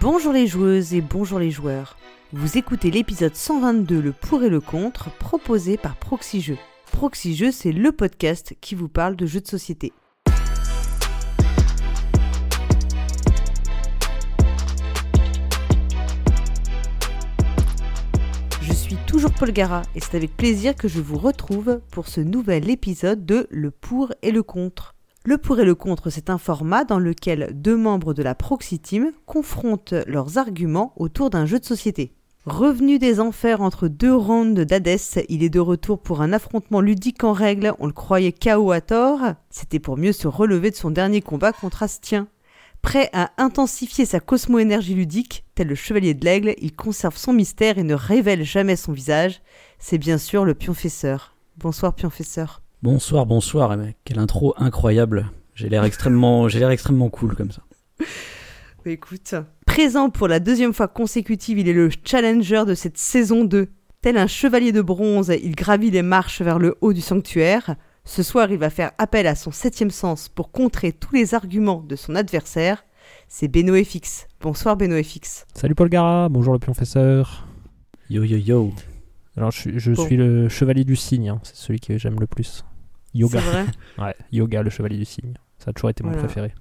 Bonjour les joueuses et bonjour les joueurs. Vous écoutez l'épisode 122 Le pour et le contre proposé par Proxy Jeux. C'est le podcast qui vous parle de jeux de société. Je suis toujours Paul Gara et c'est avec plaisir que je vous retrouve pour ce nouvel épisode de Le pour et le contre. Le pour et le contre, c'est un format dans lequel deux membres de la Proxy Team confrontent leurs arguments autour d'un jeu de société. Revenu des enfers entre deux rounds d'Hadès, il est de retour pour un affrontement ludique en règle, on le croyait KO à tort, c'était pour mieux se relever de son dernier combat contre Astien. Prêt à intensifier sa cosmo-énergie ludique, tel le chevalier de l'aigle, il conserve son mystère et ne révèle jamais son visage. C'est bien sûr le pionfesseur. Bonsoir pionfesseur. Bonsoir, bonsoir, mec. Quelle intro incroyable. J'ai l'air extrêmement, j'ai l'air extrêmement cool comme ça. Bah, écoute, présent pour la deuxième fois consécutive, il est le challenger de cette saison 2. Tel un chevalier de bronze, il gravit les marches vers le haut du sanctuaire. Ce soir, il va faire appel à son septième sens pour contrer tous les arguments de son adversaire. C'est Beno FX. Bonsoir Beno FX. Salut Paul Gara, bonjour le professeur. Yo yo yo. Alors je, suis- je Bon. suis le chevalier du cygne, hein, c'est celui que j'aime le plus. Yoga. C'est vrai Ouais, yoga, le chevalier du cygne. Ça a toujours été mon préféré.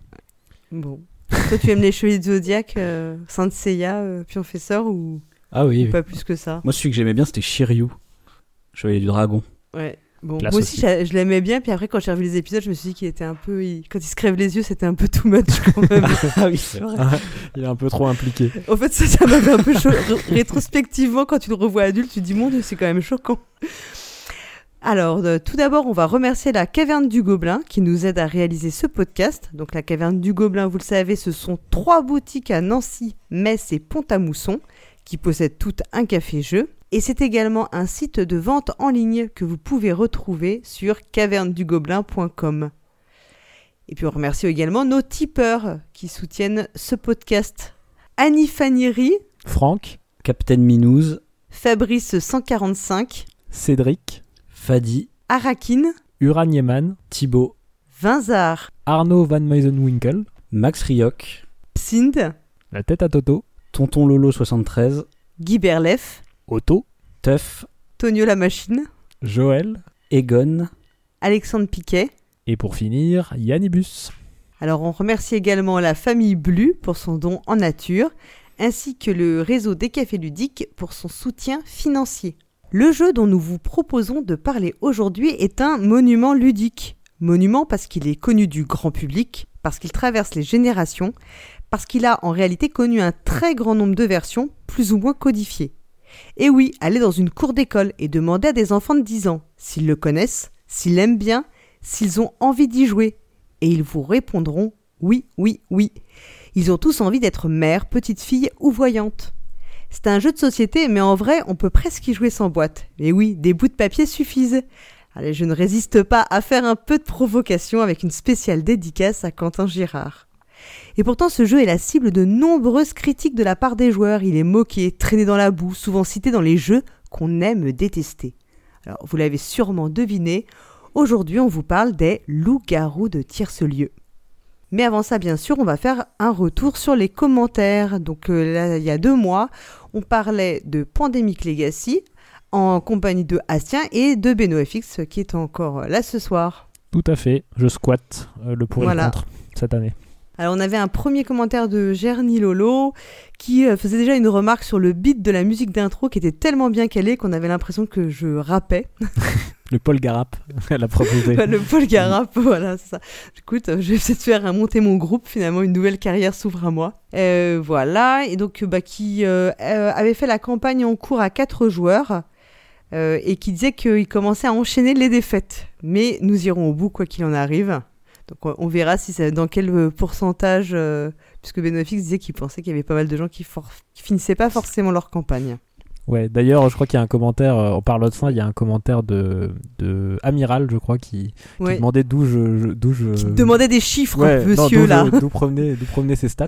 Bon. Toi, tu aimes les chevaliers de Zodiac, euh, Saint Seiya, euh, pionfesseur ou Ah oui. ou oui. pas plus que ça? Moi, celui que j'aimais bien, c'était Shiryu, chevalier du dragon. Ouais. Bon, moi aussi, je l'aimais bien, puis après, quand j'ai revu les épisodes, je me suis dit qu'il était un peu. il- Quand il se crève les yeux, c'était un peu too much quand même. ah oui, c'est vrai. Il est un peu trop impliqué. En fait, ça, ça m'avait un peu cho- ré- rétrospectivement, quand tu le revois adulte, tu te dis, mon Dieu, c'est quand même choquant. Alors, euh, tout d'abord, on va remercier la Caverne du Gobelin qui nous aide à réaliser ce podcast. Donc, la Caverne du Gobelin, vous le savez, ce sont trois boutiques à Nancy, Metz et Pont-à-Mousson qui possèdent toutes un café-jeu. Et c'est également un site de vente en ligne que vous pouvez retrouver sur cavernedugobelin.com. Et puis on remercie également nos tipeurs qui soutiennent ce podcast. Annie Faniri, Franck, Captain Minouz, Fabrice 145, Cédric, Fadi, Arakin, Uran Yeman, Thibaut, Vinzar, Arnaud Van Meusenwinkel, Max Rioc, Psind, La Tête à Toto, Tonton Lolo 73, Guy Berlef, Otto, Teuf, Tonio la Machine, Joël, Egon, Alexandre Piquet. et pour finir, Yannibus. Alors on remercie également la famille Blu pour son don en nature, ainsi que le réseau des cafés ludiques pour son soutien financier. Le jeu dont nous vous proposons de parler aujourd'hui est un monument ludique. Monument parce qu'il est connu du grand public, parce qu'il traverse les générations, parce qu'il a en réalité connu un très grand nombre de versions, plus ou moins codifiées. Et oui, allez dans une cour d'école et demandez à des enfants de 10 ans s'ils le connaissent, s'ils l'aiment bien, s'ils ont envie d'y jouer. Et ils vous répondront oui, oui, oui. Ils ont tous envie d'être mère, petite fille ou voyante. C'est un jeu de société, mais en vrai, on peut presque y jouer sans boîte. Et oui, des bouts de papier suffisent. Allez, je ne résiste pas à faire un peu de provocation avec une spéciale dédicace à Quentin Girard. Et pourtant, ce jeu est la cible de nombreuses critiques de la part des joueurs. Il est moqué, traîné dans la boue, souvent cité dans les jeux qu'on aime détester. Alors, vous l'avez sûrement deviné, aujourd'hui on vous parle des loups-garous de tierce-lieu. Mais avant ça, bien sûr, on va faire un retour sur les commentaires. Donc euh, il y a deux mois, on parlait de Pandemic Legacy en compagnie de Astien et de BenoFX qui est encore là ce soir. Tout à fait, je squatte euh, le pour et Voilà. le contre cette année. Alors on avait un premier commentaire de Gerny Lolo qui euh, faisait déjà une remarque sur le beat de la musique d'intro qui était tellement bien calé qu'on avait l'impression que je rappais. Le Paul Garap, elle a proposé. le Paul Garap, voilà, ça. Écoute, euh, je vais peut-être faire monter mon groupe, finalement, une nouvelle carrière s'ouvre à moi. Euh, voilà, et donc, bah, qui euh, avait fait la campagne en cours à quatre joueurs euh, et qui disait qu'il commençait à enchaîner les défaites. Mais nous irons au bout, quoi qu'il en arrive. Donc, on- verra si ça, dans quel euh, pourcentage, euh, puisque Benofix disait qu'il pensait qu'il y avait pas mal de gens qui, finissaient pas forcément leur campagne. Ouais, d'ailleurs, je crois qu'il y a un commentaire, euh, on parle de ça, il y a un commentaire de, de Amiral, je crois, qui, qui Ouais. demandait d'où je, je- d'où je... Qui demandait des chiffres, Ouais, monsieur, là. D'où provenait, d'où provenaient ces stats.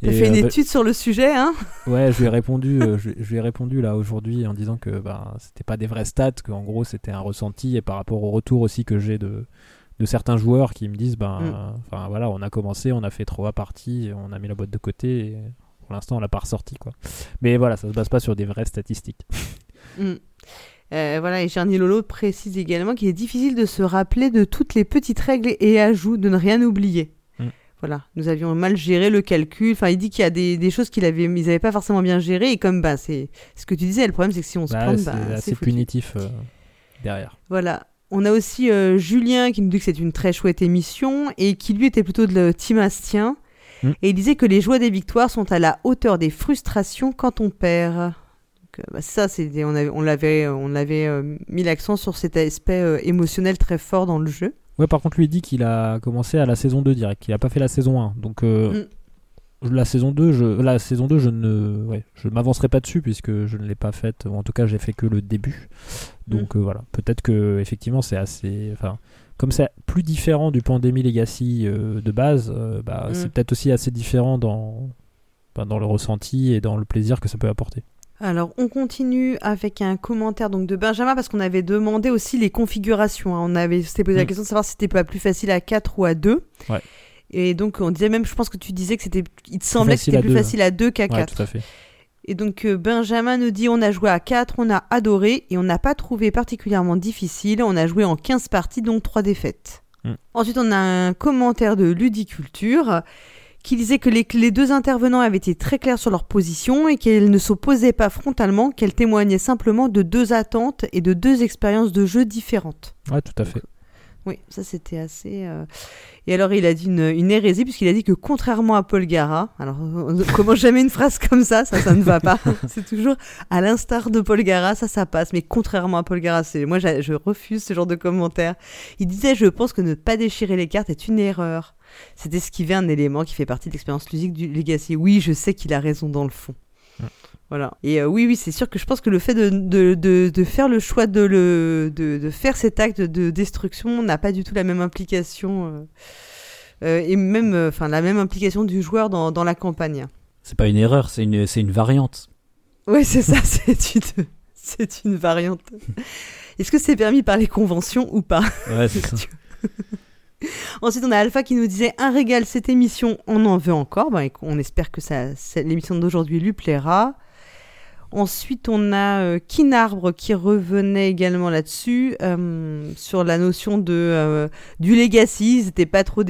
T'as fait une euh, bah, étude sur le sujet, hein? Ouais, je lui ai répondu, euh, je, je lui ai répondu là aujourd'hui en disant que ben c'était pas des vraies stats, qu'en gros c'était un ressenti et par rapport au retour aussi que j'ai de, de certains joueurs qui me disent ben Mm. enfin voilà on a commencé, on a fait trois parties, on a mis la boîte de côté, et pour l'instant, on l'a pas ressorti, quoi. Mais voilà, ça se base pas sur des vraies statistiques. Mm. Euh, voilà, et Jarny Lolo précise également qu'il est difficile de se rappeler de toutes les petites règles et ajouts, de ne rien oublier. Mm. Voilà, nous avions mal géré le calcul. Enfin, il dit qu'il y a des, des choses qu'ils avaient, ils avaient pas forcément bien géré. Et comme bah, c'est ce que tu disais, le problème c'est que si on se Bah, plante, c'est bah, assez punitif euh, derrière. Voilà. On a aussi euh, Julien qui nous dit que c'est une très chouette émission et qui lui était plutôt de le team Astien. Mm. Et il disait que les joies des victoires sont à la hauteur des frustrations quand on perd. Donc, euh, bah, ça, c'était, on avait, on l'avait, on avait euh, mis l'accent sur cet aspect euh, émotionnel très fort dans le jeu. Ouais, par contre, lui il dit qu'il a commencé à la saison 2 direct, qu'il a pas fait la saison 1. Donc, euh, la saison 2, je, la saison 2, je ne, ouais, je m'avancerai pas dessus puisque je ne l'ai pas faite. ou En tout cas, j'ai fait que le début. Donc euh, voilà, peut-être que effectivement c'est assez, enfin, comme c'est plus différent du Pandémie Legacy euh, de base, euh, bah, Mm. c'est peut-être aussi assez différent dans, bah, dans le ressenti et dans le plaisir que ça peut apporter. Alors, on continue avec un commentaire donc de Benjamin parce qu'on avait demandé aussi les configurations. hein. On avait s'était posé la Mm. question de savoir si c'était pas plus facile à 4 ou à 2. Ouais. Et donc, on disait même, je pense que tu disais que c'était, il te semblait que c'était plus deux, facile à 2 qu'à Ouais, 4. tout à fait. Et donc euh, Benjamin nous dit on a joué à 4, on a adoré et on n'a pas trouvé particulièrement difficile. On a joué en 15 parties dont 3 défaites. Mm. Ensuite on a un commentaire de Ludiculture qui disait que les, que les deux intervenants avaient été très clairs sur leur position et qu'elles ne s'opposaient pas frontalement, qu'elles témoignaient simplement de deux attentes et de deux expériences de jeu différentes. Ouais, tout à fait. Oui, ça c'était assez. euh, Et alors il a dit une, une hérésie puisqu'il a dit que contrairement à Paul Gara, alors on commence jamais une phrase comme ça, ça ça ne va pas. c'est toujours à l'instar de Paul Gara, ça ça passe, mais contrairement à Paul Gara, c'est moi je refuse ce genre de commentaire. Il disait je pense que ne pas déchirer les cartes est une erreur. C'est d'esquiver un élément qui fait partie de l'expérience ludique du Legacy. Oui, je sais qu'il a raison dans le fond. Voilà. Et euh, oui, oui, c'est sûr que je pense que le fait de, de, de, de faire le choix de, le, de, de faire cet acte de destruction n'a pas du tout la même implication, euh, euh, et même, enfin, la même implication du joueur dans, dans la campagne. C'est pas une erreur, c'est une, c'est une variante. Oui, c'est ça, c'est une, c'est une variante. Est-ce que c'est permis par les conventions ou pas? Ouais, c'est ça. Ensuite, on a Alpha qui nous disait un régal cette émission, on en veut encore. Ben, on espère que ça, ça- l'émission d'aujourd'hui lui plaira. Ensuite, on a euh, Kinarbre qui revenait également là-dessus euh, sur la notion de euh, du legacy. Ils n'étaient pas trop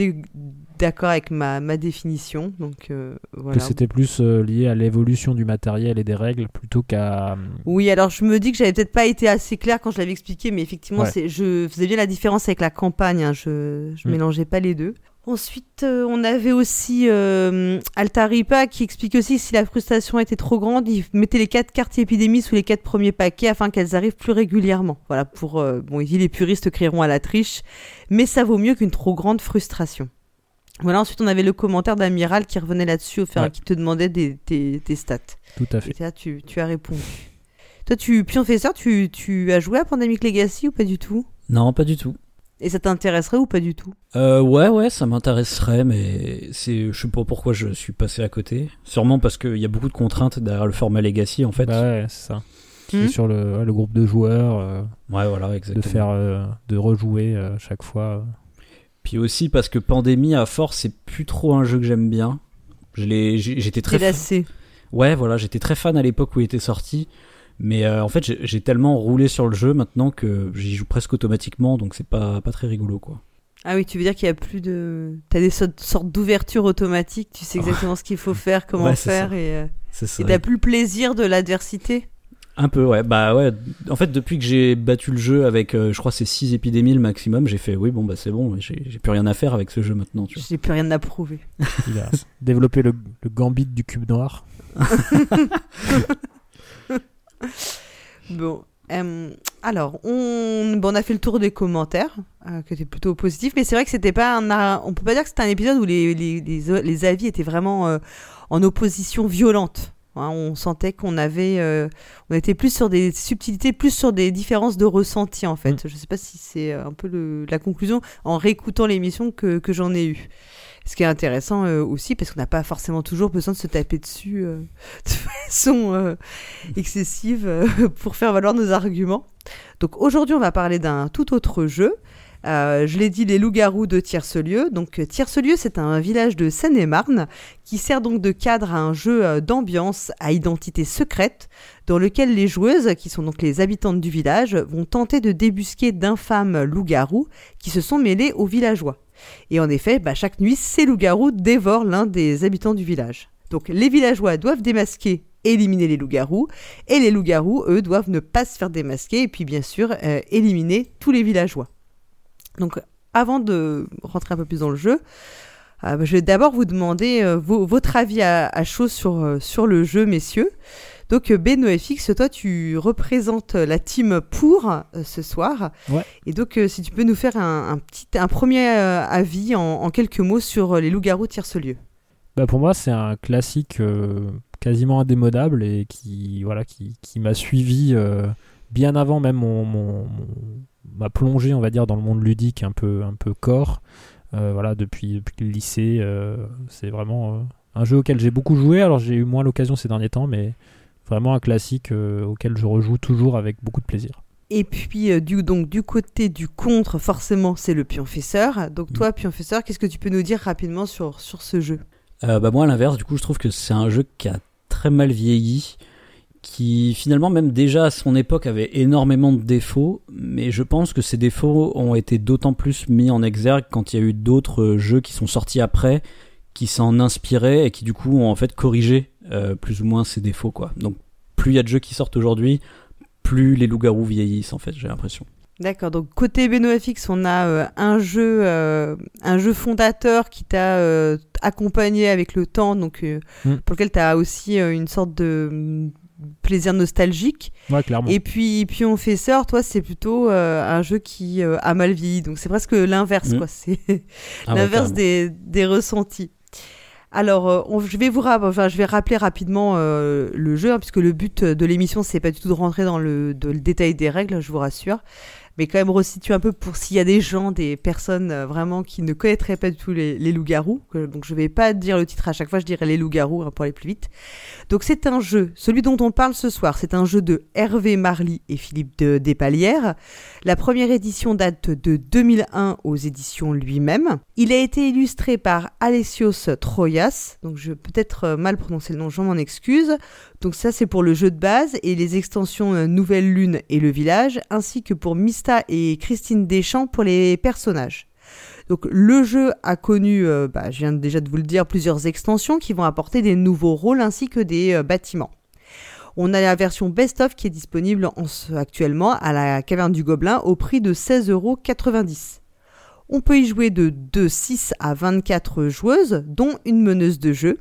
d'accord avec ma, ma définition, donc euh, voilà. Que c'était plus lié à l'évolution du matériel et des règles plutôt qu'à. Oui, alors je me dis que j'avais peut-être pas été assez clair quand je l'avais expliqué, mais effectivement, Ouais. je faisais bien la différence avec la campagne, hein, je, je Mm. mélangeais pas les deux. Ensuite, euh, on avait aussi euh, Altaripa qui explique aussi que si la frustration était trop grande, il mettait les quatre cartes épidémie sous les quatre premiers paquets afin qu'elles arrivent plus régulièrement. Voilà, pour. euh, bon, il dit les puristes crieront à la triche, mais ça vaut mieux qu'une trop grande frustration. Voilà, ensuite on avait le commentaire d'Amiral qui revenait là-dessus, Ouais. qui te demandait des, tes- tes stats. Tout à Et fait. là, tu, tu as répondu. Toi, tu, Pionfesseur, tu, tu as joué à Pandemic Legacy ou pas du tout? Non, pas du tout. Et ça t'intéresserait ou pas du tout? Euh, ouais, ouais, ça m'intéresserait, mais c'est, je sais pas pourquoi je suis passé à côté. Sûrement parce qu'il y a beaucoup de contraintes derrière le format Legacy, en fait. Bah ouais, c'est ça. Hmm. Sur le, le groupe de joueurs, euh, Ouais, voilà, de exactement. faire, euh, de rejouer euh, chaque fois. Puis aussi parce que Pandémie, à force, c'est plus trop un jeu que j'aime bien. Je j'étais très, ouais, voilà, j'étais très fan à l'époque où il était sorti. Mais euh, en fait, j'ai tellement roulé sur le jeu maintenant que j'y joue presque automatiquement, donc c'est pas, pas très rigolo, quoi. Ah oui, tu veux dire qu'il y a plus de. T'as des so- sortes d'ouverture automatique, tu sais exactement ce qu'il faut faire, comment Ouais, faire, ça. et, euh, et t'as plus le plaisir de l'adversité? Un peu, ouais. Bah ouais. En fait, depuis que j'ai battu le jeu avec, euh, je crois, c'est 6 épidémies le maximum, j'ai fait, oui, bon, bah c'est bon, j'ai plus rien à faire avec ce jeu maintenant. J'ai plus rien à prouver. Il a développé le, le gambit du cube noir. Bon. euh, alors, on, bon, on a fait le tour des commentaires, euh, qui étaient plutôt positifs, mais c'est vrai que c'était pas un, on peut pas dire que c'était un épisode où les, les, les, les avis étaient vraiment euh, en opposition violente. Hein, on sentait qu'on avait, euh, on était plus sur des subtilités, plus sur des différences de ressenti en fait. Je sais pas si c'est un peu le- la conclusion en réécoutant l'émission que, que j'en ai eu. Ce qui est intéressant euh, aussi parce qu'on n'a pas forcément toujours besoin de se taper dessus euh, de façon euh, excessive pour faire valoir nos arguments. Donc aujourd'hui, on va parler d'un tout autre jeu. Je l'ai dit, les loups-garous de Tiercelieu. Donc Tiercelieu, c'est un village de Seine-et-Marne qui sert donc de cadre à un jeu d'ambiance à identité secrète dans lequel les joueuses, qui sont donc les habitantes du village, vont tenter de débusquer d'infâmes loups-garous qui se sont mêlés aux villageois. Et en effet, bah, chaque nuit, ces loups-garous dévorent l'un des habitants du village. Donc les villageois doivent démasquer éliminer les loups-garous, et les loups-garous, eux, doivent ne pas se faire démasquer, et puis bien sûr, euh, éliminer tous les villageois. Donc, avant de rentrer un peu plus dans le jeu, euh, je vais d'abord vous demander euh, votre avis à, chaud sur, sur le jeu, messieurs. Donc, BenoFX, toi, tu représentes la team pour ce soir. Et donc, si tu peux nous faire un, petit, un premier avis en, quelques mots sur les loups-garous tierce-lieu. Bah pour moi, c'est un classique quasiment indémodable et qui, voilà, qui, qui m'a suivi euh, bien avant même mon, mon, ma plongée, on va dire, dans le monde ludique un peu, un peu corps. Euh, voilà, depuis, depuis, le lycée, euh, c'est vraiment un jeu auquel j'ai beaucoup joué. Alors j'ai eu moins l'occasion ces derniers temps, mais vraiment un classique auquel je rejoue toujours avec beaucoup de plaisir. Et puis du, donc, du côté du contre, forcément, c'est le pionfesseur. Donc toi, mm. pionfesseur, qu'est-ce que tu peux nous dire rapidement sur, sur ce jeu? Bah moi à l'inverse du coup je trouve que c'est un jeu qui a très mal vieilli, qui finalement même déjà à son époque avait énormément de défauts, mais je pense que ces défauts ont été d'autant plus mis en exergue quand il y a eu d'autres jeux qui sont sortis après, qui s'en inspiraient et qui du coup ont en fait corrigé euh, plus ou moins ces défauts quoi. Donc plus il y a de jeux qui sortent aujourd'hui, plus les loups-garous vieillissent en fait, j'ai l'impression. D'accord. Donc côté BenoFX, on a euh, un jeu, euh, un jeu fondateur qui t'a euh, accompagné avec le temps, donc mm. pour lequel tu as aussi une sorte de mm, plaisir nostalgique. Ouais, clairement. Et puis, puis on fait ça, toi, c'est plutôt un jeu qui a mal vieilli. Donc c'est presque l'inverse, mm. quoi. C'est ah l'inverse des, des ressentis. Alors, je, vais vous rappeler rapidement le jeu, hein, puisque le but de l'émission, c'est pas du tout de rentrer dans le, détail des règles, je vous rassure mais quand même resituer un peu pour s'il y a des gens, des personnes euh, vraiment qui ne connaîtraient pas du tout les, loups-garous. Donc je vais pas dire le titre à chaque fois, je dirais les loups-garous hein, pour aller plus vite. Donc c'est un jeu, celui dont on parle ce soir, c'est un jeu de Hervé Marly et Philippe de Despalières. La première édition date de 2001 aux éditions lui-même. Il a été illustré par Alessios Troyas, donc je peut-être euh, mal prononcer le nom, je m'en excuse. Donc ça c'est pour le jeu de base et les extensions euh, Nouvelle Lune et le village, ainsi que pour Mista et Christine Deschamps pour les personnages. Donc le jeu a connu, euh, bah, je viens déjà de vous le dire, plusieurs extensions qui vont apporter des nouveaux rôles ainsi que des euh, bâtiments. On a la version best-of qui est disponible actuellement à la Caverne du Gobelin au prix de 16,90€. On peut y jouer de, de 6 à 24 joueuses, dont une meneuse de jeu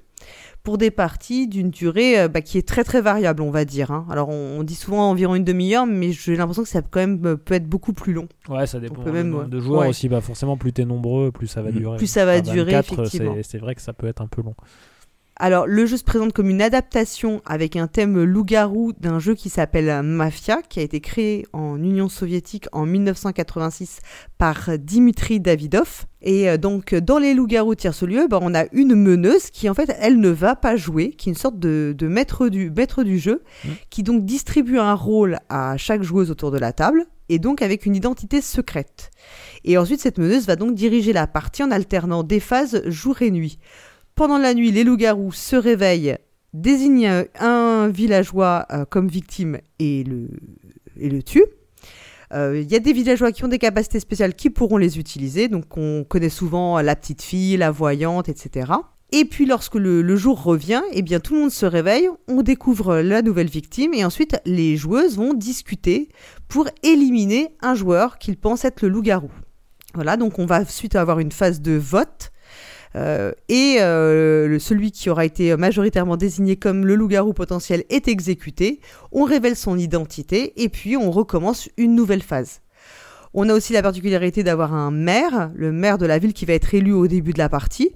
pour des parties d'une durée euh, bah, qui est très très variable, on va dire. Hein. Alors on, dit souvent environ une demi-heure, mais j'ai l'impression que ça peut quand même euh, peut être beaucoup plus long. Ouais, ça dépend même, de joueurs aussi. Bah, forcément, plus tu es nombreux, plus ça va mm. durer. Plus ça va durer, effectivement. C'est vrai que ça peut être un peu long. Alors, le jeu se présente comme une adaptation avec un thème loup-garou d'un jeu qui s'appelle Mafia, qui a été créé en Union soviétique en 1986 par Dimitri Davidov. Et euh, donc, dans les loups-garous tierce lieu, bah, on a une meneuse qui, en fait, elle ne va pas jouer, qui est une sorte de, maître, du, maître du jeu, mmh. qui donc distribue un rôle à chaque joueuse autour de la table, et donc avec une identité secrète. Et ensuite, cette meneuse va donc diriger la partie en alternant des phases jour et nuit. Pendant la nuit, les loups-garous se réveillent, désignent un villageois euh, comme victime et le, le tuent. Euh, il y a des villageois qui ont des capacités spéciales qui pourront les utiliser. Donc on connaît souvent la petite fille, la voyante, etc. Et puis lorsque le, jour revient, eh bien tout le monde se réveille, on découvre la nouvelle victime et ensuite les joueuses vont discuter pour éliminer un joueur qu'ils pensent être le loup-garou. Voilà, donc on va ensuite avoir une phase de vote et euh, celui qui aura été majoritairement désigné comme le loup-garou potentiel est exécuté. On révèle son identité et puis on recommence une nouvelle phase. On a aussi la particularité d'avoir un maire, le maire de la ville qui va être élu au début de la partie,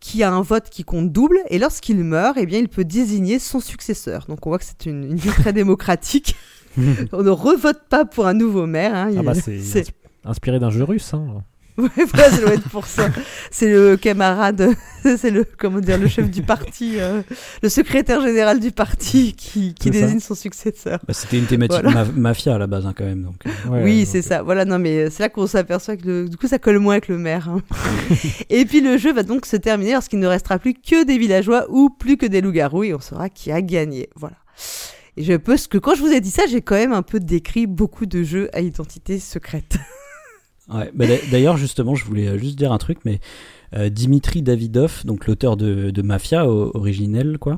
qui a un vote qui compte double et lorsqu'il meurt, eh bien, il peut désigner son successeur. Donc on voit que c'est une, ville très démocratique. on ne revote pas pour un nouveau maire. Hein. Ah bah c'est inspiré d'un jeu russe. Hein. Ouais, voilà, ça doit être pour ça. C'est le camarade, c'est le comment dire le chef du parti, euh, le secrétaire général du parti qui, qui C'est ça. désigne son successeur. Bah, C'était une thématique Voilà. ma- mafia à la base, hein, quand même. Donc, euh. Ouais, oui, c'est ça. Voilà, non, mais c'est là qu'on s'aperçoit que le- du coup, ça colle moins avec le maire. hein. et puis le jeu va donc se terminer lorsqu'il ne restera plus que des villageois ou plus que des loups-garous et on saura qui a gagné. Voilà. Et je pense que quand je vous ai dit ça, j'ai quand même un peu décrit beaucoup de jeux à identité secrète. Ouais, bah, d'a- d'ailleurs, justement, je voulais euh, juste dire un truc, mais euh, Dimitri Davidov, donc l'auteur de, de Mafia originel, quoi,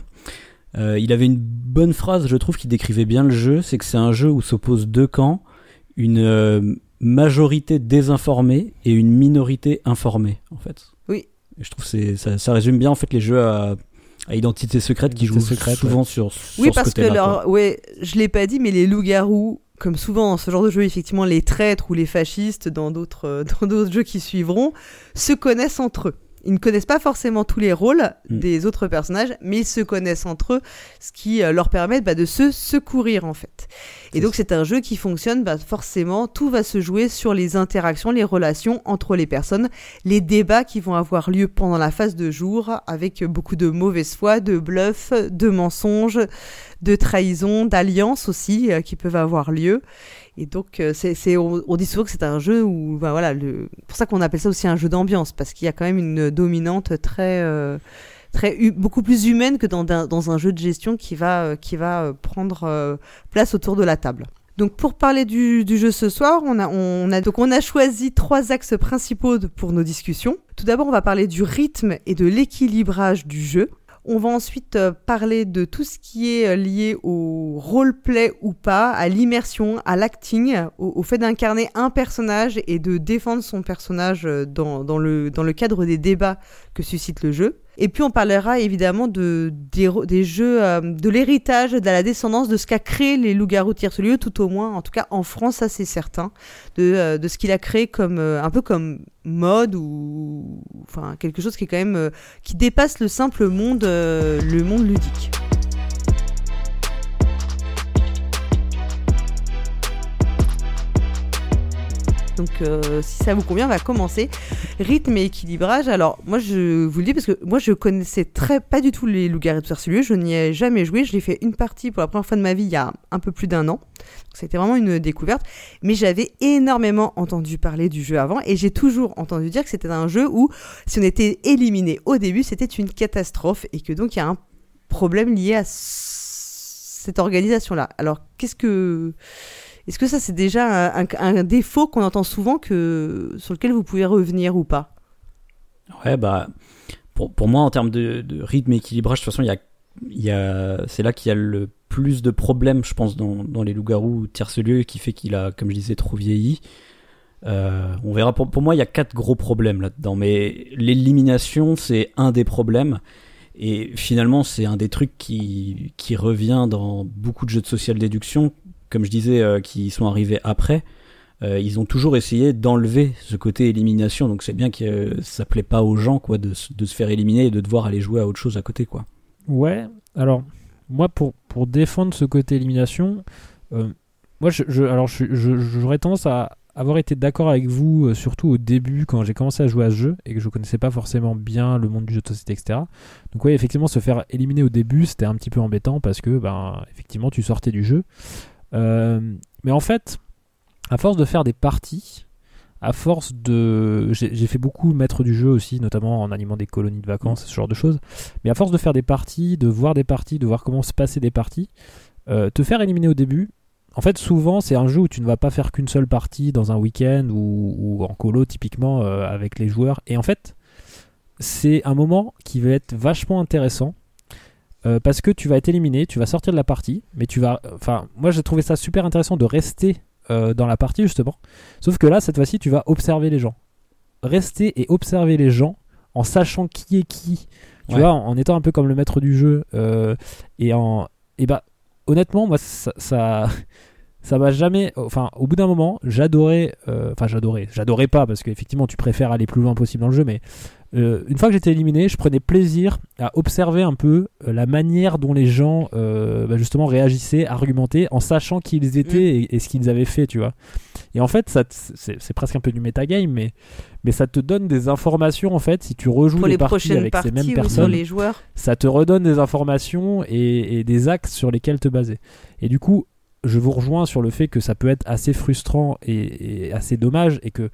euh, il avait une bonne phrase, je trouve, qui décrivait bien le jeu. C'est que c'est un jeu où s'opposent deux camps, une euh, majorité désinformée et une minorité informée, en fait. Oui. Et je trouve que ça, ça résume bien en fait les jeux à, à identité secrète qui jouent secrète, souvent sur, sur Oui, ce parce que leur, ouais, je l'ai pas dit, mais les loups-garous, comme souvent dans ce genre de jeu, effectivement, les traîtres ou les fascistes dans d'autres euh, jeux qui suivront, se connaissent entre eux. Ils ne connaissent pas forcément tous les rôles Mm. des autres personnages, mais ils se connaissent entre eux, ce qui euh, leur permet bah, de se secourir en fait. Et donc c'est un jeu qui fonctionne, bah, forcément, tout va se jouer sur les interactions, les relations entre les personnes, les débats qui vont avoir lieu pendant la phase de jour, avec beaucoup de mauvaise foi, de bluff, de mensonges, de trahison, d'alliances aussi euh, qui peuvent avoir lieu. Et donc, euh, on, dit souvent que c'est un jeu où, bah voilà, le, pour ça qu'on appelle ça aussi un jeu d'ambiance, parce qu'il y a quand même une dominante très, euh, très beaucoup plus humaine que dans, un- jeu de gestion qui va, euh, prendre place autour de la table. Donc pour parler du, jeu ce soir, on a, on, a, donc on a choisi trois axes principaux pour nos discussions. Tout d'abord, on va parler du rythme et de l'équilibrage du jeu. On va ensuite euh, parler de tout ce qui est euh, lié au roleplay ou pas, à l'immersion, à l'acting, au, fait d'incarner un personnage et de défendre son personnage euh, dans le cadre des débats que suscite le jeu. Et puis on parlera évidemment de, des, jeux, euh, de l'héritage, de la descendance, de ce qu'a créé les loups-garous tierce-lieu, tout au moins, en tout cas en France, ça c'est certain, de, euh, de ce qu'il a créé comme, euh, un peu comme mode ou enfin quelque chose qui est quand même qui dépasse le simple monde, le monde ludique. Donc euh, si ça vous convient, on va commencer. Rythme et équilibrage. Alors moi je vous le dis parce que moi je connaissais très pas du tout les loups-garous de Sarcelieu. Je n'y ai jamais joué. Je l'ai fait une partie pour la première fois de ma vie il y a un peu plus d'un an. Donc, C'était vraiment une découverte. Mais j'avais énormément entendu parler du jeu avant et j'ai toujours entendu dire que c'était un jeu où si on était éliminé au début, c'était une catastrophe et que donc il y a un problème lié à cette organisation-là. Alors qu'est-ce que est-ce que ça c'est déjà un, défaut qu'on entend souvent que sur lequel vous pouvez revenir ou pas? Ouais, bah, pour, pour moi, en termes de, rythme et équilibrage, de toute façon, y a, y a, c'est là qu'il y a le plus de problèmes, je pense, dans, dans les loups-garous tierce-lieu, qui fait qu'il a, comme je disais, trop vieilli. Euh, on verra. Pour, pour moi, il y a quatre gros problèmes là-dedans, mais l'élimination, c'est un des problèmes. Et finalement, c'est un des trucs qui, qui revient dans beaucoup de jeux de social déduction, comme je disais, euh, qui sont arrivés après. Euh, ils ont toujours essayé d'enlever ce côté élimination, donc c'est bien que euh, ça plaît pas aux gens quoi de, se- faire éliminer et de devoir aller jouer à autre chose à côté quoi. Ouais, alors, moi, pour, pour défendre ce côté élimination, euh, moi, je, je- alors, je- je- j'aurais tendance à avoir été d'accord avec vous, surtout au début, quand j'ai commencé à jouer à ce jeu et que je connaissais pas forcément bien le monde du jeu de société, etc. Donc, ouais, effectivement, se faire éliminer au début, c'était un petit peu embêtant parce que, ben, effectivement, tu sortais du jeu. Euh, mais en fait, à force de faire des parties, à force de. J'ai fait beaucoup maître du jeu aussi, notamment en animant des colonies de vacances, ce genre de choses. Mais à force de faire des parties, de voir des parties, de voir comment se passer des parties, euh, te faire éliminer au début, en fait, souvent, c'est un jeu où tu ne vas pas faire qu'une seule partie dans un week-end ou, ou en colo, typiquement, euh, avec les joueurs. Et en fait, c'est un moment qui va être vachement intéressant. Euh, parce que tu vas être éliminé, tu vas sortir de la partie, mais tu vas. Enfin, moi j'ai trouvé ça super intéressant de rester euh, dans la partie justement. Sauf que là, cette fois-ci, tu vas observer les gens. Rester et observer les gens en sachant qui est qui. Tu Ouais. vois, en, en étant un peu comme le maître du jeu. euh, et en. Et bah, honnêtement, moi, ça. ça ça m'a jamais enfin au bout d'un moment j'adorais enfin j'adorais j'adorais pas parce qu'effectivement tu préfères aller plus loin possible dans le jeu mais euh, une fois que j'étais éliminé je prenais plaisir à observer un peu euh, la manière dont les gens euh, bah, justement réagissaient argumentaient en sachant qui ils étaient et, et ce qu'ils avaient fait tu vois Et en fait, ça, c'est presque un peu du metagame, mais, mais ça te donne des informations en fait. Si tu rejoues Pour les, les parties prochaines avec parties ces mêmes personnes, les joueurs. ça te redonne des informations et, et des axes sur lesquels te baser. Et du coup, je vous rejoins sur le fait que ça peut être assez frustrant et, et assez dommage et que,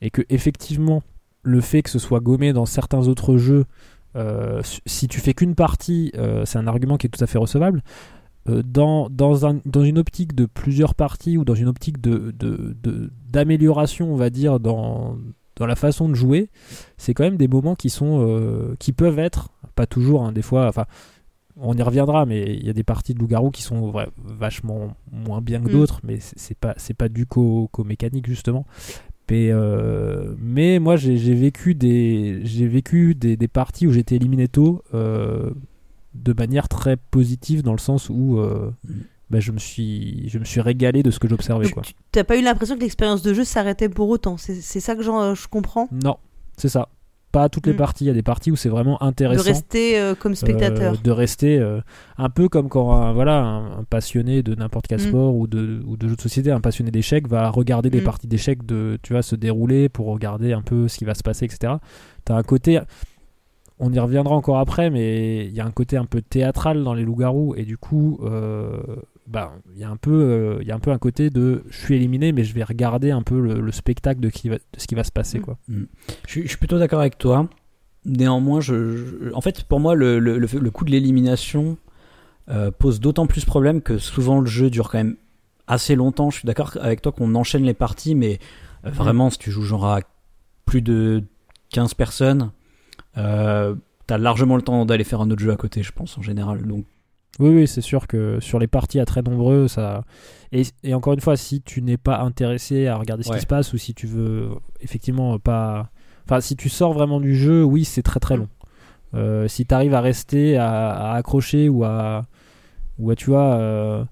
et que effectivement, le fait que ce soit gommé dans certains autres jeux, euh, si tu fais qu'une partie, euh, c'est un argument qui est tout à fait recevable. Euh, dans, dans, un, dans une optique de plusieurs parties ou dans une optique de, de, de- d'amélioration, on va dire, dans, dans la façon de jouer, c'est quand même des moments qui sont qui peuvent être, pas toujours, hein, des fois, enfin, on y reviendra, mais il y a des parties de loup-garou qui sont vachement moins bien que Mm. d'autres, mais c'est pas pas du qu'au qu'au mécanique justement. Mais, euh, mais moi j'ai vécu des j'ai vécu des, des parties où j'étais éliminé tôt euh, de manière très positive dans le sens où euh, Mm. bah, je me suis je me suis régalé de ce que j'observais tu t'as pas eu l'impression que l'expérience de jeu s'arrêtait pour autant? C'est ça que j'en- je comprends? Non, c'est ça. Pas toutes les Mm. parties, il y a des parties où c'est vraiment De intéressant. rester euh, comme spectateur. Euh, de rester euh, un peu comme quand un, voilà, un, un passionné de n'importe quel Mm. sport ou de, ou de jeux de société, un passionné d'échecs va regarder des Mm. parties d'échecs de, tu vois, se dérouler pour regarder un peu ce qui va se passer, etc. Tu as un côté, on y reviendra encore après, mais il y a un côté un peu théâtral dans les loups-garous et du coup, bah, il y a un peu, euh, il y a un peu un côté de je suis éliminé, mais je vais regarder un peu le, le spectacle de, qui va- de ce qui va se passer, Mm. quoi. Je, suis- je suis plutôt d'accord avec toi. Néanmoins, je, je- en fait, pour moi, le, le, coup de l'élimination euh, pose d'autant plus problème que souvent le jeu dure quand même assez longtemps. Je suis d'accord avec toi qu'on enchaîne les parties, mais euh, vraiment, si tu joues genre à plus de 15 personnes, euh, t'as largement le temps d'aller faire un autre jeu à côté, je pense, en général. Donc, Oui, oui, c'est sûr que sur les parties à très nombreux, ça. Et, et encore une fois, si tu n'es pas intéressé à regarder ce Ouais. qui se passe ou si tu veux effectivement pas. Enfin, si tu sors vraiment du jeu, oui, c'est très très long. Euh, si tu arrives à rester, à, à accrocher ou à. Ou à, tu vois. euh,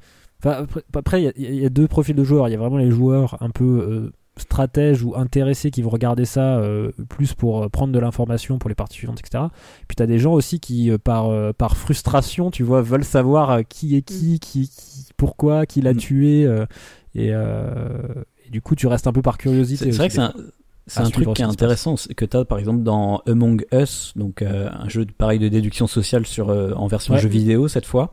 Enfin, après- il y y, a deux profils de joueurs. Il y a vraiment les joueurs un peu euh, stratèges ou intéressés qui vont regarder ça euh, plus pour euh, prendre de l'information pour les parties suivantes, etc. Puis t'as des gens aussi qui, euh, par, euh, par frustration, tu vois, veulent savoir euh, qui est qui, qui, qui- pourquoi, qui l'a Mm. tué. euh, et, euh, et du coup, tu restes un peu par curiosité. c'est c'est vrai que c'est un, c'est un truc qui est intéressant, c'est que tu as par exemple dans Among Us, donc euh, un jeu de, pareil de déduction sociale sur, euh, en version Ouais. jeu vidéo cette fois.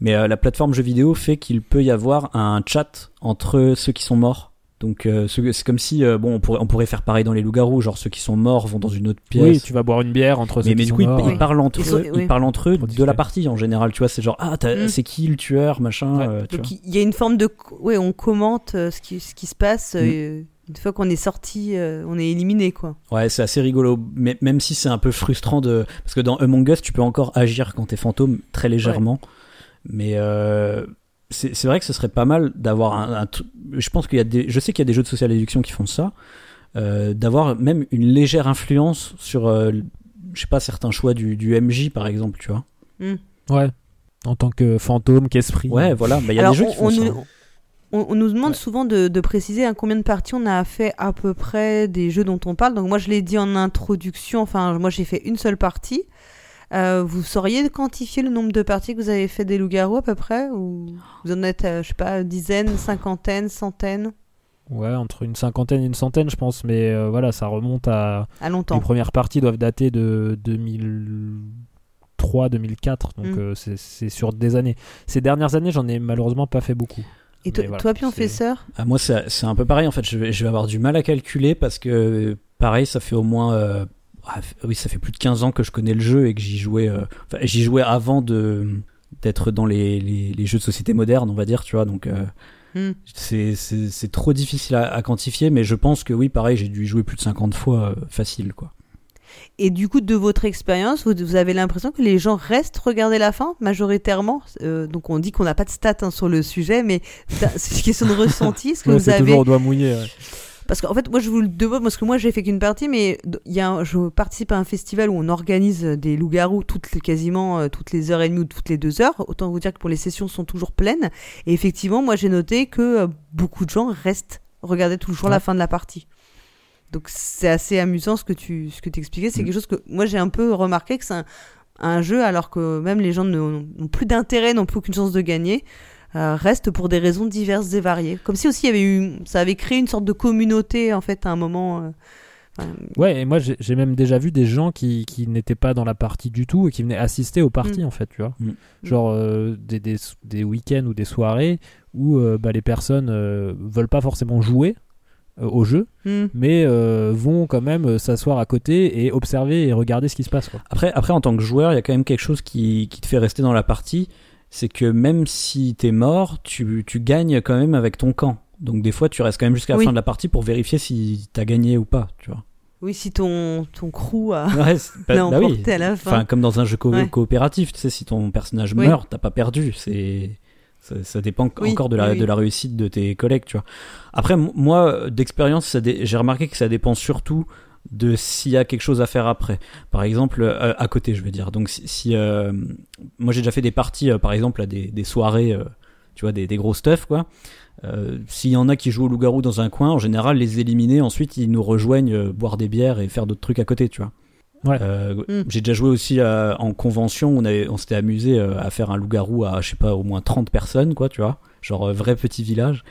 Mais euh, la plateforme jeu vidéo fait qu'il peut y avoir un chat entre ceux qui sont morts. Donc euh, c'est comme si euh, bon on pourrait, on pourrait faire pareil dans les loups-garous, genre ceux qui sont morts vont dans une autre pièce. Oui, tu vas boire une bière entre ceux mais, mais qui du sont coup, ils, morts. ils parlent entre Ils sont- eux, oui. ils parlent entre eux de la partie en général, tu vois, c'est genre ah Mm. c'est qui le tueur, machin, Ouais. euh, tu Donc vois. il y a une forme de. Ouais, on commente euh, ce, qui, ce qui se passe. Mm. une fois qu'on est sorti, euh, on est éliminé, quoi. Ouais, c'est assez rigolo, mais même si c'est un peu frustrant de parce que dans Among Us, tu peux encore agir quand t'es fantôme très légèrement, mais euh, c'est c'est vrai que ce serait pas mal d'avoir un, un je pense qu'il y a des je sais qu'il y a des jeux de social déduction qui font ça, euh, d'avoir même une légère influence sur euh, je sais pas certains choix du, du MJ par exemple, tu vois. Ouais. En tant que fantôme, qu'esprit. Ouais, voilà, bah il y a Alors, des jeux on, qui font on ça. nous, on- on nous demande Ouais. souvent de, de préciser hein, combien de parties on a fait à peu près des jeux dont on parle. Donc moi, je l'ai dit en introduction. Enfin, moi, j'ai fait une seule partie. Euh, vous sauriez quantifier le nombre de parties que vous avez fait des loups-garous à peu près Ou vous en êtes, euh, je sais pas, dizaines, cinquantaines, centaines? Ouais, entre une cinquantaine et une centaine, je pense. Mais euh, voilà, ça remonte à. À Les longtemps. premières parties doivent dater de 2003, 2004. Donc Mm. euh, c'est- sur des années. Ces dernières années, j'en ai malheureusement pas fait beaucoup. Et toi, voilà, toi Pion, c'est- sœur Ah, moi, c'est c'est un peu pareil en fait. Je vais, je vais avoir du mal à calculer parce que, pareil, ça fait au moins. Ah, oui, ça fait plus de 15 ans que je connais le jeu et que j'y jouais. euh, enfin, j'y jouais avant de d'être dans les, les, les jeux de société modernes, on va dire, tu vois. Donc, euh, Hmm. c'est trop difficile à, à quantifier, mais je pense que oui, pareil, j'ai dû y jouer plus de 50 fois euh, facile, quoi. Et du coup, de votre expérience, vous, vous avez l'impression que les gens restent regarder la fin majoritairement? Euh, Donc on dit qu'on n'a pas de stats hein, sur le sujet, mais c'est une question de ressenti. Est-ce que Ouais, vous avez toujours au doigt mouillé. ouais. Parce qu'en fait, moi, je vous le demande, parce que moi, j'ai fait qu'une partie, mais il y a un- je participe à un festival où on organise des loups-garous toutes les, quasiment euh, toutes les heures et demie ou toutes les deux heures. Autant vous dire que pour les sessions sont toujours pleines. Et effectivement, moi, j'ai noté que euh, beaucoup de gens restent regarder toujours la Ouais. fin de la partie. Donc, c'est assez amusant ce que tu ce que expliquais. C'est Mm. quelque chose que moi, j'ai un peu remarqué que c'est un, un jeu, alors que même les gens n'ont plus d'intérêt, n'ont plus aucune chance de gagner. Euh, restent pour des raisons diverses et variées. Comme si aussi il y avait eu, ça avait créé une sorte de communauté en fait à un moment. euh, enfin, Ouais, et moi j'ai même déjà vu des gens qui, qui n'étaient pas dans la partie du tout et qui venaient assister aux parties Mm. en fait, tu vois. Mm. Genre euh, des, des, des week-ends ou des soirées où euh, bah, les personnes euh, veulent pas forcément jouer au jeu, hmm. mais euh, vont quand même s'asseoir à côté et observer et regarder ce qui se passe. Quoi. Après, après, en tant que joueur, il y a quand même quelque chose qui, qui te fait rester dans la partie. C'est que même si t'es mort, tu, tu gagnes quand même avec ton camp. Donc des fois, tu restes quand même jusqu'à la Oui. fin de la partie pour vérifier si t'as gagné ou pas, tu vois. Oui, si ton ton crew a Ouais, bah- l'a bah oui. à la fin. Enfin, comme dans un jeu co- Ouais. coopératif, tu sais, si ton personnage Oui. meurt, t'as pas perdu. C'est ça, ça dépend Oui, encore de la, de la réussite de tes collègues, tu vois. Après, moi, d'expérience, j'ai remarqué que ça dépend surtout de s'il y a quelque chose à faire après. Par exemple, euh, à côté, je veux dire. Donc, si, si, euh, moi j'ai déjà fait des parties, euh, par exemple, à des, des soirées, euh, tu vois, des, des gros stuff, quoi. Euh, S'il y en a qui jouent au loup-garou dans un coin, en général, les éliminer, ensuite ils nous rejoignent, euh, boire des bières et faire d'autres trucs à côté, tu vois. Ouais. Euh, Mm. J'ai déjà joué aussi à- en convention, on, avait, on s'était amusé euh, à faire un loup-garou à, je sais pas, au moins 30 personnes, quoi, tu vois. Genre euh, vrai petit village.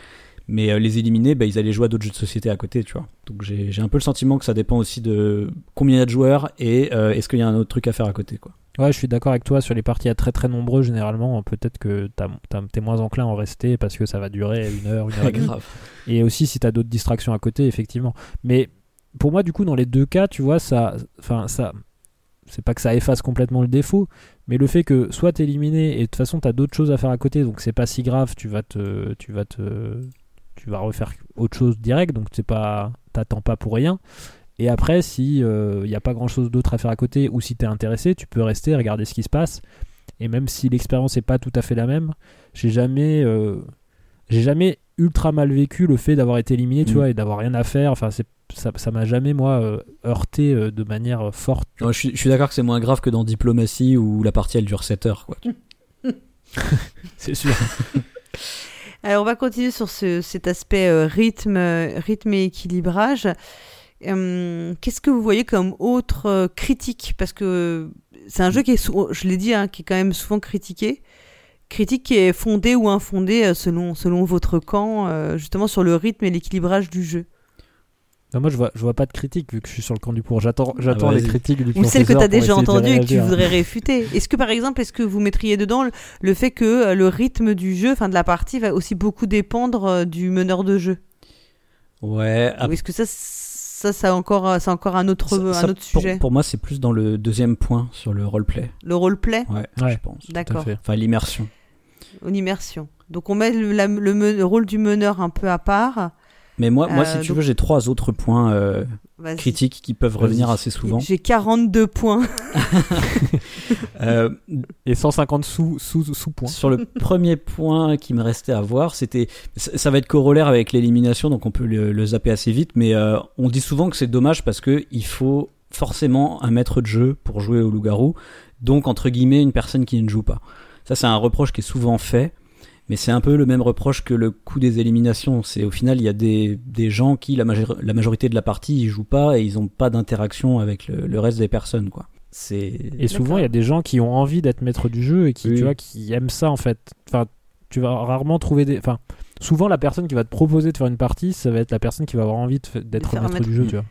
Mais euh, les éliminer, bah, ils allaient jouer à d'autres jeux de société à côté, tu vois. Donc j'ai un peu le sentiment que ça dépend aussi de combien il y a de joueurs et euh, est-ce qu'il y a un autre truc à faire à côté, quoi. Ouais, je suis d'accord avec toi sur les parties à très très nombreux généralement. Peut-être que t'es moins enclin à en rester parce que ça va durer une heure, une heure et demie. grave. Et aussi si t'as d'autres distractions à côté, effectivement. Mais pour moi, du coup, dans les deux cas, tu vois, ça, enfin, ça, c'est pas que ça efface complètement le défaut, mais le fait que soit t'es éliminé et de toute façon t'as d'autres choses à faire à côté, donc c'est pas si grave. Tu vas te, tu vas te, tu vas refaire autre chose direct, donc c'est pas, t'attends pas pour rien. Et après, si il n'y a pas grand chose d'autre à faire à côté, ou si t'es intéressé, tu peux rester, regarder ce qui se passe. Et même si l'expérience n'est pas tout à fait la même, j'ai jamais, euh, j'ai jamais ultra mal vécu le fait d'avoir été éliminé, tu Mm. vois, et d'avoir rien à faire. Enfin, c'est, ça, ça m'a jamais moi euh, heurté euh, de manière euh, forte. Je suis, je suis d'accord que c'est moins grave que dans Diplomatie où la partie elle dure 7 heures, quoi. C'est sûr. Alors on va continuer sur ce- cet aspect euh, rythme, euh, rythme et équilibrage. Hum, Qu'est-ce que vous voyez comme autre euh, critique? Parce que c'est un jeu qui est, je l'ai dit, hein, qui est quand même souvent critiqué. Critique qui est fondée ou infondée selon, selon votre camp, justement sur le rythme et l'équilibrage du jeu. Non, moi, je vois, je vois pas de critique vu que je suis sur le camp du pour. J'attends, j'attends bah, les critiques du Ou celle que tu as déjà essayer de entendue et que tu voudrais réfuter. Est-ce que par exemple, est-ce que vous mettriez dedans le, le fait que euh, le rythme du jeu, enfin de la partie, va aussi beaucoup dépendre euh, du meneur de jeu? Ouais, Ou est-ce que ça, ça, ça encore, euh, c'est encore un autre, Ça- un ça, autre sujet? pour moi, c'est plus dans le deuxième point sur le roleplay. Le roleplay? Ouais, Ouais. je pense. À D'accord. Enfin, l'immersion. Une immersion. Donc on met le, la- le me- le rôle du meneur un peu à part. Mais moi, moi Euh, si tu donc- veux, j'ai trois autres points euh, critiques qui peuvent revenir assez souvent. J'ai 42 points. Euh, Et 150 sous, sous, sous points. sur le premier point qui me restait à voir, c'était ça, ça va être corollaire avec l'élimination, donc on peut le, le zapper assez vite. Mais euh, on dit souvent que c'est dommage parce que il faut forcément un maître de jeu pour jouer au loup-garou, donc entre guillemets une personne qui ne joue pas. Ça, c'est un reproche qui est souvent fait. Mais c'est un peu le même reproche que le coup des éliminations. C'est au final, il y a des, des gens qui, la, major- la majorité de la partie, ils jouent pas et ils ont pas d'interaction avec le, le reste des personnes, quoi. C'est. Et souvent, il y a des gens qui ont envie d'être maître du jeu et qui, Oui. tu vois, qui aiment ça en fait. Enfin, tu vas rarement trouver des. Enfin, souvent, la personne qui va te proposer de faire une partie, ça va être la personne qui va avoir envie d'être maître maître. du jeu, tu vois.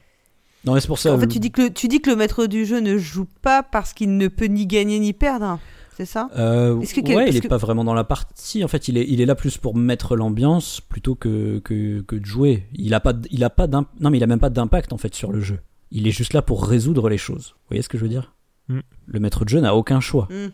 Non, mais c'est pour ça. en fait, euh, tu dis, que le, tu dis que le maître du jeu ne joue pas parce qu'il ne peut ni gagner ni perdre. C'est ça Euh, que quel- ouais, parce il est que- pas vraiment dans la partie. En fait, il est, il est là plus pour mettre l'ambiance plutôt que, que, que de jouer. Il a pas, il a pas d'im- non, mais il a même pas d'impact en fait sur le jeu. Il est juste là pour résoudre les choses. Vous voyez ce que je veux dire Mm. Le maître de jeu n'a aucun choix. Hmm.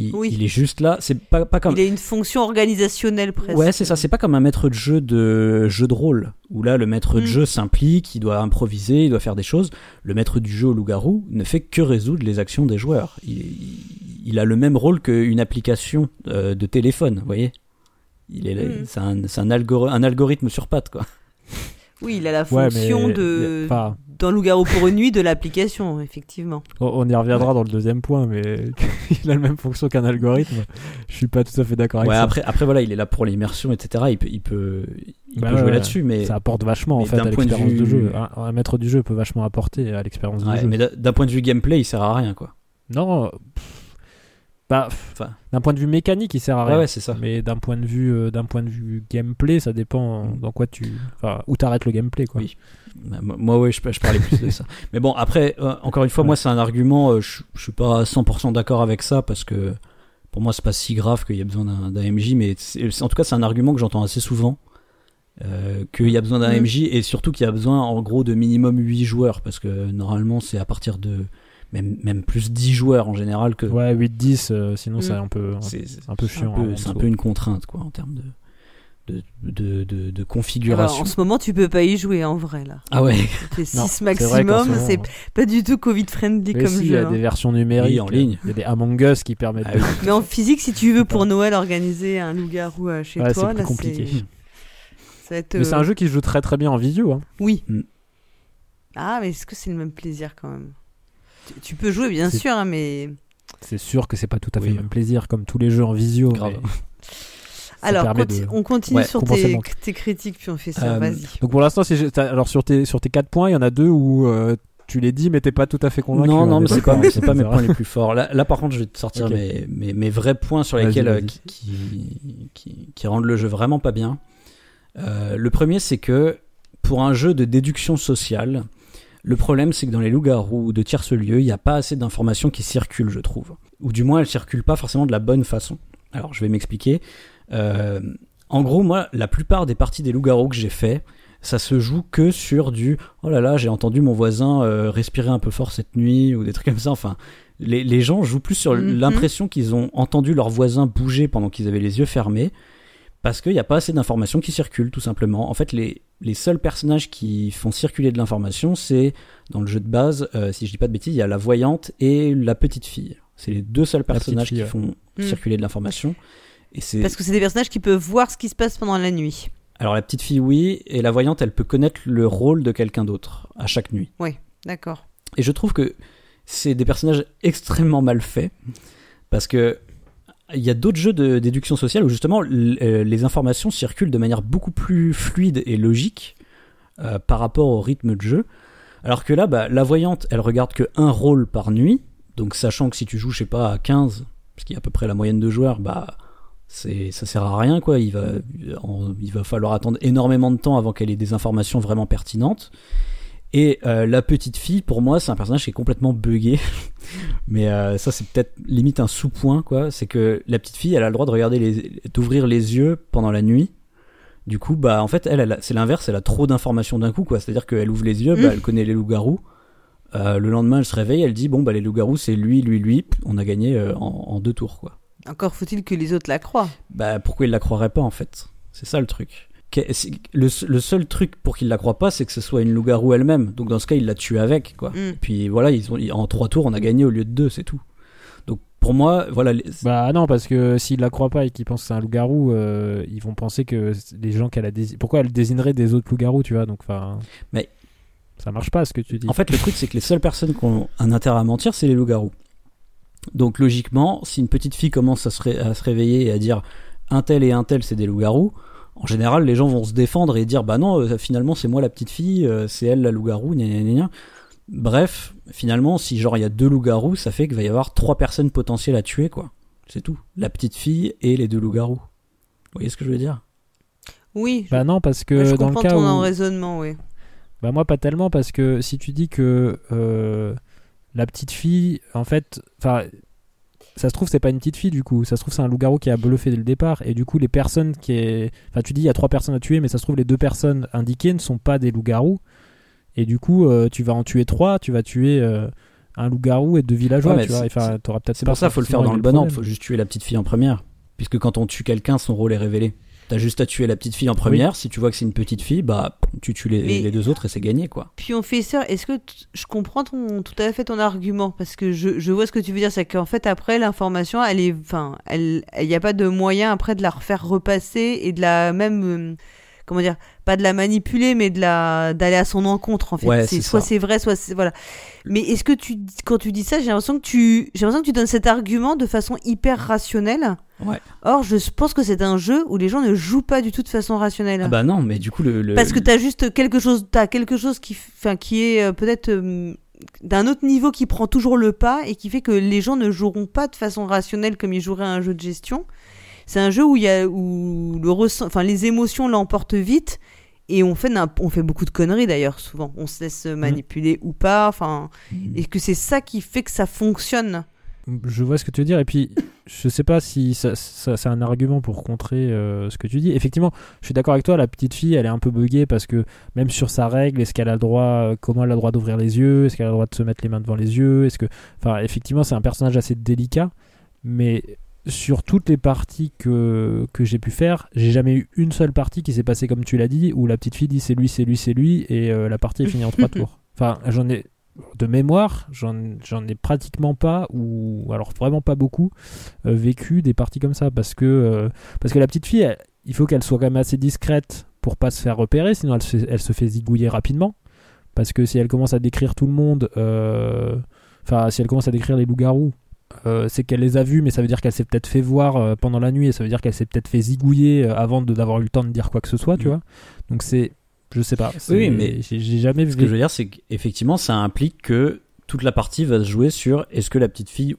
Il, Oui. il est juste là. C'est pas, pas comme. Il a une fonction organisationnelle presque. Ouais, c'est ça. C'est pas comme un maître de jeu de jeu de rôle où là le maître de Mm. jeu s'implique, il doit improviser, il doit faire des choses. Le maître du jeu au loup-garou ne fait que résoudre les actions des joueurs. Il, il- il a le même rôle qu'une application euh, de téléphone, vous voyez? Il est, Mm. c'est un, c'est un, algori- un algorithme sur pattes, quoi. Oui, il a la Ouais, fonction mais- de. enfin, Dans Loup-garou pour une nuit de l'application, effectivement. on, y reviendra dans le deuxième point, mais il a la même fonction qu'un algorithme. Je suis pas tout à fait d'accord avec Ouais, ça. après, après voilà, il est là pour l'immersion, etc. Il peut, il peut, il Bah peut jouer ouais. là-dessus, mais, Ça apporte vachement en fait à d'un de l'expérience de, jeu. Un, un maître du jeu peut vachement apporter à l'expérience ouais, du jeu. mais d'un d'un point de vue gameplay, il sert à rien, quoi. Non, pff, Bah, Enfin, d'un point de vue mécanique, il sert à rien. ouais, c'est ça. Mais d'un point de vue, euh, d'un point de vue gameplay, ça dépend Mm. dans quoi tu, enfin, où t'arrêtes le gameplay, quoi. Oui. Bah, Moi, ouais, je, je parlais plus de ça. Mais bon, après, euh, encore une fois, Ouais. moi, c'est un argument, euh, je, je suis pas à 100% d'accord avec ça parce que pour moi, c'est pas si grave qu'il y a besoin d'un d'un MJ, mais en tout cas, c'est un argument que j'entends assez souvent. Qu'il y a besoin d'un Mm. MJ et surtout qu'il y a besoin en gros de minimum 8 joueurs parce que normalement c'est à partir de même, même plus 10 joueurs en général que Ouais, 8-10, euh, sinon Mm. c'est un peu, c'est c'est un peu c'est chiant. hein, c'est un peu une contrainte quoi en termes de de, de, de, de Alors, configuration en ce moment, tu peux pas y jouer en vrai là. ah ouais C'est Non, 6 c'est vrai qu'en ce maximum, moment, c'est pas du tout Covid friendly Mais comme si, il y jeu. a hein. des versions numériques Oui, en ligne. Il y a des Among Us qui permettent Ah oui. Mais en physique, si tu veux pour Noël organiser un loup-garou euh, chez Ouais, toi, c'est plus là, compliqué. c'est- ça va être, Mais c'est euh, un jeu qui se joue très très bien en visio. Hein. Oui. Mm. Ah, mais est-ce que c'est le même plaisir quand même? Tu, tu peux jouer, bien sûr, hein, mais. C'est sûr que c'est pas tout à fait Oui. le même plaisir comme tous les jeux en visio. Grave. mais ça Alors, permet conti- de- on continue Ouais, sur tes, critiques, puis on fait ça. Euh, Vas-y. Donc pour l'instant, alors sur tes sur tes quatre points, il y en a deux où euh, tu les dis mais t'es pas tout à fait convaincu. Non, on non, mais c'est pas, c'est pas mes points les plus forts. Là, là, par contre, je vais te sortir mes, mes, mes vrais points sur lesquels euh, qui, qui, qui, qui rendent le jeu vraiment pas bien. Euh, le premier, c'est que pour un jeu de déduction sociale, le problème, c'est que dans les loups-garous de tierce lieu, il n'y a pas assez d'informations qui circulent, je trouve. Ou du moins, elles circulent pas forcément de la bonne façon. Alors, je vais m'expliquer. Euh, en gros, moi, la plupart des parties des loups-garous que j'ai fait, ça se joue que sur du oh là là, j'ai entendu mon voisin euh, respirer un peu fort cette nuit ou des trucs comme ça. Enfin, les, les gens jouent plus sur Mhm. l'impression qu'ils ont entendu leur voisin bouger pendant qu'ils avaient les yeux fermés parce qu'il n'y a pas assez d'informations qui circulent, tout simplement. En fait, les, les seuls personnages qui font circuler de l'information, c'est dans le jeu de base, euh, si je dis pas de bêtises, il y a la voyante et la petite fille. C'est les deux seuls personnages fille, qui ouais. font Mm. circuler de l'information. Et c'est Parce que c'est des personnages qui peuvent voir ce qui se passe pendant la nuit. alors la petite fille, oui, et la voyante, elle peut connaître le rôle de quelqu'un d'autre à chaque nuit. D'accord. Et je trouve que c'est des personnages extrêmement mal faits parce que il y a d'autres jeux de déduction sociale où justement euh, les informations circulent de manière beaucoup plus fluide et logique euh, par rapport au rythme de jeu. Alors que là, bah, la voyante, elle regarde que un rôle par nuit. Donc sachant que si tu joues, je sais pas, à 15, parce qu'il y a à peu près la moyenne de joueurs, bah c'est ça sert à rien quoi. Il va il va falloir attendre énormément de temps avant qu'elle ait des informations vraiment pertinentes. Et euh, la petite fille, pour moi, c'est un personnage qui est complètement buggé. Mais euh, ça, c'est peut-être limite un sous-point, quoi. C'est que la petite fille, elle a le droit de regarder les, d'ouvrir les yeux pendant la nuit. Du coup, bah, en fait, elle, elle a- c'est l'inverse. Elle a trop d'informations d'un coup, quoi. C'est-à-dire qu'elle ouvre les yeux, bah, Mm. elle connaît les loups-garous. Euh, le lendemain, elle se réveille, elle dit bon, bah, les loups-garous, c'est lui, lui, lui. On a gagné euh, en, en deux tours, quoi. Encore faut-il que les autres la croient. Bah, pourquoi il la croirait pas, en fait? C'est ça le truc. Le, le seul truc pour qu'il la croie pas, c'est que ce soit une loup-garou elle-même. Donc, dans ce cas, il la tue avec, quoi. Mm. Puis voilà, ils ont, en trois tours, on a gagné au lieu de deux, c'est tout. Donc pour moi, voilà. les- Bah non, parce que s'ils la croient pas et qu'ils pensent que c'est un loup-garou, euh, ils vont penser que les gens qu'elle a dési- Pourquoi elle désignerait des autres loups-garous, tu vois? Donc, enfin. Mais- Ça marche pas ce que tu dis. En fait, le truc, c'est que les seules personnes qui ont un intérêt à mentir, c'est les loups-garous. Donc logiquement, si une petite fille commence à se, ré- à se réveiller et à dire un tel et un tel, c'est des loups-garous, en général, les gens vont se défendre et dire bah non, euh, finalement, c'est moi la petite fille, euh, c'est elle la loup-garou, gna gna gna gna. Bref, finalement, si genre il y a deux loups-garous, ça fait qu'il va y avoir trois personnes potentielles à tuer, quoi. C'est tout. La petite fille et les deux loups-garous. Vous voyez ce que je veux dire? Oui. je- Bah non, parce que je dans le comprends cas ton où. raisonnement, oui. Bah moi pas tellement parce que si tu dis que euh, la petite fille, en fait, enfin, ça se trouve c'est pas une petite fille du coup, ça se trouve c'est un loup-garou qui a bluffé dès le départ et du coup les personnes qui est, enfin tu dis il y a trois personnes à tuer mais ça se trouve les deux personnes indiquées ne sont pas des loups-garous et du coup euh, tu vas en tuer trois, tu vas tuer euh, un loup-garou et deux villageois, Ouais, tu vois, enfin t'auras peut-être C'est pour ça, faut le faire dans le bon ordre. Faut juste tuer la petite fille en première. Puisque quand on tue quelqu'un, son rôle est révélé. T'as juste à tuer la petite fille en première. Si tu vois que c'est une petite fille, bah tu tues les, Mais- les deux autres et c'est gagné, quoi. Puis on fait ça. Est-ce que je comprends ton, tout à fait ton argument? Parce que je, je vois ce que tu veux dire, c'est qu'en fait après l'information, elle est, enfin, elle, il n'y a pas de moyen après de la refaire repasser et de la même, euh, comment dire, pas de la manipuler, mais de la d'aller à son encontre en fait. Ouais, c'est c'est soit c'est vrai, soit c'est voilà. Mais est-ce que tu, quand tu dis ça, j'ai l'impression que tu, j'ai l'impression que tu donnes cet argument de façon hyper rationnelle. Ouais. Or, je pense que c'est un jeu où les gens ne jouent pas du tout de façon rationnelle. Ah bah non, mais du coup, le. le- Parce que t'as juste quelque chose, t'as quelque chose qui, enfin, qui est euh, peut-être euh, d'un autre niveau qui prend toujours le pas et qui fait que les gens ne joueront pas de façon rationnelle comme ils joueraient à un jeu de gestion. C'est un jeu où il y a où le enfin les émotions l'emportent vite et on fait on fait beaucoup de conneries d'ailleurs souvent. On se laisse manipuler ou pas, enfin et que c'est ça qui fait que ça fonctionne. Je vois ce que tu veux dire et puis je sais pas si ça, c'est un argument pour contrer euh, ce que tu dis. Effectivement, je suis d'accord avec toi. La petite fille, elle est un peu buggée parce que même sur sa règle, est-ce qu'elle a le droit, euh, comment elle a le droit d'ouvrir les yeux, est-ce qu'elle a le droit de se mettre les mains devant les yeux, est-ce que, enfin, effectivement, c'est un personnage assez délicat, mais sur toutes les parties que, que j'ai pu faire, j'ai jamais eu une seule partie qui s'est passée comme tu l'as dit, où la petite fille dit c'est lui, c'est lui, c'est lui, et euh, la partie est finie en trois tours. Enfin, j'en ai de mémoire, j'en ai pratiquement pas, ou alors vraiment pas beaucoup, euh, vécu des parties comme ça. Parce que, euh, parce que la petite fille, il faut qu'elle soit quand même assez discrète pour pas se faire repérer, sinon elle se, elle se fait zigouiller rapidement. Parce que si elle commence à décrire tout le monde, enfin, si elle commence à décrire les loups-garous, c'est qu'elle les a vus, mais ça veut dire qu'elle s'est peut-être fait voir pendant la nuit, et ça veut dire qu'elle s'est peut-être fait zigouiller avant d'avoir eu le temps de dire quoi que ce soit, tu mm. vois. Donc c'est je sais pas. Oui, mais j'ai jamais vu. Ce que je veux dire, c'est qu'effectivement, ça implique que toute la partie va se jouer sur est-ce que la petite fille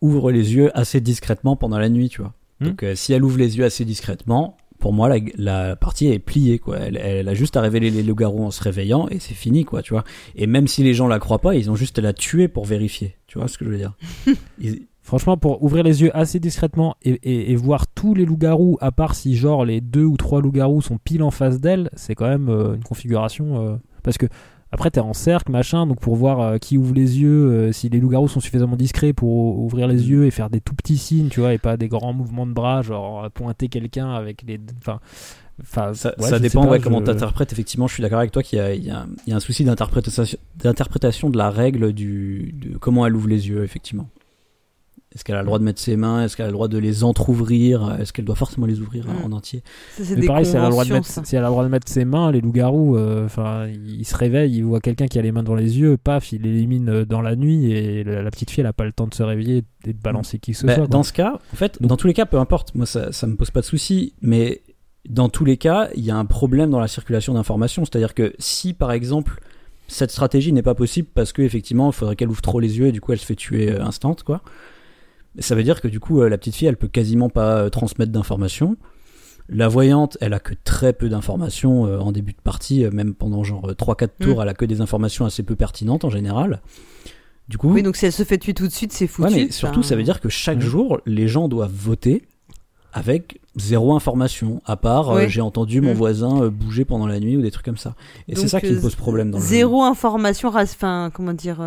ouvre les yeux assez discrètement pendant la nuit, tu vois. Hmm. Donc, euh, si elle ouvre les yeux assez discrètement, pour moi, la, la partie est pliée, quoi. Elle, elle, a juste à révéler les loups-garous en se réveillant et c'est fini, quoi, tu vois. Et même si les gens la croient pas, ils ont juste à la tuer pour vérifier. Tu vois ce que je veux dire? Franchement, pour ouvrir les yeux assez discrètement et, voir tous les loups-garous, à part si genre les deux ou trois loups-garous sont pile en face d'elle, c'est quand même euh, une configuration. Euh, parce que après, t'es en cercle, machin, donc pour voir euh, qui ouvre les yeux, si les loups-garous sont suffisamment discrets pour ouvrir les yeux et faire des tout petits signes, tu vois, et pas des grands mouvements de bras, genre pointer quelqu'un avec les. Enfin. Enfin, ça, dépend comment tu interprètes. Effectivement, je suis d'accord avec toi qu'il y, a un souci d'interprétation de la règle du, de comment elle ouvre les yeux, effectivement. Est-ce qu'elle a le droit de mettre ses mains? Est-ce qu'elle a le droit de les entrouvrir? Est-ce qu'elle doit forcément les ouvrir mm. en entier? Mais pareil, si elle, a le droit de mettre, si elle a le droit de mettre ses mains, les loups-garous, euh, enfin, ils se réveillent, ils voient quelqu'un qui a les mains devant les yeux, paf, il l'élimine euh, dans la nuit et la, petite fille, elle n'a pas le temps de se réveiller et de balancer qui que ce bah, soit. Dans ce cas, en fait, dans tous les cas, peu importe, moi ça, ça me pose pas de souci, mais dans tous les cas, il y a un problème dans la circulation d'informations. C'est-à-dire que si, par exemple, cette stratégie n'est pas possible parce qu'effectivement, il faudrait qu'elle ouvre trop les yeux et du coup, elle se fait tuer euh, instant, quoi ça veut dire que du coup, euh, la petite fille, elle peut quasiment pas euh, transmettre d'informations. La voyante, elle a que très peu d'informations euh, en début de partie, même pendant genre 3-4 tours, mm. elle a que des informations assez peu pertinentes en général. Du coup, oui, donc si elle se fait tuer tout de suite, c'est foutu. mais surtout, ça veut dire que chaque mm. jour, les gens doivent voter avec zéro information, à part j'ai entendu mon mm. voisin bouger pendant la nuit ou des trucs comme ça. Et c'est ça qui me pose problème dans le Zéro information, enfin, comment dire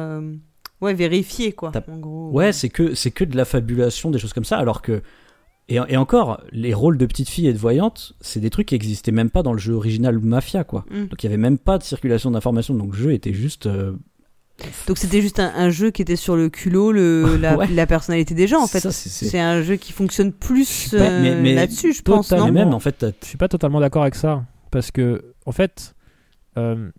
Ouais, vérifier quoi. En gros. Ouais, c'est que c'est que de la fabulation, des choses comme ça, alors que et, et encore, les rôles de petite fille et de voyante, c'est des trucs qui existaient même pas dans le jeu original Mafia, quoi. Mm. Donc il y avait même pas de circulation d'informations, donc le jeu était juste. Euh, donc c'était juste un, jeu qui était sur le culot, le, la, personnalité des gens en fait. C'est un jeu qui fonctionne plus euh, là-dessus, je pense. Non? Même en fait, je suis pas totalement d'accord avec ça parce que en fait, euh,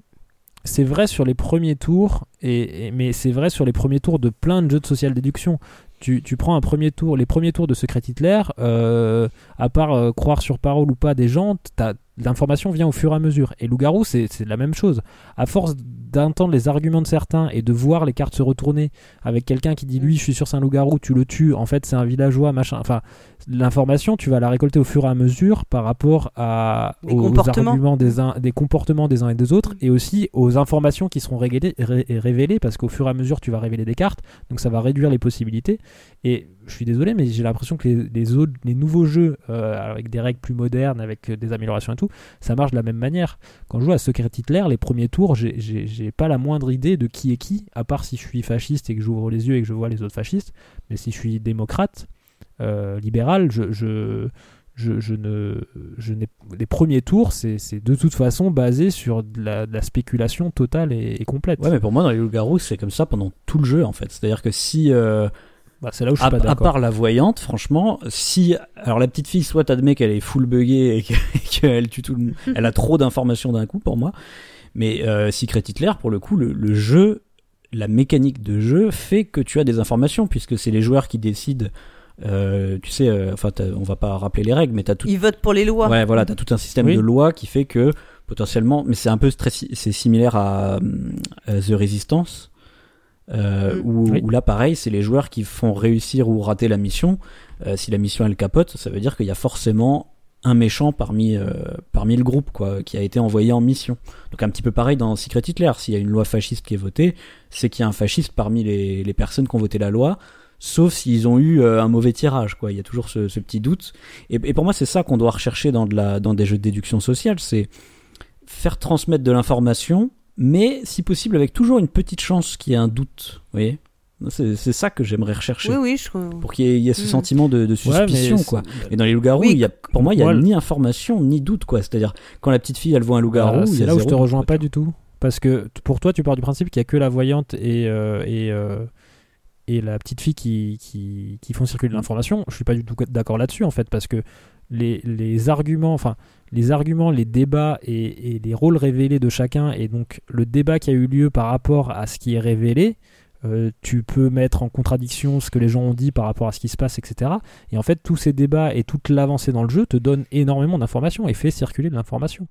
c'est vrai sur les premiers tours, mais c'est vrai sur les premiers tours de plein de jeux de social déduction. Tu, prends un premier tour, les premiers tours de Secret Hitler, euh, à part euh, croire sur parole ou pas des gens, l'information vient au fur et à mesure. Et Loup-Garou, c'est la même chose. À force d'entendre les arguments de certains et de voir les cartes se retourner avec quelqu'un qui dit lui je suis c'est un loup-garou, tu le tues, en fait c'est un villageois, machin. Enfin, l'information tu vas la récolter au fur et à mesure par rapport à, aux arguments des, uns, des comportements des uns et des autres et aussi aux informations qui seront révélées, révélées parce qu'au fur et à mesure tu vas révéler des cartes, donc ça va réduire les possibilités. Et je suis désolé, mais j'ai l'impression que les, autres, les nouveaux jeux euh, avec des règles plus modernes, avec des améliorations et tout, ça marche de la même manière. Quand je joue à Secret Hitler, les premiers tours, j'ai pas la moindre idée de qui est qui, à part si je suis fasciste et que j'ouvre les yeux et que je vois les autres fascistes. Mais si je suis démocrate, euh, libéral, je, je, je, ne, je les premiers tours, c'est, de toute façon basé sur de la, spéculation totale et, complète. Ouais, mais pour moi dans les loups-garous, c'est comme ça pendant tout le jeu en fait. C'est-elle-à-dire que si euh, bah, c'est là où je suis à, pas d'accord. À part la voyante, franchement, si alors la petite fille soit admet qu'elle est full buggée et qu'elle tue tout le... elle a trop d'informations d'un coup pour moi. Mais euh, Secret Hitler, pour le coup, le, jeu, la mécanique de jeu fait que tu as des informations puisque c'est les joueurs qui décident. Euh, tu sais, euh, enfin, on va pas rappeler les règles, mais t'as tout. Ils votent pour les lois. Ouais, voilà, t'as tout un système de lois qui fait que potentiellement, mais c'est un peu c'est similaire à The Resistance euh, Mm. où, Oui. où là pareil c'est les joueurs qui font réussir ou rater la mission. Euh, si la mission elle capote, ça veut dire qu'il y a forcément un méchant parmi euh, parmi le groupe quoi qui a été envoyé en mission. Donc un petit peu pareil dans Secret Hitler, s'il y a une loi fasciste qui est votée, c'est qu'il y a un fasciste parmi les, les personnes qui ont voté la loi, sauf s'ils ont eu euh, un mauvais tirage quoi. Il y a toujours ce, ce petit doute. Et, et pour moi c'est ça qu'on doit rechercher dans de la dans des jeux de déduction sociale, c'est faire transmettre de l'information, mais si possible avec toujours une petite chance qu'il y ait un doute. Vous voyez c'est ça que j'aimerais rechercher Oui, oui, je crois. pour qu'il y, ait- il y ait ce Mm. sentiment de, suspicion quoi. Et dans les loups-garous, Oui, pour moi, il y a voilà. ni information ni doute quoi. C'est-à-dire quand la petite fille elle voit un loup-garou, il y c'est a là où je te rejoins quoi, pas du tout. Parce que pour toi, tu pars du principe qu'il y a que la voyante et, euh, et, euh, et la petite fille qui, qui, qui font circuler l'information. Je suis pas du tout d'accord là-dessus en fait, parce que les, arguments, les débats et, et les rôles révélés de chacun, et donc le débat qui a eu lieu par rapport à ce qui est révélé. euh, tu peux mettre en contradiction ce que les gens ont dit par rapport à ce qui se passe, etc. Et en fait, tous ces débats et toute l'avancée dans le jeu te donnent énormément d'informations et fait circuler de l'information.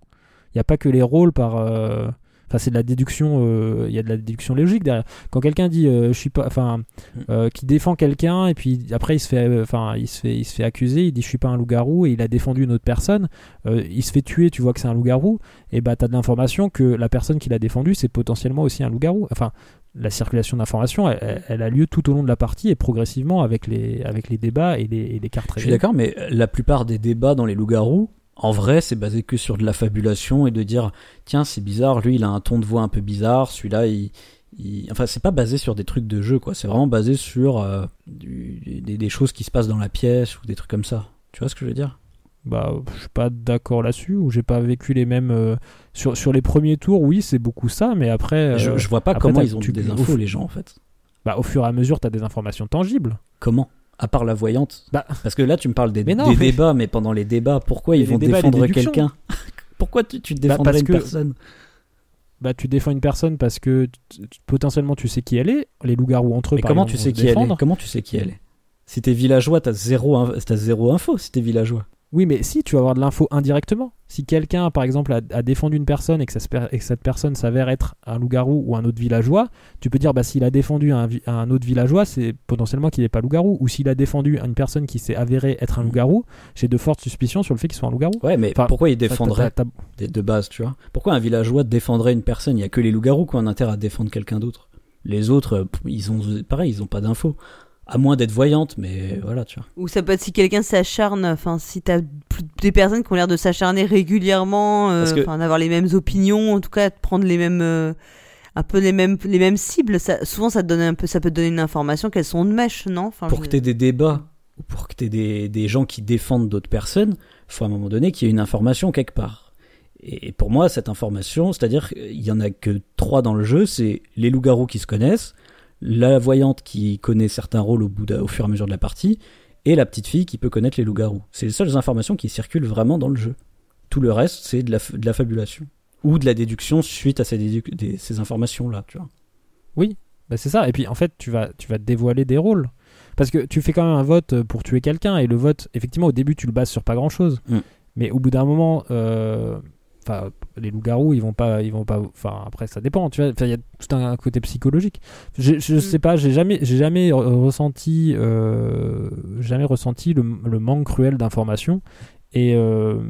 Il n'y a pas que les rôles par. euh, Enfin, c'est de la déduction. euh, Il y a de la déduction logique derrière. Quand quelqu'un dit, euh, je suis pas, enfin, euh, qui défend quelqu'un et puis après il se fait, enfin, il se fait, il se fait accuser. Il dit, je suis pas un loup-garou et il a défendu une autre personne. il se fait tuer. Tu vois que c'est un loup-garou. Et bah, t'as de l'information que la personne qui l'a défendu, c'est potentiellement aussi un loup-garou. Enfin, la circulation d'informations, elle, a lieu tout au long de la partie et progressivement avec les, avec les débats et les, et les cartes Je suis d'accord, mais la plupart des débats dans les loups-garous, en vrai, c'est basé que sur de la fabulation et de dire tiens, c'est bizarre, lui, il a un ton de voix un peu bizarre, celui-là, il. il- Enfin, c'est pas basé sur des trucs de jeu, quoi. C'est vraiment basé sur euh, du- des, des choses qui se passent dans la pièce ou des trucs comme ça. Tu vois ce que je veux dire? Bah, je suis pas d'accord là-dessus, ou j'ai pas vécu les mêmes. euh, sur, sur les premiers tours, oui, c'est beaucoup ça, mais après. je, euh, je vois pas après, comment t'as- ils ont tu- des infos, les gens, en fait. bah, au fur et à mesure, tu as des informations tangibles. Comment? À part la voyante Bah. Parce que là, tu me parles des, Mais non, des mais- débats, mais pendant les débats, pourquoi ils vont débats, défendre quelqu'un? Pourquoi tu, tu Bah, défendrais parce une que- personne? Bah, tu défends une personne parce que potentiellement tu sais qui elle est. Les loups-garous entre eux, Mais par comment exemple, tu sais qui elle est? Comment tu sais qui elle est? Si t'es villageois, t'as zéro, in- zéro info si t'es villageois. Oui, mais si, tu vas avoir de l'info indirectement. Si quelqu'un, par exemple, a, a défendu une personne et que, ça se per- et que cette personne s'avère être un loup-garou ou un autre villageois, tu peux dire, bah, s'il a défendu un, vi- un autre villageois, c'est potentiellement qu'il n'est pas loup-garou. Ou s'il a défendu une personne qui s'est avérée être un Mhm. loup-garou, j'ai de fortes suspicions sur le fait qu'il soit un loup-garou. Ouais, mais Enfin, pourquoi il défendrait de base, tu vois? Pourquoi un villageois défendrait une personne? Il y a que les loups-garous qui ont un intérêt à défendre quelqu'un d'autre. Les autres, ils ont pareil, ils ont pas d'infos. À moins d'être voyantes, mais voilà, tu vois. Ou ça peut être si quelqu'un s'acharne, enfin si t'as des personnes qui ont l'air de s'acharner régulièrement, euh, d'avoir les mêmes opinions, en tout cas de prendre les mêmes, euh, un peu les mêmes, les mêmes cibles. Ça, souvent ça te donne un peu, ça peut te donner une information qu'elles sont de mèche, non? Enfin, Pour je- que t'aies des débats ou pour que t'aies des, des gens qui défendent d'autres personnes, faut à un moment donné qu'il y ait une information quelque part. Et pour moi, cette information, c'est-à-dire qu'il y en a que trois dans le jeu, c'est les loups-garous qui se connaissent, la voyante qui connaît certains rôles au, bout de- au fur et à mesure de la partie, et la petite fille qui peut connaître les loups-garous. C'est les seules informations qui circulent vraiment dans le jeu. Tout le reste, c'est de la, de la fabulation. Ou de la déduction suite à ces, des- ces informations-là, tu vois. Bah, c'est ça. Et puis en fait, tu vas, tu vas dévoiler des rôles. Parce que tu fais quand même un vote euh, pour tuer quelqu'un et le vote, effectivement, au début, tu le bases sur pas grand chose. Mm. Mais au bout d'un moment, euh, enfin, les loups-garous, ils vont pas, ils vont pas. Enfin, après, ça dépend. Tu vois, Enfin, il y a tout un côté psychologique. Je, je Mm. sais pas, j'ai jamais, j'ai jamais re- ressenti, euh, jamais ressenti le, le manque cruel d'informations. Et euh,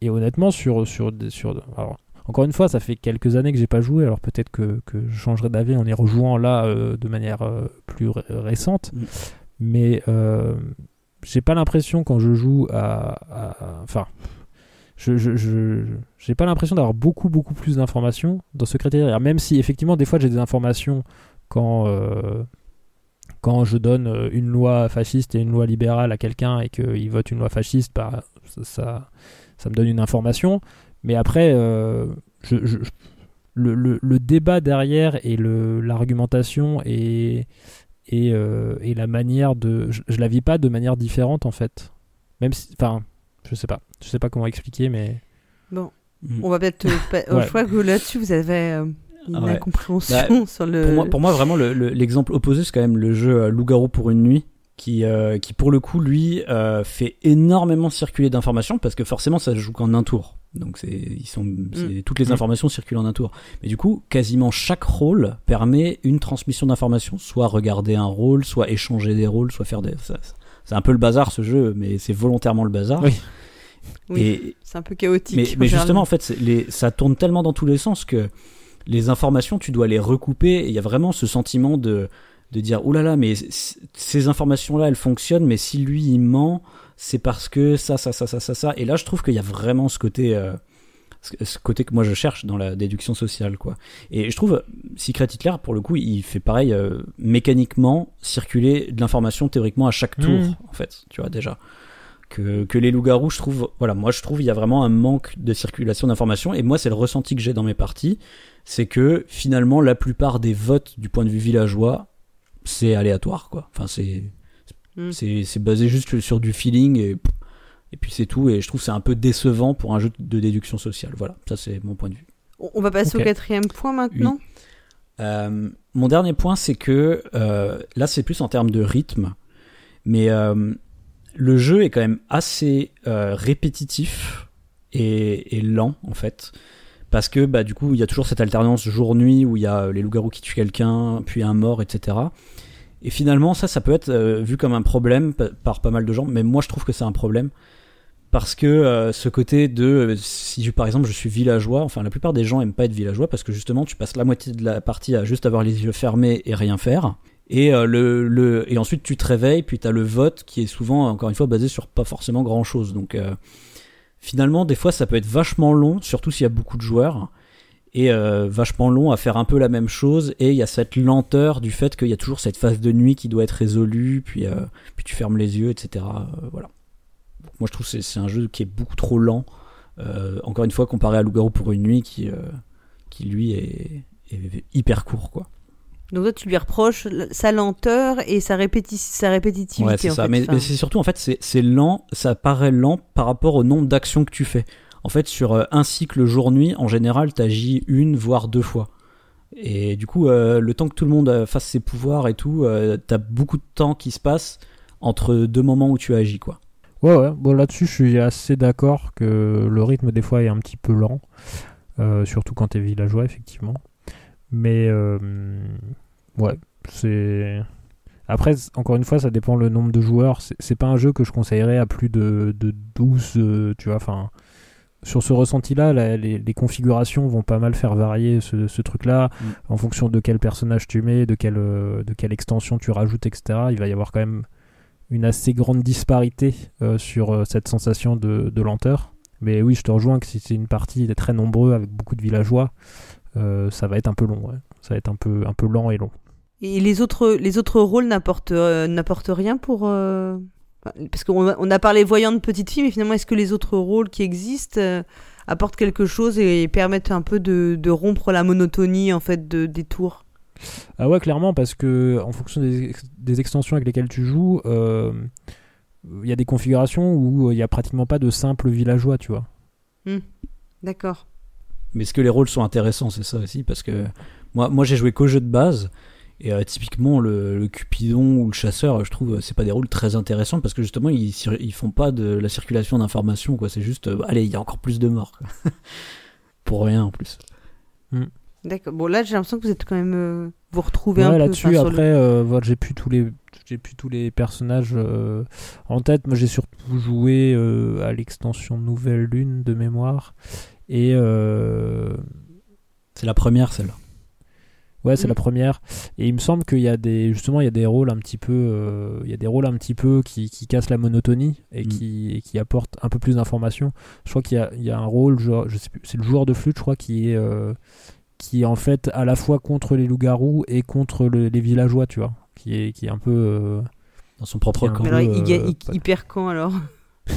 et honnêtement, sur sur sur alors, encore une fois, ça fait quelques années que j'ai pas joué, alors peut-être que, que je changerai d'avis en y rejouant là euh, de manière plus ré- récente. Mm. Mais j'ai pas l'impression quand je joue à. à- Enfin. Je, je, j'ai pas l'impression d'avoir beaucoup beaucoup plus d'informations dans Secret Hitler. Même si effectivement des fois j'ai des informations quand euh, quand je donne euh, une loi fasciste et une loi libérale à quelqu'un et qu'il vote une loi fasciste, bah, ça, ça, me donne une information. Mais après, euh, le, le- débat derrière et le- l'argumentation et, et, et la manière de. Je, je la vis pas de manière différente en fait. Même si. Enfin, je sais pas. Je sais pas comment expliquer, mais. Bon, Mm. on va peut-être. euh, pas- euh. Je crois que là-dessus vous avez euh, une Ah ouais. incompréhension sur le. Pour moi, pour moi, vraiment, le- le- l'exemple opposé, c'est quand même le jeu euh, Loup-garou pour une nuit, qui, euh, qui pour le coup, lui, euh, fait énormément circuler d'informations parce que forcément, ça se joue qu'en un tour. Donc, ils sont, c'est- toutes les Mm. informations circulent en un tour. Mais du coup, quasiment chaque rôle permet une transmission d'informations, soit regarder un rôle, soit échanger des rôles, soit faire des. ça- ça- c'est un peu le bazar ce jeu, mais c'est volontairement le bazar. Oui. C'est un peu chaotique. mais, justement, en fait, les, ça tourne tellement dans tous les sens que les informations, tu dois les recouper. Et il y a vraiment ce sentiment de, de dire, oh là là, mais ces informations-là, elles fonctionnent, mais si lui, il ment, c'est parce que ça, ça, ça, ça, ça, ça. Et là, je trouve qu'il y a vraiment ce côté, euh, ce ce côté que moi je cherche dans la déduction sociale, quoi. Et je trouve, Secret Hitler, pour le coup, il fait pareil, euh, mécaniquement, circuler de l'information théoriquement à chaque tour, Mhm. en fait, tu vois, déjà que, que les loups-garous, je trouve, voilà, moi je trouve il y a vraiment un manque de circulation d'informations et moi c'est le ressenti que j'ai dans mes parties, c'est que finalement la plupart des votes du point de vue villageois, c'est aléatoire quoi. Enfin c'est Mm. c'est c'est basé juste sur du feeling et et puis c'est tout et je trouve que c'est un peu décevant pour un jeu de déduction sociale. Voilà, ça c'est mon point de vue. On va passer au quatrième point maintenant. Euh, mon dernier point, c'est que euh, là, c'est plus en termes de rythme, mais euh, le jeu est quand même assez euh, répétitif et, et lent en fait, parce que bah du coup, il y a toujours cette alternance jour-nuit où il y a les loups-garous qui tuent quelqu'un, puis un mort, etc. Et finalement, ça, ça peut être euh, vu comme un problème pa- par pas mal de gens, mais moi, je trouve que c'est un problème parce que euh, ce côté de euh, si par exemple je suis villageois enfin la plupart des gens aiment pas être villageois parce que justement tu passes la moitié de la partie à juste avoir les yeux fermés et rien faire. Et euh, le, le et ensuite tu te réveilles puis tu as le vote qui est souvent encore une fois basé sur pas forcément grand chose donc euh, finalement des fois ça peut être vachement long surtout s'il y a beaucoup de joueurs et euh, vachement long à faire un peu la même chose. Et il y a cette lenteur du fait qu'il y a toujours cette phase de nuit qui doit être résolue puis puis tu fermes les yeux etc voilà moi je trouve que c'est un jeu qui est beaucoup trop lent euh, encore une fois comparé à Loup-garou pour une nuit qui euh, qui lui est, est hyper court quoi Donc toi, tu lui reproches sa lenteur et sa, répéti- sa répétitivité. ouais c'est en ça fait. mais, Enfin, mais c'est surtout en fait c'est lent ça paraît lent par rapport au nombre d'actions que tu fais en fait sur euh, un cycle jour-nuit en général t'agis une voire deux fois et du coup euh, le temps que tout le monde fasse ses pouvoirs et tout t'as beaucoup de temps qui se passe entre deux moments où tu agis quoi Ouais, ouais. Bon, là-dessus, je suis assez d'accord que le rythme, des fois, est un petit peu lent. euh, surtout quand t'es villageois, effectivement. Mais, euh, ouais, c'est. Après, encore une fois, ça dépend le nombre de joueurs. C'est pas un jeu que je conseillerais à plus de, de 12, euh, tu vois. Enfin, sur ce ressenti-là, les, les configurations vont pas mal faire varier ce, ce truc-là Mm. en fonction de quel personnage tu mets, de quelle, euh, de quelle extension tu rajoutes, etc. Il va y avoir quand même une assez grande disparité euh, sur euh, cette sensation de, lenteur. Mais oui, je te rejoins que si c'est une partie très nombreux avec beaucoup de villageois, euh, ça va être un peu long. Ça va être un peu, un peu lent et long. Et les autres, les autres rôles n'apportent rien pour. Parce qu'on a- parlé voyant de petite fille, mais finalement, est-ce que les autres rôles qui existent apportent quelque chose et permettent un peu de, de rompre la monotonie en fait de, des tours? Ah ouais, clairement, parce que en fonction des, ex- des extensions avec lesquelles tu joues, euh, il y a des configurations où euh, il y a pratiquement pas de simples villageois, tu vois. D'accord. Mais est-ce que les rôles sont intéressants C'est ça aussi, parce que moi, moi j'ai joué qu'au jeu de base. Et euh, typiquement, le, le Cupidon ou le chasseur, je trouve, c'est pas des rôles très intéressants parce que justement, ils, ils font pas de la circulation d'informations, quoi. C'est juste, euh, allez, il y a encore plus de morts, quoi. Pour rien en plus. D'accord. Bon, là, j'ai l'impression que vous êtes quand même. euh, vous retrouvez un Ouais, peu. là-dessus, enfin, sur après, euh, voilà, j'ai plus tous les, j'ai plus tous les personnages euh, en tête. Moi, j'ai surtout joué euh, à l'extension Nouvelle Lune de mémoire. Et euh, C'est la première, celle-là. ouais, c'est Mm. la première. Et il me semble qu'il y a des, justement, il y a des rôles un petit peu, euh, il y a des rôles un petit peu qui, qui cassent la monotonie et Mm. qui, et qui apportent un peu plus d'informations. Je crois qu'il y a, il y a un rôle, genre, je sais plus, c'est le joueur de flûte, je crois, qui est, euh, qui est en fait à la fois contre les loups-garous et contre le- les villageois, tu vois, qui est, qui est un peu. euh, Dans son propre camp. Alors, il, ga- euh, il- il perd quand alors?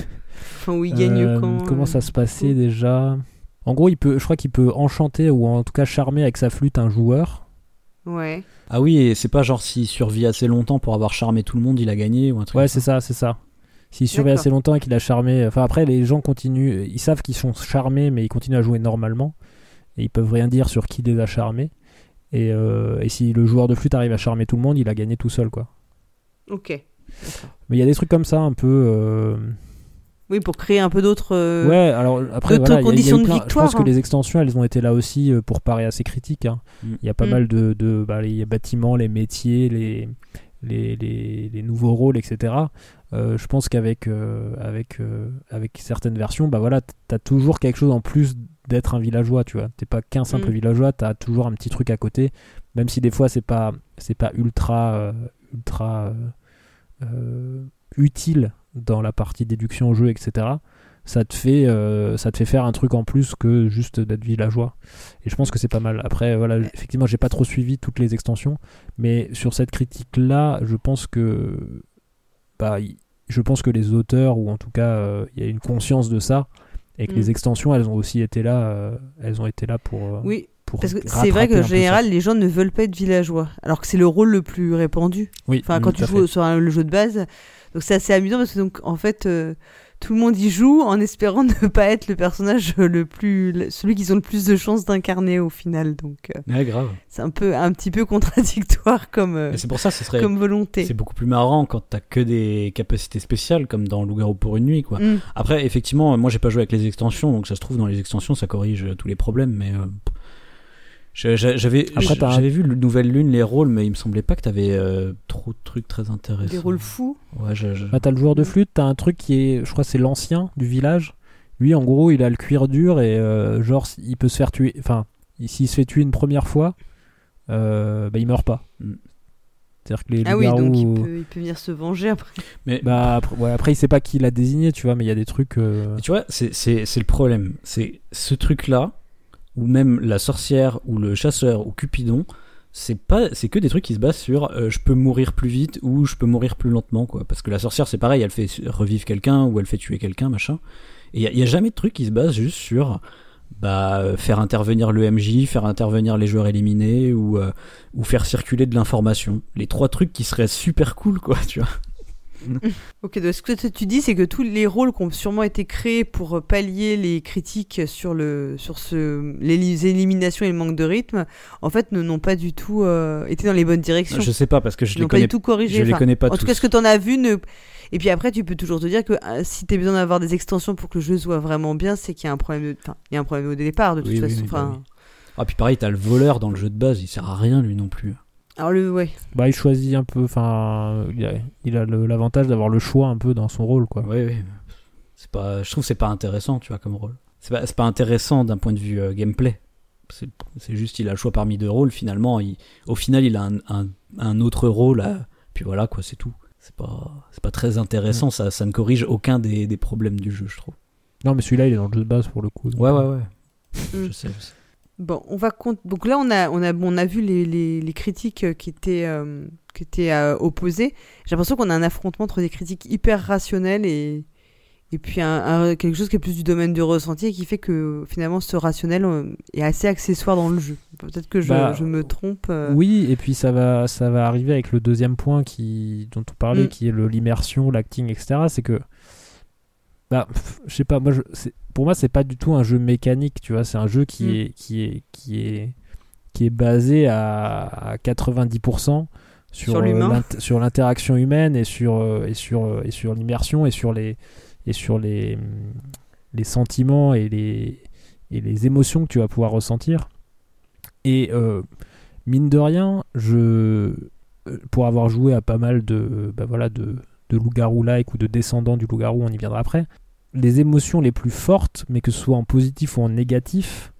Enfin, où il gagne Euh, quand Comment euh, ça se passait déjà? En gros, il peut, je crois qu'il peut enchanter ou en tout cas charmer avec sa flûte un joueur. Ouais. Ah oui, et c'est pas genre s'il survit assez longtemps pour avoir charmé tout le monde, il a gagné ou un truc. Ouais, c'est ça, c'est ça. S'il survit assez longtemps et qu'il a charmé. Enfin, après, les gens continuent. Ils savent qu'ils sont charmés, mais ils continuent à jouer normalement. Et ils peuvent rien dire sur qui les a charmés. Et, euh, et si le joueur de flûte arrive à charmer tout le monde, il a gagné tout seul, quoi. Ok. Mais il y a des trucs comme ça un peu. euh, Oui, pour créer un peu d'autres. euh, Ouais, alors après, voilà, il y a- il y a conditions eu de plein- victoire, Je pense hein. que les extensions, elles ont été là aussi pour parer à ces critiques. hein. Mm. Il y a pas Mm. mal de, de bah, les bâtiments, les métiers, les, les, les, les nouveaux rôles, etc. Euh, je pense qu'avec euh, avec, euh, avec certaines versions, bah voilà, t'as toujours quelque chose en plus d'être un villageois, tu vois. T'es pas qu'un simple Mm. villageois, t'as toujours un petit truc à côté, même si des fois c'est pas c'est pas ultra euh, ultra euh, euh, utile dans la partie déduction au jeu, etc. Ça te fait ça te fait faire un truc en plus que juste d'être villageois. Et je pense que c'est pas mal. Après, voilà, effectivement, j'ai pas trop suivi toutes les extensions, mais sur cette critique-là, je pense que, bah, je pense que les auteurs, ou en tout cas, euh, il y a une conscience de ça, et que Mm. les extensions, elles ont aussi été là, euh, elles ont été là pour, euh, Oui, pour parce que c'est vrai que en général, les gens ne veulent pas être villageois, alors que c'est le rôle le plus répandu. Oui, Enfin, mm, quand tu joues fait. sur un- le jeu de base. Donc c'est assez amusant parce que donc en fait euh, tout le monde y joue en espérant ne pas être le personnage le plus celui qu'ils ont le plus de chances d'incarner au final. Donc euh, Ouais, grave. c'est un peu un petit peu contradictoire comme euh, c'est pour ça, ce serait. comme volonté. C'est beaucoup plus marrant quand t'as que des capacités spéciales comme dans Loup-garou pour une nuit, quoi. Mm. Après, effectivement, moi j'ai pas joué avec les extensions, donc ça se trouve dans les extensions ça corrige tous les problèmes, mais euh, j'avais vu le Nouvelle Lune les rôles, mais il me semblait pas que t'avais euh, trop de trucs très intéressants. Des rôles fous. Ouais, je, je- Bah, t'as le joueur de flûte, t'as un truc qui est, je crois, que c'est l'ancien du village. Lui, en gros, il a le cuir dur et euh, genre, il peut se faire tuer. Enfin, s'il se fait tuer une première fois, euh, bah, il meurt pas. Mm. C'est-à-dire que les Ah oui, donc il peut, il peut venir se venger après. Mais Bah après, ouais, après, il sait pas qui l'a désigné, tu vois, mais il y a des trucs. euh, tu vois, c'est c'est c'est le problème, c'est ce truc-là, ou même la sorcière ou le chasseur ou Cupidon. C'est pas, c'est que des trucs qui se basent sur euh, je peux mourir plus vite ou je peux mourir plus lentement quoi. Parce que la sorcière c'est pareil, elle fait revivre quelqu'un ou elle fait tuer quelqu'un machin. Et il y, a jamais de truc qui se base juste sur bah euh, faire intervenir le MJ, faire intervenir les joueurs éliminés ou euh, ou faire circuler de l'information. Les trois trucs qui seraient super cool quoi, tu vois. Ok, donc ce que tu dis, c'est que tous les rôles qui ont sûrement été créés pour pallier les critiques sur le sur ce les li- éliminations et le manque de rythme, en fait, ne n'ont pas du tout euh, été dans les bonnes directions. Je sais pas parce que je Ils les n'ont pas connais, du tout corrigé. je les connais pas en tous. tout cas, ce que tu en as vu ne. Et puis après, tu peux toujours te dire que euh, si tu as besoin d'avoir des extensions pour que le jeu soit vraiment bien, c'est qu'il y a un problème. De... Enfin, il y a un problème au départ de toute Oui, façon. oui, bah Enfin. Ah puis pareil, t'as le voleur dans le jeu de base, il sert à rien lui non plus. Alors le ouais. Bah, il choisit un peu. Enfin, il a, l'avantage d'avoir le choix un peu dans son rôle, quoi. Ouais, ouais. C'est pas, je trouve que c'est pas intéressant, tu vois, comme rôle. C'est pas, c'est pas intéressant d'un point de vue euh, gameplay. C'est, c'est juste, il a le choix parmi deux rôles. Finalement, il, au final, il a un, un, un autre rôle. à- puis voilà, quoi, c'est tout. C'est pas, c'est pas très intéressant. Ça, ça ne corrige aucun des, des problèmes du jeu, je trouve. Non, mais celui-là, il est dans le jeu de base pour le coup. donc, Ouais, ouais, euh, ouais. Mm. Je sais, je sais. Bon, on va. Donc là, on a, on a, on a vu les, les, les critiques euh, qui étaient, euh, qui étaient euh, opposées. J'ai l'impression qu'on a un affrontement entre des critiques hyper rationnelles et, et puis un, un- quelque chose qui est plus du domaine du ressenti et qui fait que finalement ce rationnel est assez accessoire dans le jeu. Peut-être que je, Bah, je me trompe. euh. Oui, et puis ça va, ça va arriver avec le deuxième point qui, dont on parlait, Mm. qui est le- l'immersion, l'acting, etc. C'est que, bah, je sais pas, moi, je, pour moi, c'est pas du tout un jeu mécanique, tu vois. C'est un jeu qui Mm. est, qui est, qui est, qui est basé à, à 90% sur, Sur euh, sur l'interaction humaine et sur, euh, et sur, euh, et sur l'immersion et sur les, et sur les, hum, les sentiments et les, et les émotions que tu vas pouvoir ressentir. Et euh, mine de rien, je, pour avoir joué à pas mal de, bah voilà, de, de loup-garou like ou de descendants du loup-garou, on y viendra après, les émotions les plus fortes, mais que ce soit en positif ou en négatif,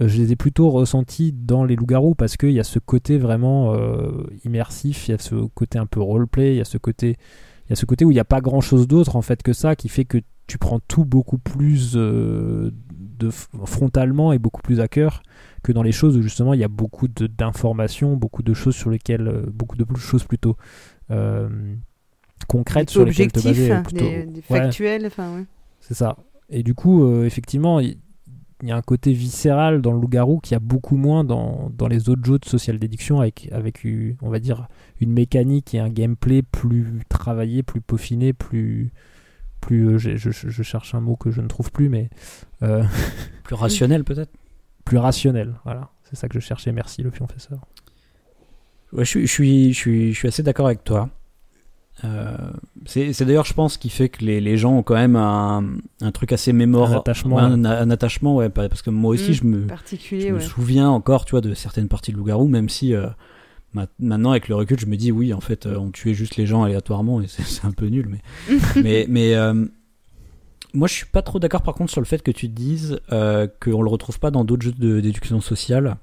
euh, je les ai plutôt ressenties dans les loups-garous parce qu'il y a ce côté vraiment euh, immersif, il y a ce côté un peu roleplay, il y a ce côté, il y a ce côté où il n'y a pas grand-chose d'autre en fait que ça qui fait que tu prends tout beaucoup plus euh, de, frontalement et beaucoup plus à cœur que dans les choses où justement il y a beaucoup d'informations, beaucoup de choses sur lesquelles, beaucoup de choses plutôt concrètes sur lesquelles te objectifs, baser. plutôt- des, des Ouais, factuels. Enfin, ouais. C'est ça. Et du coup, euh, effectivement, il y, a un côté viscéral dans le loup-garou qui a beaucoup moins dans, dans les autres jeux de social déduction avec, avec, on va dire, une mécanique et un gameplay plus travaillé, plus peaufiné, plus. plus euh, je, je- je cherche un mot que je ne trouve plus, mais euh, Plus rationnel, peut-être? plus rationnel. Voilà, c'est ça que je cherchais. Merci, le pionfesseur. Ouais, je suis, je suis, je suis, je suis assez d'accord avec toi. Euh, c'est d'ailleurs, je pense, qui fait que les, les, gens ont quand même un, un truc assez mémorable. Un attachement. un, un, attachement, ouais. Parce que moi aussi, Mmh, je, me, particulier, je me souviens encore, tu vois, de certaines parties de Loup-Garou, même si euh, ma- maintenant, avec le recul, je me dis, oui, en fait, euh, on tuait juste les gens aléatoirement et c'est c'est un peu nul. Mais, mais, mais euh, moi, je suis pas trop d'accord, par contre, sur le fait que tu dises euh, qu'on le retrouve pas dans d'autres jeux de- d'éducation sociale.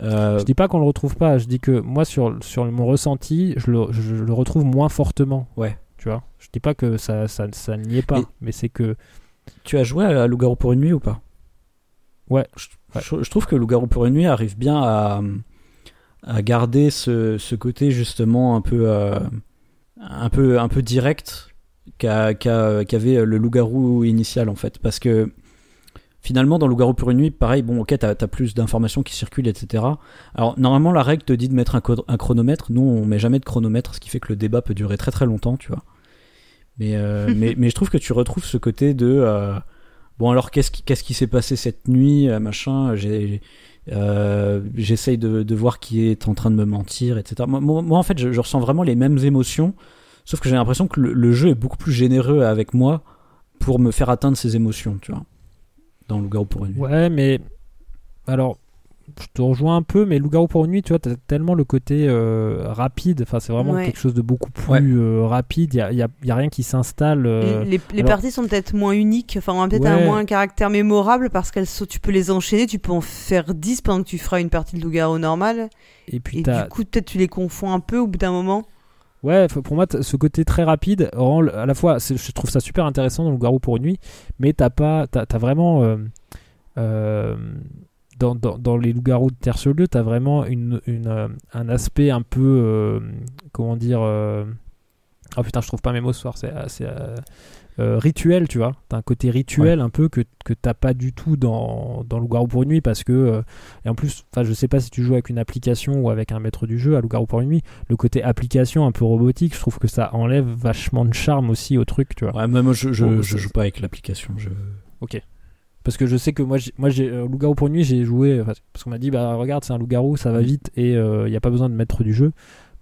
Euh, Je dis pas qu'on le retrouve pas, je dis que moi, sur, sur mon ressenti, je le, je le retrouve moins fortement. Ouais. Tu vois? Je dis pas que ça, ça, ça n'y est pas, Mais- mais, c'est que. Tu as joué à Loup-Garou pour une nuit ou pas? Ouais. Je, je- je trouve que Loup-Garou pour une nuit arrive bien à, à garder ce, ce côté justement un peu, euh, un peu, un peu direct qu'a- qu'a- qu'avait le Loup-Garou initial en fait. Parce que finalement, dans Loup-Garou pour une nuit, pareil, bon, ok, t'as as plus d'informations qui circulent, etc. Alors, normalement, la règle te dit de mettre un, chronomètre. Nous, on met jamais de chronomètre, ce qui fait que le débat peut durer très très longtemps, tu vois. Mais, euh, mais, mais je trouve que tu retrouves ce côté de. euh, bon, alors, qu'est-ce qui, qu'est-ce qui s'est passé cette nuit, euh, machin j'ai, euh, J'essaye de, de voir qui est en train de me mentir, etc. Moi, moi, moi, en fait, je, je ressens vraiment les mêmes émotions, sauf que j'ai l'impression que le, le jeu est beaucoup plus généreux avec moi pour me faire atteindre ces émotions, tu vois. Dans Loup-Garou pour une nuit. Ouais, mais. Alors, je te rejoins un peu, mais Loup-Garou pour une nuit, tu vois, t'as tellement le côté euh, rapide. Enfin, c'est vraiment Ouais. quelque chose de beaucoup plus Ouais. euh, rapide. Il y a, y a- y a rien qui s'installe. euh, les les alors- parties sont peut-être moins uniques, enfin, ont peut-être un moins un caractère mémorable parce qu'elles sont, tu peux les enchaîner, tu peux en faire 10 pendant que tu feras une partie de loup-garou normal. Et puis, Et du coup, peut-être tu les confonds un peu au bout d'un moment. Ouais, pour moi, ce côté très rapide rend à la fois, je trouve ça super intéressant dans le Garou pour une nuit, mais t'as pas, t'as, vraiment euh, euh, dans, dans, dans les loups-garous de terre sur lieu, t'as vraiment une, une, euh, un aspect un peu, comment dire, oh putain, je trouve pas mes mots ce soir, c'est euh, rituel, tu vois, t'as un côté rituel un peu que, que t'as pas du tout dans, dans Loup-garou pour une nuit parce que, euh, et en plus, je sais pas si tu joues avec une application ou avec un maître du jeu à Loup-garou pour une nuit, le côté application un peu robotique, je trouve que ça enlève vachement de charme aussi au truc, tu vois. Ouais, mais moi, je, je, je joue pas avec l'application. Je... Parce que je sais que moi, j'ai- moi j'ai euh, Loup-garou pour une nuit, j'ai joué parce qu'on m'a dit bah regarde, c'est un loup-garou, ça va vite et il n'y a pas besoin de maître du jeu.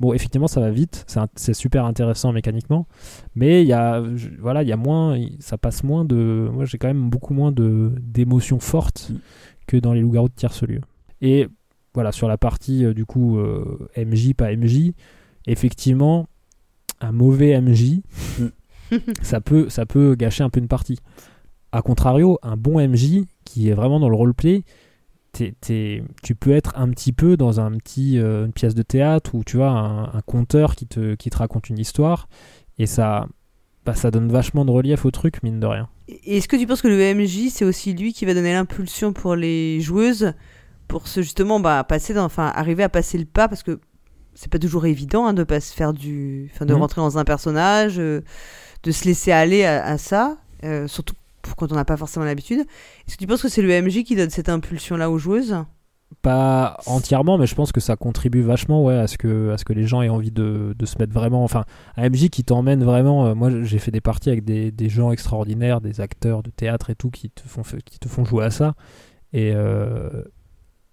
Bon, effectivement, ça va vite, c'est super intéressant mécaniquement, mais il y a je- voilà, il y a moins ça passe moins de moi j'ai quand même beaucoup moins de d'émotions fortes Mm. que dans les loups-garous de tierce-lieu. Et voilà, sur la partie euh, du coup euh, MJ pas MJ, effectivement un mauvais MJ ça peut, ça peut gâcher un peu une partie. A contrario, un bon MJ qui est vraiment dans le roleplay, tu peux être un petit peu dans un petit, euh, une pièce de théâtre ou tu vois un, un conteur qui te, qui te raconte une histoire et ça, bah, ça donne vachement de relief au truc, mine de rien. Est-ce que tu penses que le MJ, c'est aussi lui qui va donner l'impulsion pour les joueuses pour se justement bah, passer dans, enfin, arriver à passer le pas? Parce que c'est pas toujours évident hein, de pas se faire du, enfin, de Mhm. rentrer dans un personnage, euh, de se laisser aller à, à ça, euh, surtout quand on n'a pas forcément l'habitude. Est-ce que tu penses que c'est le MJ qui donne cette impulsion-là aux joueuses? Pas entièrement, mais je pense que ça contribue vachement ouais, à, ce que, à ce que les gens aient envie de, se mettre vraiment. Enfin, un MJ qui t'emmène vraiment. euh, moi, j'ai fait des parties avec des, gens extraordinaires, des acteurs de théâtre et tout, qui te font, qui te jouer à ça. Et, euh,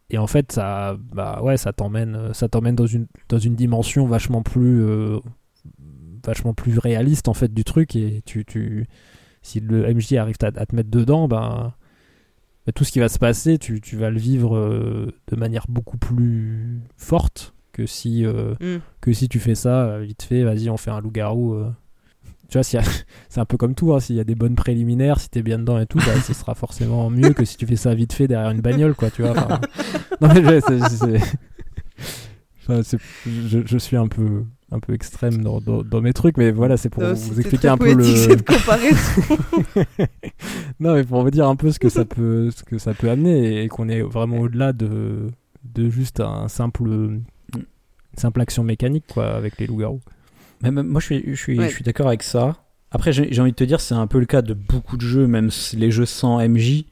et en fait, ça, bah, ouais, ça t'emmène, ça t'emmène dans une, dans une dimension vachement plus, euh, vachement plus réaliste en fait du truc. Et tu, tu, si le MJ arrive à, à te mettre dedans, ben bah, tout ce qui va se passer, tu, tu vas le vivre euh, de manière beaucoup plus forte que si, euh, Mm. que si tu fais ça euh, vite fait, vas-y, on fait un loup-garou. euh. Tu vois, c'est un peu comme tout, hein, s'il y a des bonnes préliminaires, si t'es bien dedans et tout, bah, ce sera forcément mieux que si tu fais ça vite fait derrière une bagnole, quoi, tu vois. enfin. non, mais je suis un peu, un peu extrême dans, dans- dans mes trucs, mais voilà, c'est pour Euh, vous expliquer un peu le. cette comparaison. non, mais pour vous dire un peu ce que ça peut, ce que ça peut amener et qu'on est vraiment au-delà de, de juste un simple, une simple action mécanique quoi, avec les loups-garous. Mais même- moi, je suis, je suis, Ouais. je suis d'accord avec ça. Après, j'ai envie de te dire, c'est un peu le cas de beaucoup de jeux, même les jeux sans MJ.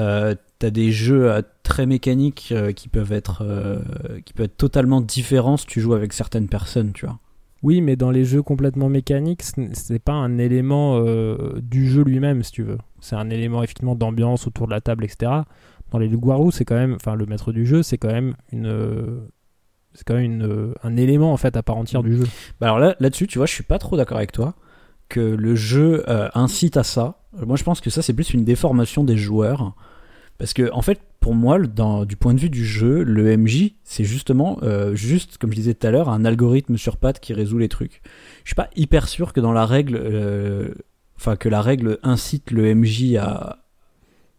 Euh, T'as des jeux euh, très mécaniques euh, qui peuvent être euh, qui peuvent être totalement différents si tu joues avec certaines personnes, tu vois. Oui, mais dans les jeux complètement mécaniques, ce n'est- c'est pas un élément euh, du jeu lui-même, si tu veux. C'est un élément effectivement d'ambiance autour de la table, etc. Dans les loups-garous, c'est quand même, enfin, le maître du jeu, c'est quand même une, c'est quand même une, un élément en fait à part entière du jeu. Bah alors là, là-dessus, tu vois, je suis pas trop d'accord avec toi que le jeu euh, incite à ça. Moi, je pense que ça, c'est plus une déformation des joueurs. Parce que, en fait, pour moi, dans, du point de vue du jeu, le MJ, c'est justement, euh, juste, comme je disais tout à l'heure, un algorithme sur pattes qui résout les trucs. Je suis pas hyper sûr que dans la règle, euh, enfin, que la règle incite le MJ à,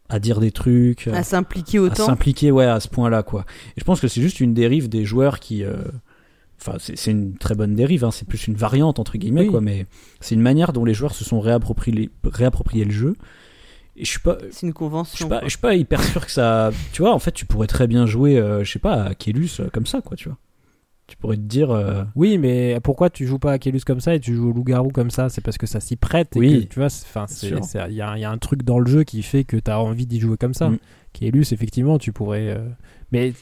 à dire des trucs. À s'impliquer à autant. s'impliquer, ouais, à ce point-là, quoi. Et je pense que c'est juste une dérive des joueurs qui. euh, Enfin, c'est c'est une très bonne dérive, hein, c'est plus une variante, entre guillemets, Oui. quoi, mais c'est une manière dont les joueurs se sont réappropriés, réappropriés le jeu. Et je suis pas. C'est une Je convention. suis pas, je suis pas hyper sûr que ça. Tu vois, en fait, tu pourrais très bien jouer, euh, je sais pas, à Kélus euh, comme ça, quoi, tu vois. Tu pourrais te dire. euh, Oui, mais pourquoi tu joues pas à Kélus comme ça et tu joues au loup-garou comme ça? C'est parce que ça s'y prête. et Oui. que, tu vois, il y, a un- il y a un truc dans le jeu qui fait que tu as envie d'y jouer comme ça. Mm. Kélus, effectivement, tu pourrais. euh, Mais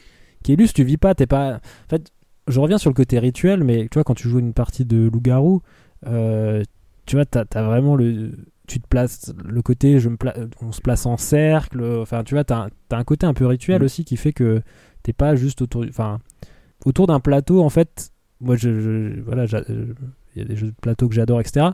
Kélus, tu vis pas, t'es pas. En fait, je reviens sur le côté rituel, mais tu vois, quand tu joues une partie de loup-garou, euh, tu vois, t'as as vraiment le. Tu te places le côté, je me pla- on se place en cercle. Enfin, tu vois, t'as as un côté un peu rituel Mm. aussi qui fait que t'es pas juste autour. Enfin, autour d'un plateau, en fait, moi, je, je- voilà, il y a des jeux de plateau que j'adore, etc.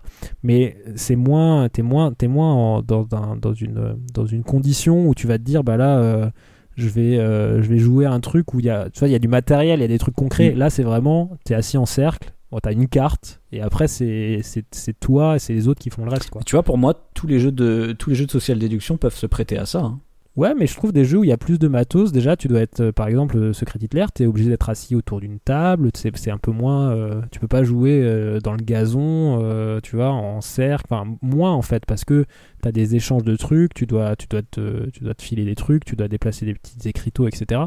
Mais c'est moins, t'es moins, t'es moins en- dans, dans une, dans une condition où tu vas te dire, bah là, euh, je vais, euh, je vais jouer à un truc où il y a, tu vois, il y a du matériel, il y a des trucs concrets. Mm. Là, c'est vraiment, t'es assis en cercle, bon, t'as une carte, et après, c'est, c'est, c'est toi et c'est les autres qui font le reste, quoi. Tu vois, pour moi, tous les jeux de, tous les jeux de social déduction peuvent se prêter à ça. hein. Ouais, mais je trouve des jeux où il y a plus de matos. Déjà, tu dois être, euh, par exemple, euh, Secret Hitler, tu es obligé d'être assis autour d'une table. C'est c'est un peu moins. euh, tu peux pas jouer euh, dans le gazon, euh, tu vois, en cercle. Enfin, moins en fait, parce que tu as des échanges de trucs. Tu dois, tu, dois te, tu dois te filer des trucs, tu dois déplacer des petits écriteaux, etc.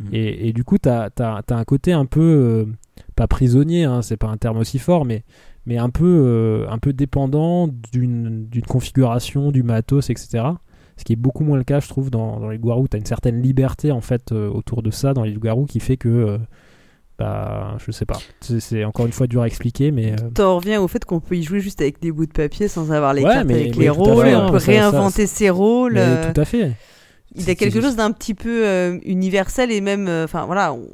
Mhm. Et, et du coup, tu as, un côté un peu. Pas prisonnier, hein, c'est pas un terme aussi fort, mais, mais un, peu, euh, un peu dépendant d'une configuration, du matos, etc. Ce qui est beaucoup moins le cas, je trouve, dans, dans les loups-garous. Tu as une certaine liberté, en fait, euh, autour de ça, dans les loups-garous, qui fait que. euh, bah, je sais pas. C'est encore une fois dur à expliquer, mais. euh, T'en reviens au fait qu'on peut y jouer juste avec des bouts de papier sans avoir les Ouais, cartes mais- avec mais les rôles. fait, on hein, peut ça- ça- réinventer ses rôles. mais euh, tout à fait. il y a quelque chose d'un petit peu euh, universel et même. euh, Enfin voilà. on-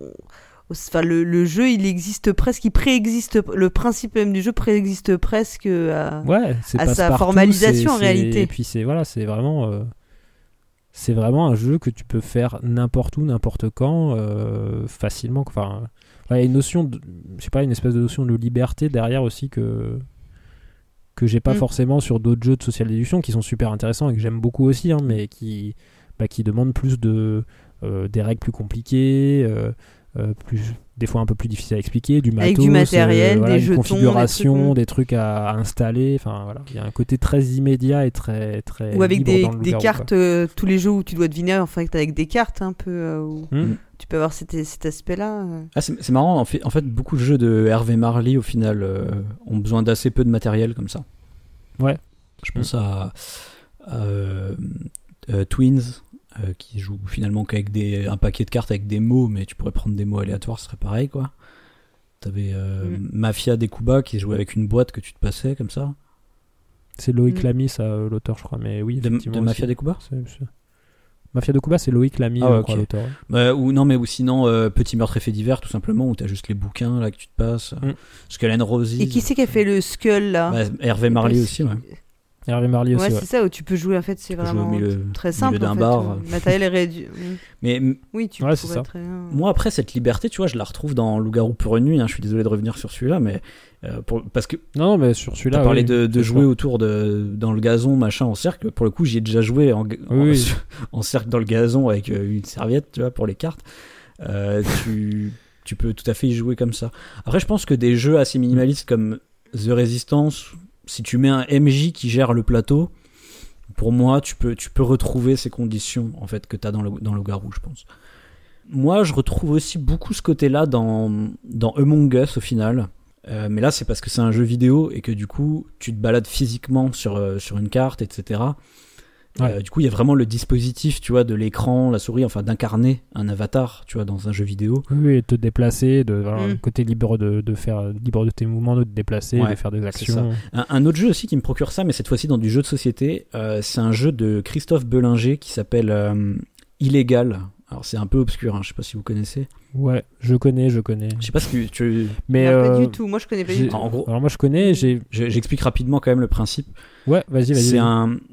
Enfin, le, le jeu, il existe presque, il préexiste, le principe même du jeu préexiste presque à, Ouais, c'est à sa partout, formalisation, en réalité. Et puis c'est voilà, c'est vraiment, euh, c'est vraiment un jeu que tu peux faire n'importe où, n'importe quand, euh, facilement. Enfin, il y a une notion, de, je sais pas, une espèce de notion de liberté derrière aussi que que j'ai pas Mm. forcément sur d'autres jeux de social déduction qui sont super intéressants et que j'aime beaucoup aussi, hein, mais qui bah, qui demandent plus de euh, des règles plus compliquées. euh, euh, plus, des fois un peu plus difficile à expliquer, du matos, Avec du matériel, voilà, des une jetons, configuration, des des trucs, à, à installer. Enfin voilà, il y a un côté très immédiat et très très ou avec libre des, dans le des cartes, euh, tous les jeux où tu dois deviner, en fait, avec des cartes un peu, euh, où quoi. Hmm. tu peux avoir cet, cet aspect-là. euh. Ah, c'est marrant, en fait, en fait, beaucoup de jeux de Hervé Marley, au final, euh, ont besoin d'assez peu de matériel comme ça. Ouais. Je pense à, à, euh, euh, Twins, euh, qui joue finalement qu'avec des, un paquet de cartes avec des mots, mais tu pourrais prendre des mots aléatoires, ce serait pareil, quoi. T'avais euh, Mm. Mafia des Kuba qui jouait avec une boîte que tu te passais comme ça. C'est Loïc Hmm. Lamy, ça, euh, l'auteur, je crois. Mais oui, De, effectivement. de Mafia des Kuba Mafia de Cuba, c'est Loïc Lamy, Ah, je ok. crois, l'auteur. ouais. Bah, ou non mais ou sinon euh, Petit meurtre et fait divers tout simplement où t'as juste les bouquins là que tu te passes Mm. Skull and Roses Et qui c'est qui a fait le Skull là? Bah, Hervé Marley aussi ouais. Hervé Marley aussi. Ouais, ouais. c'est ça, où tu peux jouer, en fait, c'est vraiment milieu- très simple. d'un en fait, bar. euh, Le matériel est réduit. Mais Oui, tu Ouais, ça. très bien. moi après cette liberté tu vois je la retrouve dans Loup-garou pour une nuit hein. je suis désolé de revenir sur celui-là mais euh, pour, parce que Non, non, mais sur tu celui-là. as parlé oui, de, jouer autour de dans le gazon machin en cercle pour le coup j'y ai déjà joué en, ga- en, Oui, oui. en cercle dans le gazon avec euh, une serviette tu vois pour les cartes Euh, tu tu peux tout à fait y jouer comme ça après je pense que des jeux assez minimalistes comme The Resistance si tu mets un MJ qui gère le plateau pour moi tu peux retrouver ces conditions en fait que tu as dans le garou je pense. Moi je retrouve aussi beaucoup ce côté là dans dans Among Us au final. Euh, mais là c'est parce que c'est un jeu vidéo et que du coup tu te balades physiquement sur euh, sur une carte etc Ouais. Euh, du coup il y a vraiment le dispositif tu vois de l'écran la souris enfin d'incarner un avatar tu vois dans un jeu vidéo Oui, et te déplacer, de, voilà, Mm. le côté libre de, de faire, libre de tes mouvements, de te déplacer, Ouais, de faire des actions. Un, un autre jeu aussi qui me procure ça, mais cette fois-ci dans du jeu de société, euh, c'est un jeu de Christophe Bellinger qui s'appelle euh, Illégal. Alors c'est un peu obscur, hein, je sais pas si vous connaissez. Ouais, je connais, je connais. Je sais pas si tu. Mais Non, pas euh, du tout. Moi, je connais pas du tout. En gros, Alors moi je connais, j'explique rapidement quand même le principe. Ouais, vas-y, vas-y.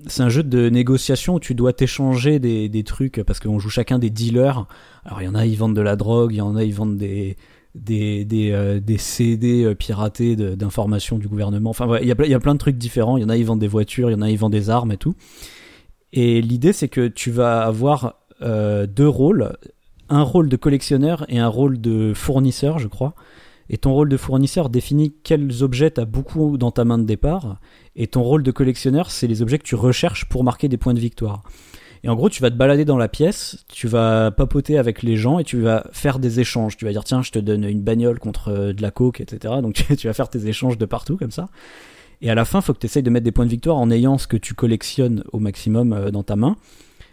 C'est un, jeu de négociation où tu dois t'échanger des, des trucs parce qu'on joue chacun des dealers. Alors il y en a, ils vendent de la drogue, il y en a, ils vendent des, des, des, euh, des CD euh, piratés d'informations du gouvernement. Enfin, ouais, il y, a, y a plein de trucs différents. Il y en a, ils vendent des voitures, il y en a, ils vendent des armes et tout. Et l'idée, c'est que tu vas avoir euh, deux rôles. Un rôle de collectionneur et un rôle de fournisseur, je crois. Et ton rôle de fournisseur définit quels objets tu as beaucoup dans ta main de départ. Et ton rôle de collectionneur, c'est les objets que tu recherches pour marquer des points de victoire. Et en gros, tu vas te balader dans la pièce, tu vas papoter avec les gens et tu vas faire des échanges. Tu vas dire, tiens, je te donne une bagnole contre euh, de la coke, etc. Donc tu, vas faire tes échanges de partout comme ça. Et à la fin, faut que tu essayes de mettre des points de victoire en ayant ce que tu collectionnes au maximum euh, dans ta main.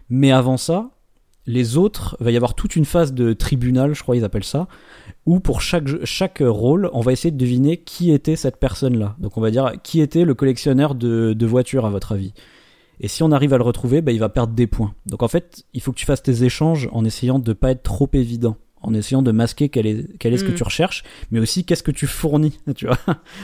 Mais avant ça, les autres, va y avoir toute une phase de tribunal, je crois ils appellent ça, où pour chaque, chaque rôle, on va essayer de deviner qui était cette personne-là. Donc on va dire qui était le collectionneur de, de voitures à votre avis? Et si on arrive à le retrouver, bah, il va perdre des points. Donc en fait, il faut que tu fasses tes échanges en essayant de pas être trop évident, en essayant de masquer quel est, quel est ce que Mm. tu recherches, mais aussi qu'est-ce que tu fournis, tu vois,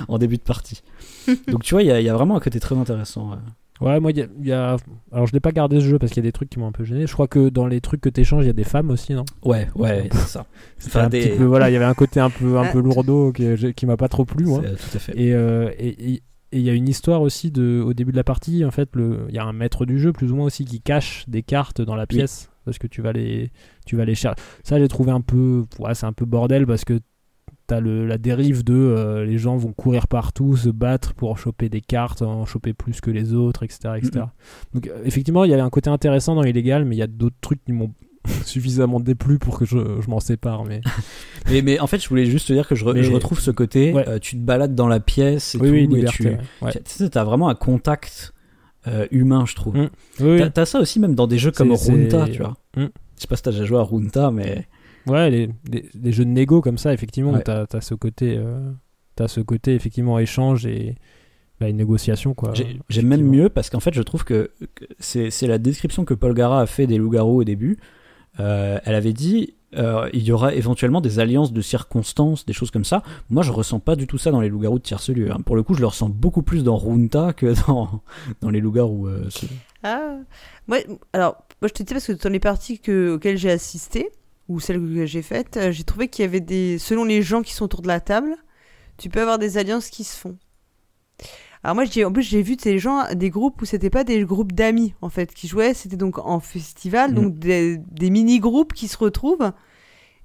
en début de partie. Donc tu vois, il y a, il y a vraiment un côté très intéressant. euh. Ouais, moi, il y a- il y, a. Alors, je n'ai pas gardé ce jeu parce qu'il y a des trucs qui m'ont un peu gêné. Je crois que dans les trucs que t'échanges, il y a des femmes aussi, non? Ouais, ouais, c'est ça. Enfin, un des- petit peu, voilà, il y avait un côté un peu, un Ah. peu lourdeau qui, qui m'a pas trop plu, moi. Tout à fait. Et euh, et- et- et il y a une histoire aussi de, au début de la partie, en fait, le- il y a un maître du jeu, plus ou moins aussi, qui cache des cartes dans la pièce parce que tu vas les, tu vas les chercher. Ça, j'ai trouvé un peu, ouais, c'est un peu bordel parce que t'as le, la dérive de euh, les gens vont courir partout, se battre pour choper des cartes, en choper plus que les autres, etc. etc. Donc, euh, effectivement, il y avait un côté intéressant dans Illégal, mais il y a d'autres trucs qui m'ont suffisamment déplu pour que je, je m'en sépare. Mais Mais, mais en fait, je voulais juste te dire que je, re- Mais- je retrouve ce côté, Ouais. euh, tu te balades dans la pièce et oui, tout, oui, et liberté. tu, ouais. Ouais. tu sais, t'as vraiment un contact humain, je trouve. Mm. Oui, oui. T'as, t'as ça aussi même dans des jeux comme Runta, tu vois. Mm. Je sais pas si t'as déjà joué à Runta, mais Ouais, les, les, les jeux de négo comme ça, effectivement, Ouais. t'as as ce côté, euh, t'as ce côté effectivement échange et bah, une négociation quoi. j'ai, j'ai même mieux parce qu'en fait, je trouve que, que c'est, la description que Paul Gara a fait des loups-garous au début. Euh, elle avait dit euh, il y aura éventuellement des alliances de circonstances, des choses comme ça. Moi, je ressens pas du tout ça dans les loups-garous de tierce lieu. hein. Pour le coup, je le ressens beaucoup plus dans Runta que dans, dans les loups-garous. euh, Ah, moi, alors, moi je te dis parce que dans les parties que, auxquelles j'ai assisté, ou celles que j'ai faites, euh, j'ai trouvé qu'il y avait des. Selon les gens qui sont autour de la table, tu peux avoir des alliances qui se font. Alors moi, en plus, j'ai vu des gens, des groupes où c'était pas des groupes d'amis, en fait, qui jouaient, c'était donc en festival, Mhm. donc des, des mini-groupes qui se retrouvent.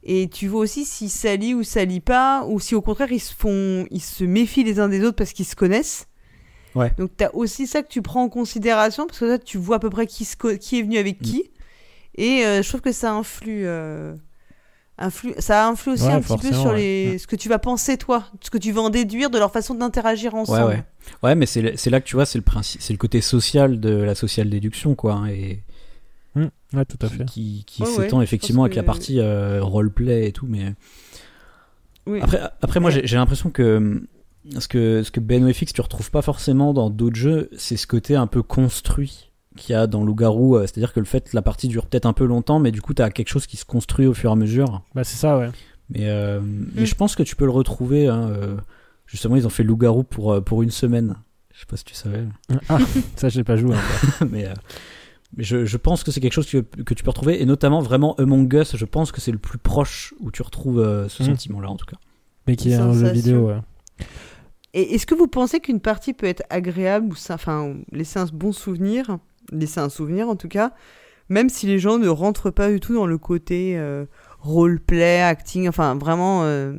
Et tu vois aussi s'ils s'allient ou s'allient pas, ou si au contraire ils se font, ils se méfient les uns des autres parce qu'ils se connaissent. Ouais. Donc t'as aussi ça que tu prends en considération parce que là tu vois à peu près qui, se co- qui est venu avec qui. Et euh, je trouve que ça influe, euh, influe, ça influe aussi Ouais, un petit peu sur ouais. ce que tu vas penser toi, ce que tu vas en déduire de leur façon d'interagir ensemble. Ouais, ouais. Ouais, mais c'est, c'est là que tu vois, c'est le principe, c'est le côté social de la social déduction, quoi, hein, et Mm. Ouais, tout à qui, fait. qui, s'étend effectivement avec la partie euh, roleplay et tout, mais Oui. après, après moi Ouais. j'ai, l'impression que ce que ce que BNOFX tu retrouves pas forcément dans d'autres jeux, c'est ce côté un peu construit qu'il y a dans Loup-garou, euh, c'est-à-dire que le fait que la partie dure peut-être un peu longtemps, mais du coup t'as quelque chose qui se construit au fur et à mesure. Bah c'est ça, ouais. Mais, euh, mais Mm. je pense que tu peux le retrouver. Hein, euh, justement, ils ont fait Loup-garou pour euh, pour une semaine. Je sais pas si tu savais. Ah, ça j'ai pas joué. encore. mais euh, mais je, je pense que c'est quelque chose que, que tu peux retrouver et notamment vraiment Among Us je pense que c'est le plus proche où tu retrouves euh, ce Mm. sentiment là en tout cas Mais qui est un jeu vidéo, ouais. Et est-ce que vous pensez qu'une partie peut être agréable ou ça, enfin laisser un bon souvenir, laisser un souvenir en tout cas, même si les gens ne rentrent pas du tout dans le côté euh, roleplay, acting, enfin vraiment euh,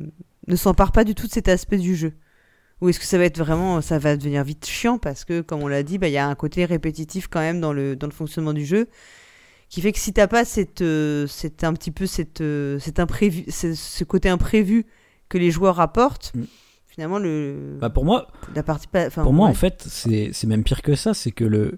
ne s'emparent pas du tout de cet aspect du jeu. Ou est-ce que ça va être vraiment, ça va devenir vite chiant parce que comme on l'a dit, bah, il y a un côté répétitif quand même dans le dans le fonctionnement du jeu qui fait que si t'as pas cette, euh, un petit peu cette, euh, cet imprévu, ce, ce côté imprévu que les joueurs apportent, Mm. finalement le bah, pour moi la partie enfin, pour moi ouais. en fait c'est c'est même pire que ça c'est que le,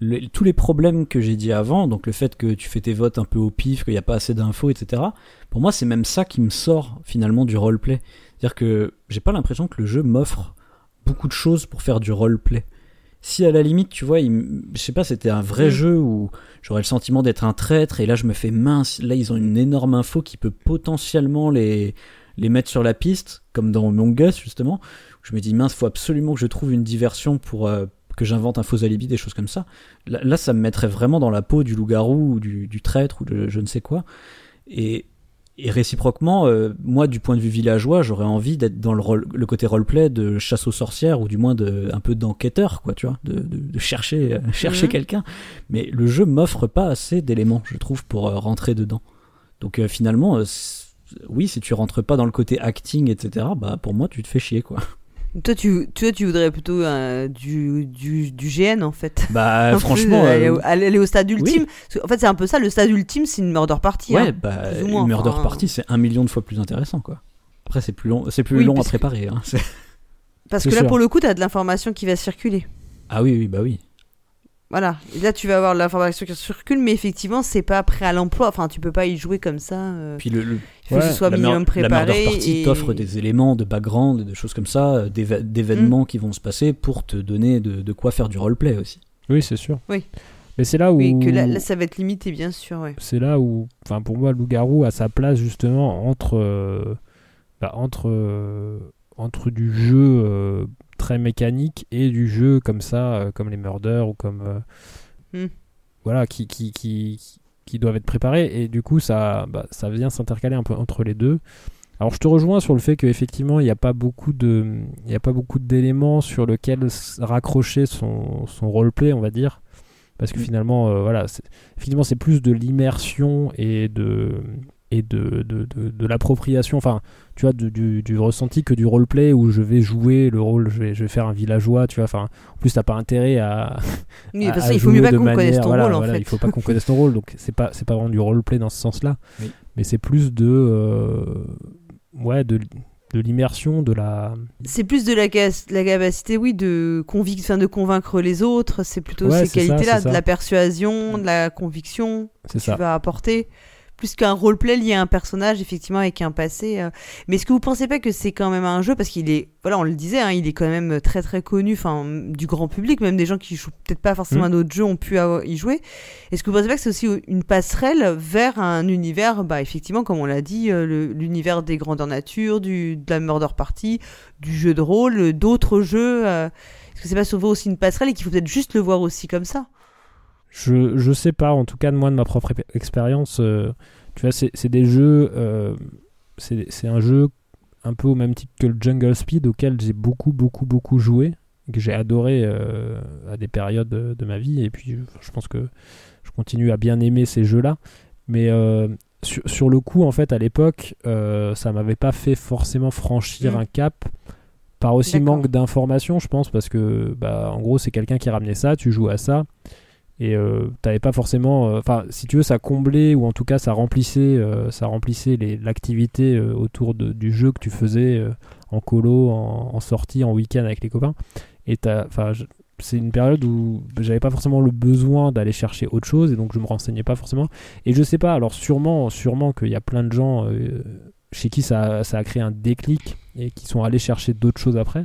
le- tous les problèmes que j'ai dit avant donc le fait que tu fais tes votes un peu au pif qu'il n'y a pas assez d'infos etc pour moi c'est même ça qui me sort finalement du roleplay. C'est à dire que j'ai pas l'impression que le jeu m'offre beaucoup de choses pour faire du roleplay. Si à la limite, tu vois, je sais pas, c'était un vrai jeu où j'aurais le sentiment d'être un traître et là je me fais mince, là ils ont une énorme info qui peut potentiellement les, les mettre sur la piste, comme dans Among Us justement, où je me dis mince, faut absolument que je trouve une diversion pour euh, que j'invente un faux alibi, des choses comme ça. Là, là, ça me mettrait vraiment dans la peau du loup-garou ou du, du traître ou de je ne sais quoi. Et, et réciproquement, euh, moi, du point de vue villageois, j'aurais envie d'être dans le, rôle, le côté roleplay de chasse aux sorcières ou du moins de un peu d'enquêteur, quoi, tu vois, de, de, de chercher, euh, chercher Mhm. quelqu'un. Mais le jeu m'offre pas assez d'éléments, je trouve, pour euh, rentrer dedans. Donc finalement, oui, si tu rentres pas dans le côté acting, etc., bah pour moi, tu te fais chier, quoi. Toi, tu, toi, tu voudrais plutôt euh, du, du, du GN en fait. Bah En plus, franchement, aller, euh, au, aller au stade ultime. Parce que, En fait, c'est un peu ça. Le stade ultime, c'est une murder party. ouais, hein. bah moins, une murder enfin, party, c'est un million de fois plus intéressant, quoi. Après, c'est plus long, c'est plus Oui, long à que- préparer. Hein. Parce que là, sûr. pour le coup, t'as de l'information qui va circuler. Ah oui, oui, bah oui. Voilà. Et là, tu vas avoir de l'information qui circule, mais effectivement, c'est pas prêt à l'emploi. Enfin, tu peux pas y jouer comme ça. euh, Puis le, le- Il faut Ouais, que ce soit la, minimum la préparé. murder party et... t'offre des éléments de background, des choses comme ça, euh, d'événements Mm. qui vont se passer pour te donner de, de quoi faire du roleplay aussi. Oui, c'est sûr. Oui. Mais c'est là où. Oui, que là, là, ça va être limité, bien sûr. Ouais. c'est là où, enfin pour moi, Loup-garou a sa place justement entre, euh, bah, entre, euh, entre du jeu euh, très mécanique et du jeu comme ça, euh, comme les Murders ou comme euh, Hmm. voilà, qui, qui, qui, qui doivent être préparés et du coup ça, bah, ça vient s'intercaler un peu entre les deux. Alors je te rejoins sur le fait qu'effectivement il n'y a pas beaucoup de, il y a pas beaucoup d'éléments sur lesquels raccrocher son, son roleplay, on va dire, parce que Mm. finalement euh, voilà, effectivement c'est plus de l'immersion et de et de, de, de, de l'appropriation, enfin tu vois du, du, du ressenti que du roleplay où je vais jouer le rôle, je vais, je vais faire un villageois, tu vois, enfin en plus t'as pas intérêt à, Oui, à- parce qu'il faut mieux jouer pas de qu'on connaisse manière- ton voilà, rôle, en voilà, fait. Il faut pas qu'on connaisse ton rôle, donc c'est pas c'est pas vraiment du roleplay dans ce sens-là, Oui. mais c'est plus de euh, ouais de, de l'immersion, de la C'est plus de la, la capacité, oui, de, convic... enfin, de convaincre les autres. C'est plutôt Ouais, ces qualités-là, de la persuasion, de la conviction que tu vas apporter. Plus qu'un roleplay lié à un personnage, effectivement, avec un passé. euh. Mais est-ce que vous pensez pas que c'est quand même un jeu, parce qu'il est, voilà, on le disait, hein, il est quand même très très connu, enfin, du grand public, même des gens qui jouent peut-être pas forcément à d'autres jeux ont pu y jouer. Est-ce que vous pensez pas que c'est aussi une passerelle vers un univers, bah, effectivement, comme on l'a dit, euh, l'univers des grandeurs nature, du, de la murder party, du jeu de rôle, d'autres jeux euh, Est-ce que c'est pas souvent aussi une passerelle et qu'il faut peut-être juste le voir aussi comme ça? Je, je sais pas, en tout cas de moi, de ma propre expérience, euh, tu vois, c'est des jeux, euh, c'est un jeu un peu au même type que le Jungle Speed auquel j'ai beaucoup, beaucoup, beaucoup joué, que j'ai adoré euh, à des périodes de, de ma vie, et puis je pense que je continue à bien aimer ces jeux-là. Mais euh, sur, sur le coup, en fait, à l'époque, ça m'avait pas fait forcément franchir Mm. un cap. Par aussi manque d'informations, je pense, parce que, bah, en gros, c'est quelqu'un qui ramenait ça, tu joues à ça, et euh, t'avais pas forcément euh, enfin si tu veux ça comblait ou en tout cas ça remplissait euh, ça remplissait l'activité euh, autour de- du jeu que tu faisais en colo en, sortie en week-end avec les copains. Et enfin c'est une période où j'avais pas forcément le besoin d'aller chercher autre chose et donc je me renseignais pas forcément. Et je sais pas alors sûrement sûrement qu'il y a plein de gens chez qui ça, ça a créé un déclic et qui sont allés chercher d'autres choses après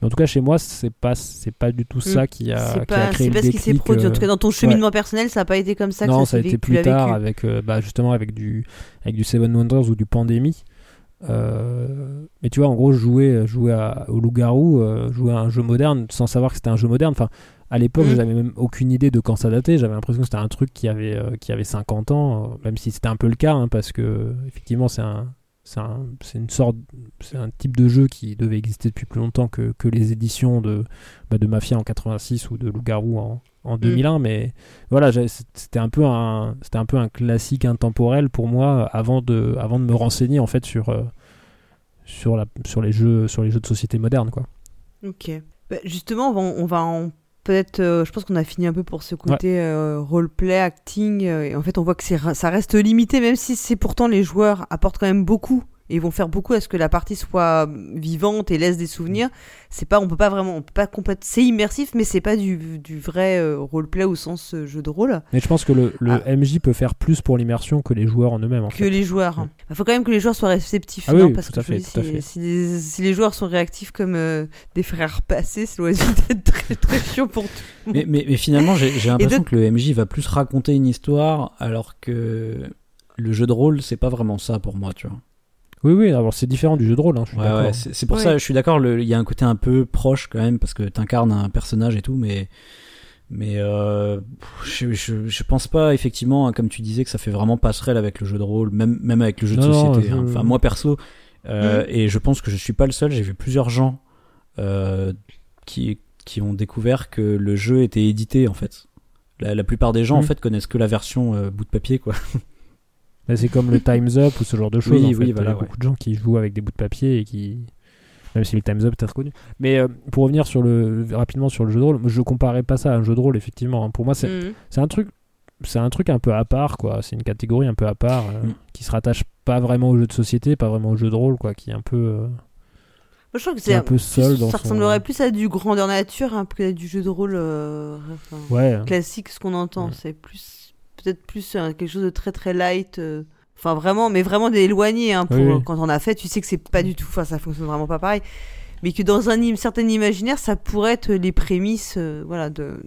mais en tout cas chez moi c'est pas c'est pas du tout ça qui a, qui a pas, créé c'est le pas ce qui s'est produit. En euh, tout cas, dans ton cheminement personnel, ça n'a pas été comme ça que non, ça, ça a été plus tard avec euh, bah, justement avec du avec du Seven Wonders ou du Pandémie. Euh, mais tu vois, en gros, jouer jouer à- au loup-garou, euh, jouer à un jeu moderne sans savoir que c'était un jeu moderne. Enfin, à l'époque, Mhm. j'avais même aucune idée de quand ça datait. J'avais l'impression que c'était un truc qui avait euh, qui avait 50 ans, même si c'était un peu le cas, hein, parce que effectivement, c'est un c'est un- une sorte c'est un type de jeu qui devait exister depuis plus longtemps que, que les éditions de bah, de Mafia en 86 ou de Loup-garou en, en 2001 mais voilà c'était un peu un c'était un peu un classique intemporel pour moi avant de avant de me renseigner en fait sur euh, sur la sur les jeux sur les jeux de société modernes quoi Ok. Bah, justement, on va, on va en peut-être. euh, je pense qu'on a fini un peu pour ce côté euh, roleplay, acting. euh, et en fait, on voit que ça reste limité, même si c'est pourtant les joueurs apportent quand même beaucoup et ils vont faire beaucoup à ce que la partie soit vivante et laisse des souvenirs. C'est pas, on peut pas vraiment, on peut pas complètement, c'est immersif, mais c'est pas du, du vrai euh, roleplay au sens euh, jeu de rôle. Mais je pense que le, le Ah. MJ peut faire plus pour l'immersion que les joueurs en eux-mêmes. En que fait. les joueurs. Ouais. Il faut quand même que les joueurs soient réceptifs, Ah non oui, Parce tout que à je me fait, dis, tout à si, fait. si les, si les joueurs sont réactifs comme euh, des frères passés, ça doit être très, très chiant pour tout. Mais, mais, mais finalement, j'ai j'ai l'impression de- que le MJ va plus raconter une histoire, alors que le jeu de rôle, c'est pas vraiment ça pour moi, tu vois. Oui, oui, alors c'est différent du jeu de rôle. Hein, je suis Ouais, d'accord. ouais, c'est c'est pour Ouais. ça, je suis d'accord, le- il y a un côté un peu proche quand même, parce que t'incarnes un personnage et tout, mais. Mais euh, je, je, je pense pas effectivement, hein, comme tu disais, que ça fait vraiment passerelle avec le jeu de rôle, même, même avec le jeu de Non, société. je- hein. Enfin, moi perso, euh, Mm. et je pense que je suis pas le seul, j'ai vu plusieurs gens euh, qui, qui ont découvert que le jeu était édité en fait. La, la plupart des gens en Mm. fait connaissent que la version euh, bout de papier quoi. C'est comme le Time's Up ou ce genre de choses. Oui, en oui. Il y a ouais. beaucoup de gens qui jouent avec des bouts de papier et qui. Même si le Time's Up est très reconnu. Mais euh, pour revenir sur le, rapidement sur le jeu de rôle, je comparais pas ça à un jeu de rôle, effectivement. hein. Pour moi, c'est Mhm. c'est un truc. C'est un truc un peu à part, quoi. C'est une catégorie un peu à part euh, Mm. qui se rattache pas vraiment au jeu de société, pas vraiment au jeu de rôle, quoi. Qui est un peu, euh, Moi, je trouve que c'est un peu seul dans ça son. ressemblerait plus à du grandeur nature hein, que à du jeu de rôle euh, enfin, Ouais. classique, ce qu'on entend. Mm. C'est plus, peut-être plus euh, quelque chose de très très light. euh, Enfin, vraiment, mais vraiment d'éloigné. Hein, pour, Oui, oui. Quand on a fait, tu sais que c'est pas du tout. Enfin, ça fonctionne vraiment pas pareil. Mais que dans un certain imaginaire, ça pourrait être les prémices euh, voilà, de,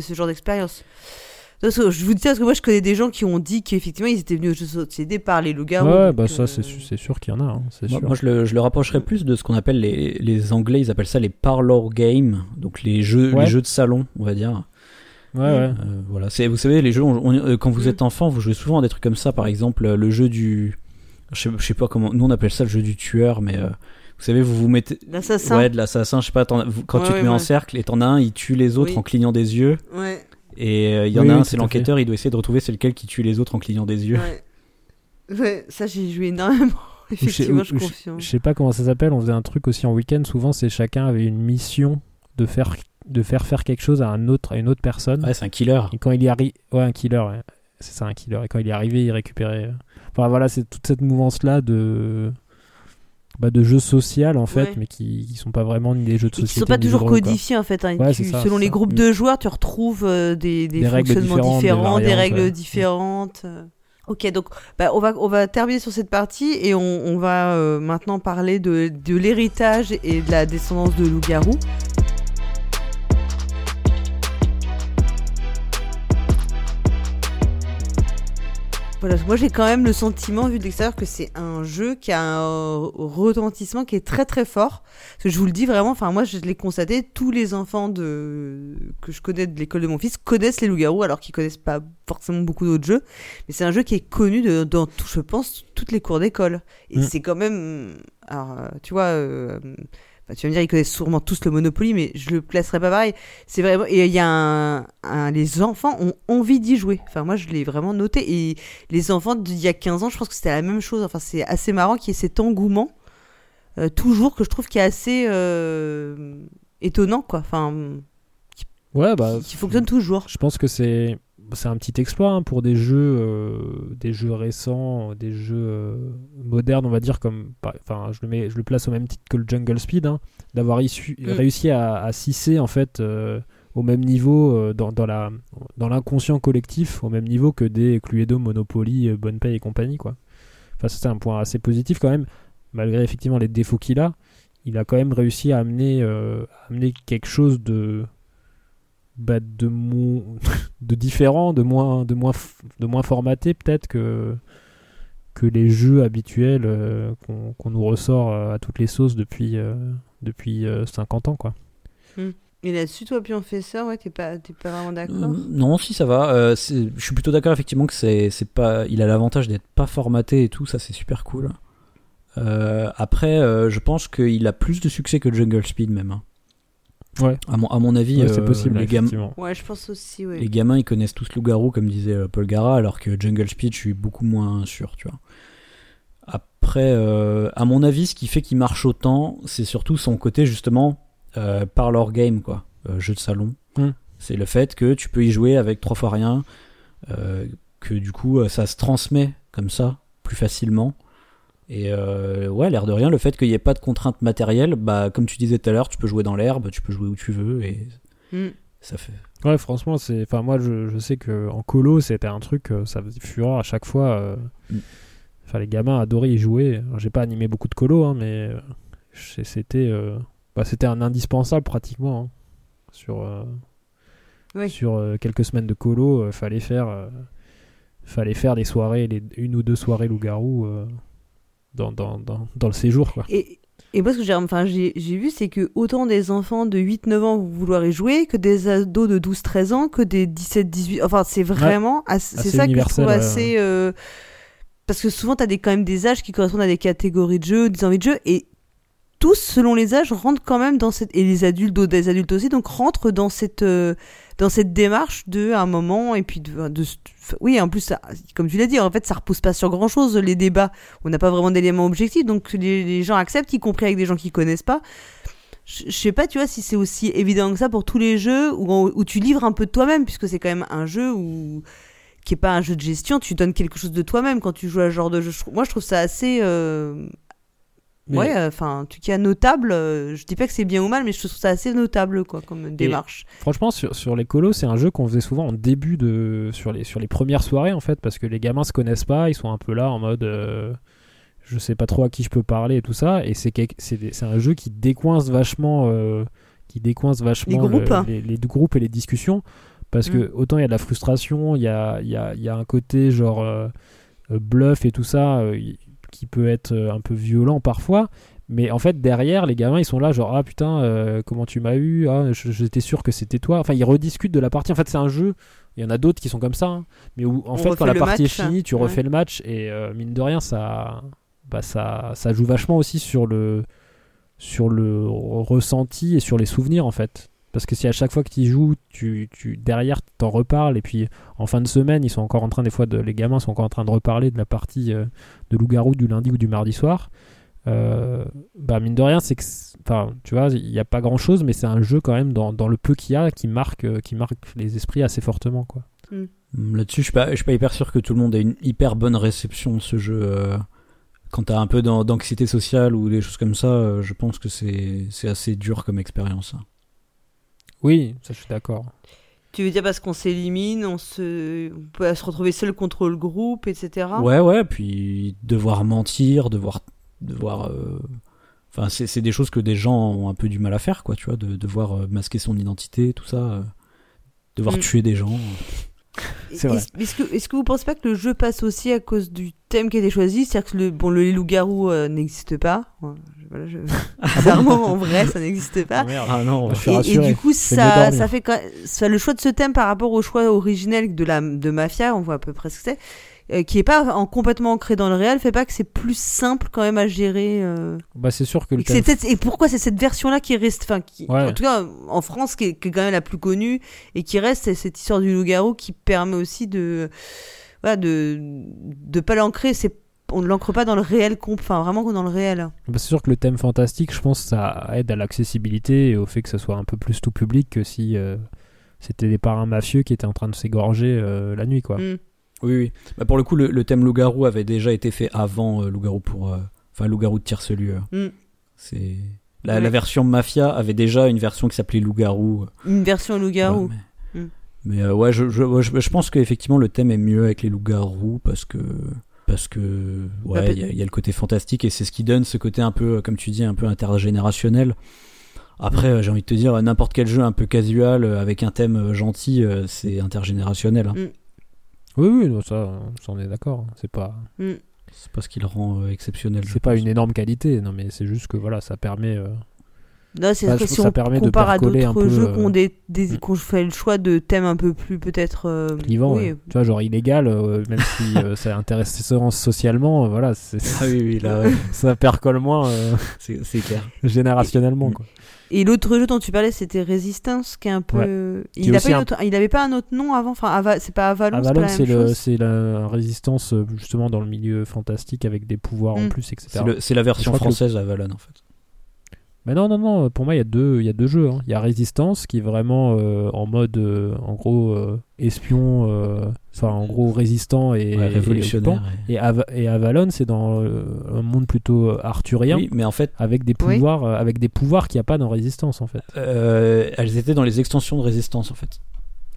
ce genre d'expérience. Je vous dis ça parce que moi je connais des gens qui ont dit qu'effectivement ils étaient venus au jeu de société par les loups-garous. Ouais, bah ça, euh, c'est sûr qu'il y en a. hein, c'est Moi, sûr. moi, je, le, je le rapprocherais plus de ce qu'on appelle les, les Anglais, ils appellent ça les parlor games, donc les jeux, Ouais. les jeux de salon, on va dire. Ouais, ouais. Euh, voilà, c'est vous savez les jeux on- on- euh, quand vous Mm. êtes enfant, vous jouez souvent à des trucs comme ça par exemple euh, le jeu du je sais, je sais pas comment nous on appelle ça le jeu du tueur mais euh, vous savez vous vous mettez L'assassin. ouais de l'assassin, je sais pas t'en- vous- quand Ouais, tu te ouais, mets en cercle et t'en as un, il tue les autres Oui. en clignant des yeux Ouais. et euh, il y en Oui, a un c'est l'enquêteur, il doit essayer de retrouver c'est lequel qui tue les autres en clignant des yeux. Ouais. Ouais, ça j'ai joué énormément. Effectivement, je ou- confirme. Je sais pas comment ça s'appelle, on faisait un truc aussi en week-end, souvent c'est chacun avait une mission de faire, de faire faire quelque chose à, un autre, à une autre personne. Ouais, c'est un killer. Et quand il y arrive, ouais, un killer, ouais. c'est ça un killer. Et quand il est arrivé, il récupérait. euh, Enfin voilà, c'est toute cette mouvance-là de. Bah, de jeux social en fait, Ouais. mais qui, qui sont pas vraiment ni des jeux de Et qui société. sont pas toujours codifiés en fait. hein. Ouais, Tu- c'est ça, selon les ça. groupes de joueurs, tu retrouves euh, des, des, fonctionnements différents, des, variantes, règles ouais. différentes. euh. Ok, donc bah, on, va, on va terminer sur cette partie et on, on va euh, maintenant parler de, de l'héritage et de la descendance de loup-garou. Voilà, moi j'ai quand même le sentiment, vu de l'extérieur, que c'est un jeu qui a un retentissement qui est très très fort. Parce que je vous le dis vraiment, enfin moi je l'ai constaté, tous les enfants de que je connais de l'école de mon fils connaissent les loups-garous alors qu'ils connaissent pas forcément beaucoup d'autres jeux. Mais c'est un jeu qui est connu de, dans, tout, je pense, toutes les cours d'école. Et Mm. c'est quand même, alors euh, tu vois, euh, tu vas me dire ils connaissent sûrement tous le Monopoly, mais je le placerai pas pareil. C'est vraiment, et il y a un, un- les enfants ont envie d'y jouer. Enfin moi je l'ai vraiment noté et les enfants d'il y a 15 ans, je pense que c'était la même chose. Enfin c'est assez marrant qu'il y ait cet engouement euh, toujours que je trouve qui est assez euh, étonnant quoi enfin Ouais, bah. qui, qui fonctionne toujours Je pense que c'est c'est un petit exploit hein, pour des jeux euh, des jeux récents, des jeux euh, modernes, on va dire comme enfin je le mets je le place au même titre que le Jungle Speed hein, d'avoir issu- Mm. réussi à, à s'hisser en fait euh, au même niveau dans, dans la dans l'inconscient collectif au même niveau que des Cluedo, Monopoly, Bonne Paye et compagnie quoi. Enfin c'est un point assez positif quand même malgré effectivement les défauts qu'il a, il a quand même réussi à amener à amener quelque chose de bah, de, mo- de différent, de moins, de moins, de moins formaté peut-être que, que les jeux habituels euh, qu'on nous ressort euh, à toutes les sauces depuis, euh, depuis euh, 50 ans. Quoi. et là-dessus toi puis on fait ça ouais t'es pas t'es pas vraiment d'accord? Euh, non, si ça va. Euh, je suis plutôt d'accord effectivement que c'est c'est pas. Il a l'avantage d'être pas formaté et tout, ça c'est super cool. Euh, après, euh, je pense qu'il a plus de succès que Jungle Speed même. hein. Ouais. À mon, à mon avis, Ouais, c'est euh, possible, les, gam- effectivement. ouais je pense aussi ouais les gamins ils connaissent tous Loup-Garou comme disait euh, Paul Gara, alors que Jungle Speed, je suis beaucoup moins sûr, tu vois. Après, euh, à mon avis, ce qui fait qu'il marche autant, c'est surtout son côté justement euh, parlor game, quoi, euh, jeu de salon. Mm. C'est le fait que tu peux y jouer avec trois fois rien, euh, que du coup ça se transmet comme ça plus facilement Et euh, ouais, l'air de rien, le fait qu'il n'y ait pas de contraintes matérielles, bah, comme tu disais tout à l'heure, tu peux jouer dans l'herbe, tu peux jouer où tu veux, et Mm. ça fait. Ouais, franchement, c'est. Enfin, moi, je, je sais que en colo, c'était un truc, euh, ça faisait fureur à chaque fois. euh, Mm. Enfin, les gamins adoraient y jouer. J'ai pas animé beaucoup de colo, hein, mais c'était, euh, bah, c'était un indispensable pratiquement hein. sur euh, Oui. sur euh, quelques semaines de colo. euh, fallait faire, euh, fallait faire des soirées, les, une ou deux soirées loup-garou euh, dans, dans, dans, dans le séjour, quoi. Et, et moi, ce que j'ai enfin, vu, c'est que autant des enfants de 8-9 ans vont vouloir y jouer, que des ados de 12-13 ans, que des 17-18. Enfin, c'est vraiment. c'est ça que je trouve assez. euh, Parce que souvent, tu as des, quand même des âges qui correspondent à des catégories de jeux, des envies de jeu, et tous, selon les âges, rentrent quand même dans cette. Et les adultes, des adultes aussi, donc rentrent dans cette. euh, dans cette démarche de un moment et puis de, oui en plus ça- comme tu l'as dit en fait ça repose pas sur grand chose les débats. On n'a pas vraiment d'éléments objectifs donc les, les gens acceptent y compris avec des gens qui connaissent pas. Je sais pas tu vois si c'est aussi évident que ça pour tous les jeux où, où tu livres un peu de toi-même puisque c'est quand même un jeu où qui est pas un jeu de gestion tu donnes quelque chose de toi-même quand tu joues à ce genre de jeu. Moi je trouve ça assez euh, Mais- ouais euh, enfin en tout cas notable euh, je dis pas que c'est bien ou mal mais je trouve ça assez notable quoi comme démarche Franchement, sur, sur les colos, c'est un jeu qu'on faisait souvent en début de. Sur les, sur les premières soirées, en fait, parce que les gamins se connaissent pas, ils sont un peu là en mode. euh, je sais pas trop à qui je peux parler et tout ça. Et c'est un jeu qui décoince vachement. euh, qui décoince vachement Les groupes, le- hein. les, les groupes et les discussions. Parce Mm. que autant il y a de la frustration, il y a, y, a, y a un côté genre euh, bluff et tout ça qui peut être euh, un peu violent parfois. Mais en fait, derrière, les gamins, ils sont là, genre, ah putain, euh, comment tu m'as eu Ah, j'étais sûr que c'était toi. Enfin, ils rediscutent de la partie. En fait, c'est un jeu. Il y en a d'autres qui sont comme ça. hein. Mais où, en On fait, quand la partie match. est finie, tu Ouais. refais le match. Et euh, mine de rien, ça, bah, ça, ça joue vachement aussi sur le, sur le ressenti et sur les souvenirs, en fait. Parce que si à chaque fois que tu y joues, tu, tu, derrière, t'en reparles. Et puis, en fin de semaine, ils sont encore en train, des fois, de, les gamins sont encore en train de reparler de la partie euh, de loup-garou du lundi ou du mardi soir. Euh, bah mine de rien c'est que enfin tu vois il n'y a pas grand chose mais c'est un jeu quand même dans, dans le peu qu'il y a qui marque euh, qui marque les esprits assez fortement quoi Hum, Là-dessus, je suis pas, je suis pas hyper sûr que tout le monde ait une hyper bonne réception de ce jeu. euh, Quand t'as un peu d'an- d'anxiété sociale ou des choses comme ça, euh, je pense que c'est c'est assez dur comme expérience. hein. Oui ça je suis d'accord tu veux dire parce qu'on s'élimine on se on peut se retrouver seul contre le groupe etc Ouais, ouais, puis devoir mentir, devoir. devoir euh, Enfin, c'est c'est des choses que des gens ont un peu du mal à faire, quoi, tu vois, de devoir euh, masquer son identité, tout ça. euh, devoir Mm. tuer des gens. C'est vrai. Est-ce est-ce que, est-ce que vous pensez pas que le jeu passe aussi à cause du thème qui a été choisi C'est-à-dire que le, bon, le loup-garou euh, n'existe pas. Je- Voilà, je... Bizarrement, en vrai, ça n'existe pas. Ah non, Je suis Et, et du coup, ça, ça fait quand ça, le choix de ce thème par rapport au choix originel de la de Mafia, on voit à peu près ce que c'est, euh, qui est pas en, complètement ancré dans le réel, fait pas que c'est plus simple quand même à gérer. euh, bah c'est sûr que le et, thème- et pourquoi c'est cette version-là qui reste, enfin, qui, Ouais. en tout cas en France, qui est, qui est quand même la plus connue et qui reste, c'est cette histoire du loup-garou qui permet aussi de, voilà, de, de pas l'ancrer. C'est, on ne l'ancre pas dans le réel, comp- enfin vraiment dans le réel. bah, c'est sûr que le thème fantastique je pense ça aide à l'accessibilité et au fait que ce soit un peu plus tout public que si euh, c'était des parrains mafieux qui étaient en train de s'égorger euh, la nuit quoi Mm. Oui, oui. Bah, pour le coup, le, le thème loup-garou avait déjà été fait avant euh, loup-garou pour. euh, Enfin, loup-garou de tierce-lieu. Mm. C'est. La, Ouais. la version Mafia avait déjà une version qui s'appelait loup-garou. Une version loup-garou. Ouais, mais. Mais, euh, ouais, je, je, je, je pense qu'effectivement le thème est mieux avec les loups-garous parce que. Parce que. Bah, Ouais, il y, a- il y a le côté fantastique et c'est ce qui donne ce côté un peu, comme tu dis, un peu intergénérationnel. Après, euh, j'ai envie de te dire, n'importe quel jeu un peu casual euh, avec un thème euh, gentil, euh, c'est intergénérationnel. hein. oui oui non, ça on est d'accord c'est pas Mm. C'est pas ce qui le rend euh, exceptionnel. c'est pas pense. une énorme qualité non mais c'est juste que voilà ça permet euh, Là, c'est Bah, que je trouve si que ça on permet de compare à percoler un d'autres peu, jeux euh, qui ont des, des mm. qu'on fait le choix de thèmes un peu plus peut-être euh, clivant oui. ouais. tu vois genre illégal euh, même si euh, ça intéresse socialement euh, voilà Ah oui, oui, là, ouais, ça percole moins euh, c'est clair. générationnellement quoi. Et l'autre jeu dont tu parlais, c'était Resistance, qui est un peu. Il, a aussi pas un- autre- il avait pas un autre nom avant. Enfin, Ava- c'est pas Avalon. Avalon, c'est la résistance justement dans le milieu fantastique avec des pouvoirs en Mm. plus, etc. C'est la version crois que française Avalon en fait. Mais non, non, non, pour moi, il y a deux, il y a deux jeux. hein. Il y a Resistance qui est vraiment euh, en mode, euh, en gros, euh, espion, euh, enfin, en gros, résistant et, Ouais, et révolutionnaire. Et, Ava- et Avalon, c'est dans euh, un monde plutôt euh, arthurien. Oui, mais en fait, Avec des Oui. pouvoirs, euh, avec des pouvoirs qu'il n'y a pas dans Résistance en fait. euh, elles étaient dans les extensions de résistance en fait.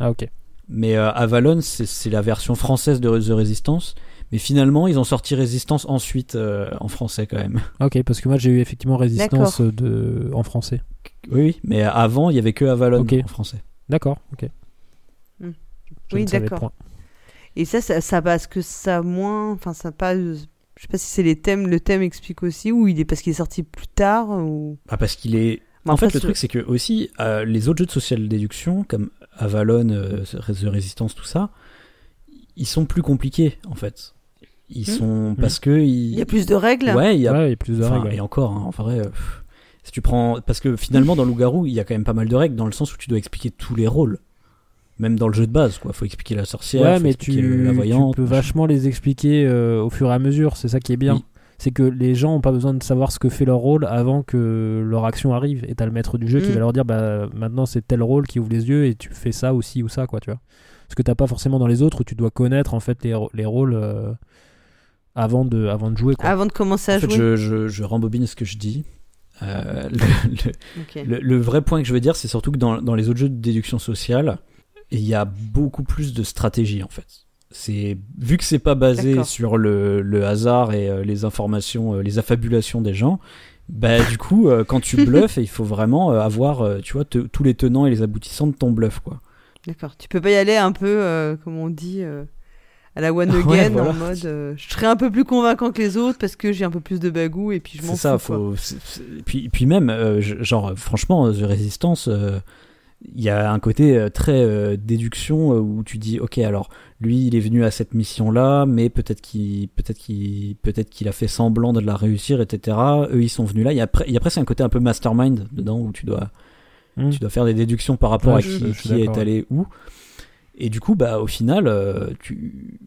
Ah ok. Mais euh, Avalon, c'est c'est la version française de The Resistance. Mais finalement, ils ont sorti Résistance ensuite euh, en français quand même. Ok, parce que moi j'ai eu effectivement Résistance euh, de... en français. Oui, oui, mais avant, il y avait que Avalon en français. D'accord, ok. Hmm. Oui, d'accord. Et ça, ça, ça parce que ça moins. Enfin, ça pas. Je sais pas si c'est les thèmes. Le thème explique aussi, ou il est parce qu'il est sorti plus tard, ou? Ah, parce qu'il est. Mais en fait, le truc, c'est que aussi, euh, les autres jeux de social déduction, comme Avalon, euh, The Resistance, tout ça, ils sont plus compliqués, en fait. Ils Hmm. sont. Parce que. Il y a plus de règles. Ouais, il y a Ouais, il y a plus de Enfin, règles. Et encore, hein, en vrai, euh, pff, si tu prends, parce que finalement dans Loup-garou, il y a quand même pas mal de règles dans le sens où tu dois expliquer tous les rôles, même dans le jeu de base, quoi. Faut expliquer la sorcière, Ouais, faut mais expliquer tu, le- la tu voyante. peux machin. vachement les expliquer euh, au fur et à mesure, c'est ça qui est bien. Oui. C'est que les gens ont pas besoin de savoir ce que fait leur rôle avant que leur action arrive. Et t'as le maître du jeu qui Mm. va leur dire bah maintenant c'est tel rôle qui ouvre les yeux et tu fais ça aussi ou ça quoi tu vois. Ce que t'as pas forcément dans les autres où tu dois connaître en fait les, les rôles euh, avant de avant de jouer quoi. Avant de commencer à En fait, jouer. je, je, je rembobine ce que je dis. Euh, le, le- Ok. le- le vrai point que je veux dire, c'est surtout que dans, dans les autres jeux de déduction sociale, il y a beaucoup plus de stratégie en fait. C'est vu que c'est pas basé sur le, le hasard et euh, les informations, euh, les affabulations des gens. Bah du coup, euh, quand tu bluffes, il faut vraiment avoir, tu vois, te- tous les tenants et les aboutissants de ton bluff, quoi. D'accord. Tu peux pas y aller un peu, euh, comme on dit, euh, à la one again, Ouais, voilà. en mode euh, je serai un peu plus convaincant que les autres parce que j'ai un peu plus de bagou et puis je m'en C'est ça, fous. faut. c'est- c'est- et Puis, puis même, euh, genre, euh, franchement, The Resistance, euh, il y a un côté très euh, déduction où tu dis, ok, alors lui, il est venu à cette mission-là, mais peut-être qu'il, peut-être qu'il, peut-être qu'il a fait semblant de la réussir, etc. Eux, ils sont venus là. Il y a, pre- il y a presque un côté un peu mastermind dedans où tu dois, Mm. tu dois faire des déductions par rapport Ouais, à qui, je qui est allé où. Et du coup, bah, au final, euh, tu,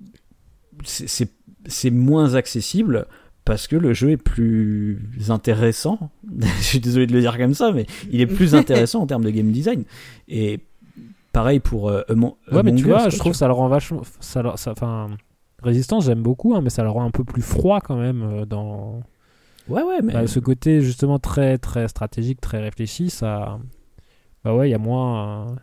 c'est- moins accessible parce que le jeu est plus intéressant. Je suis désolé de le dire comme ça, mais il est plus intéressant en termes de game design. Et pareil pour euh, Among, Ouais, mais tu Us, vois, quoi, je trouve que ça le rend vachement. Ça, enfin, Résistance, j'aime beaucoup, hein, mais ça le rend un peu plus froid quand même euh, dans Ouais, ouais, mais bah, ce côté justement très très stratégique, très réfléchi. Ça, bah ouais, il y a moins.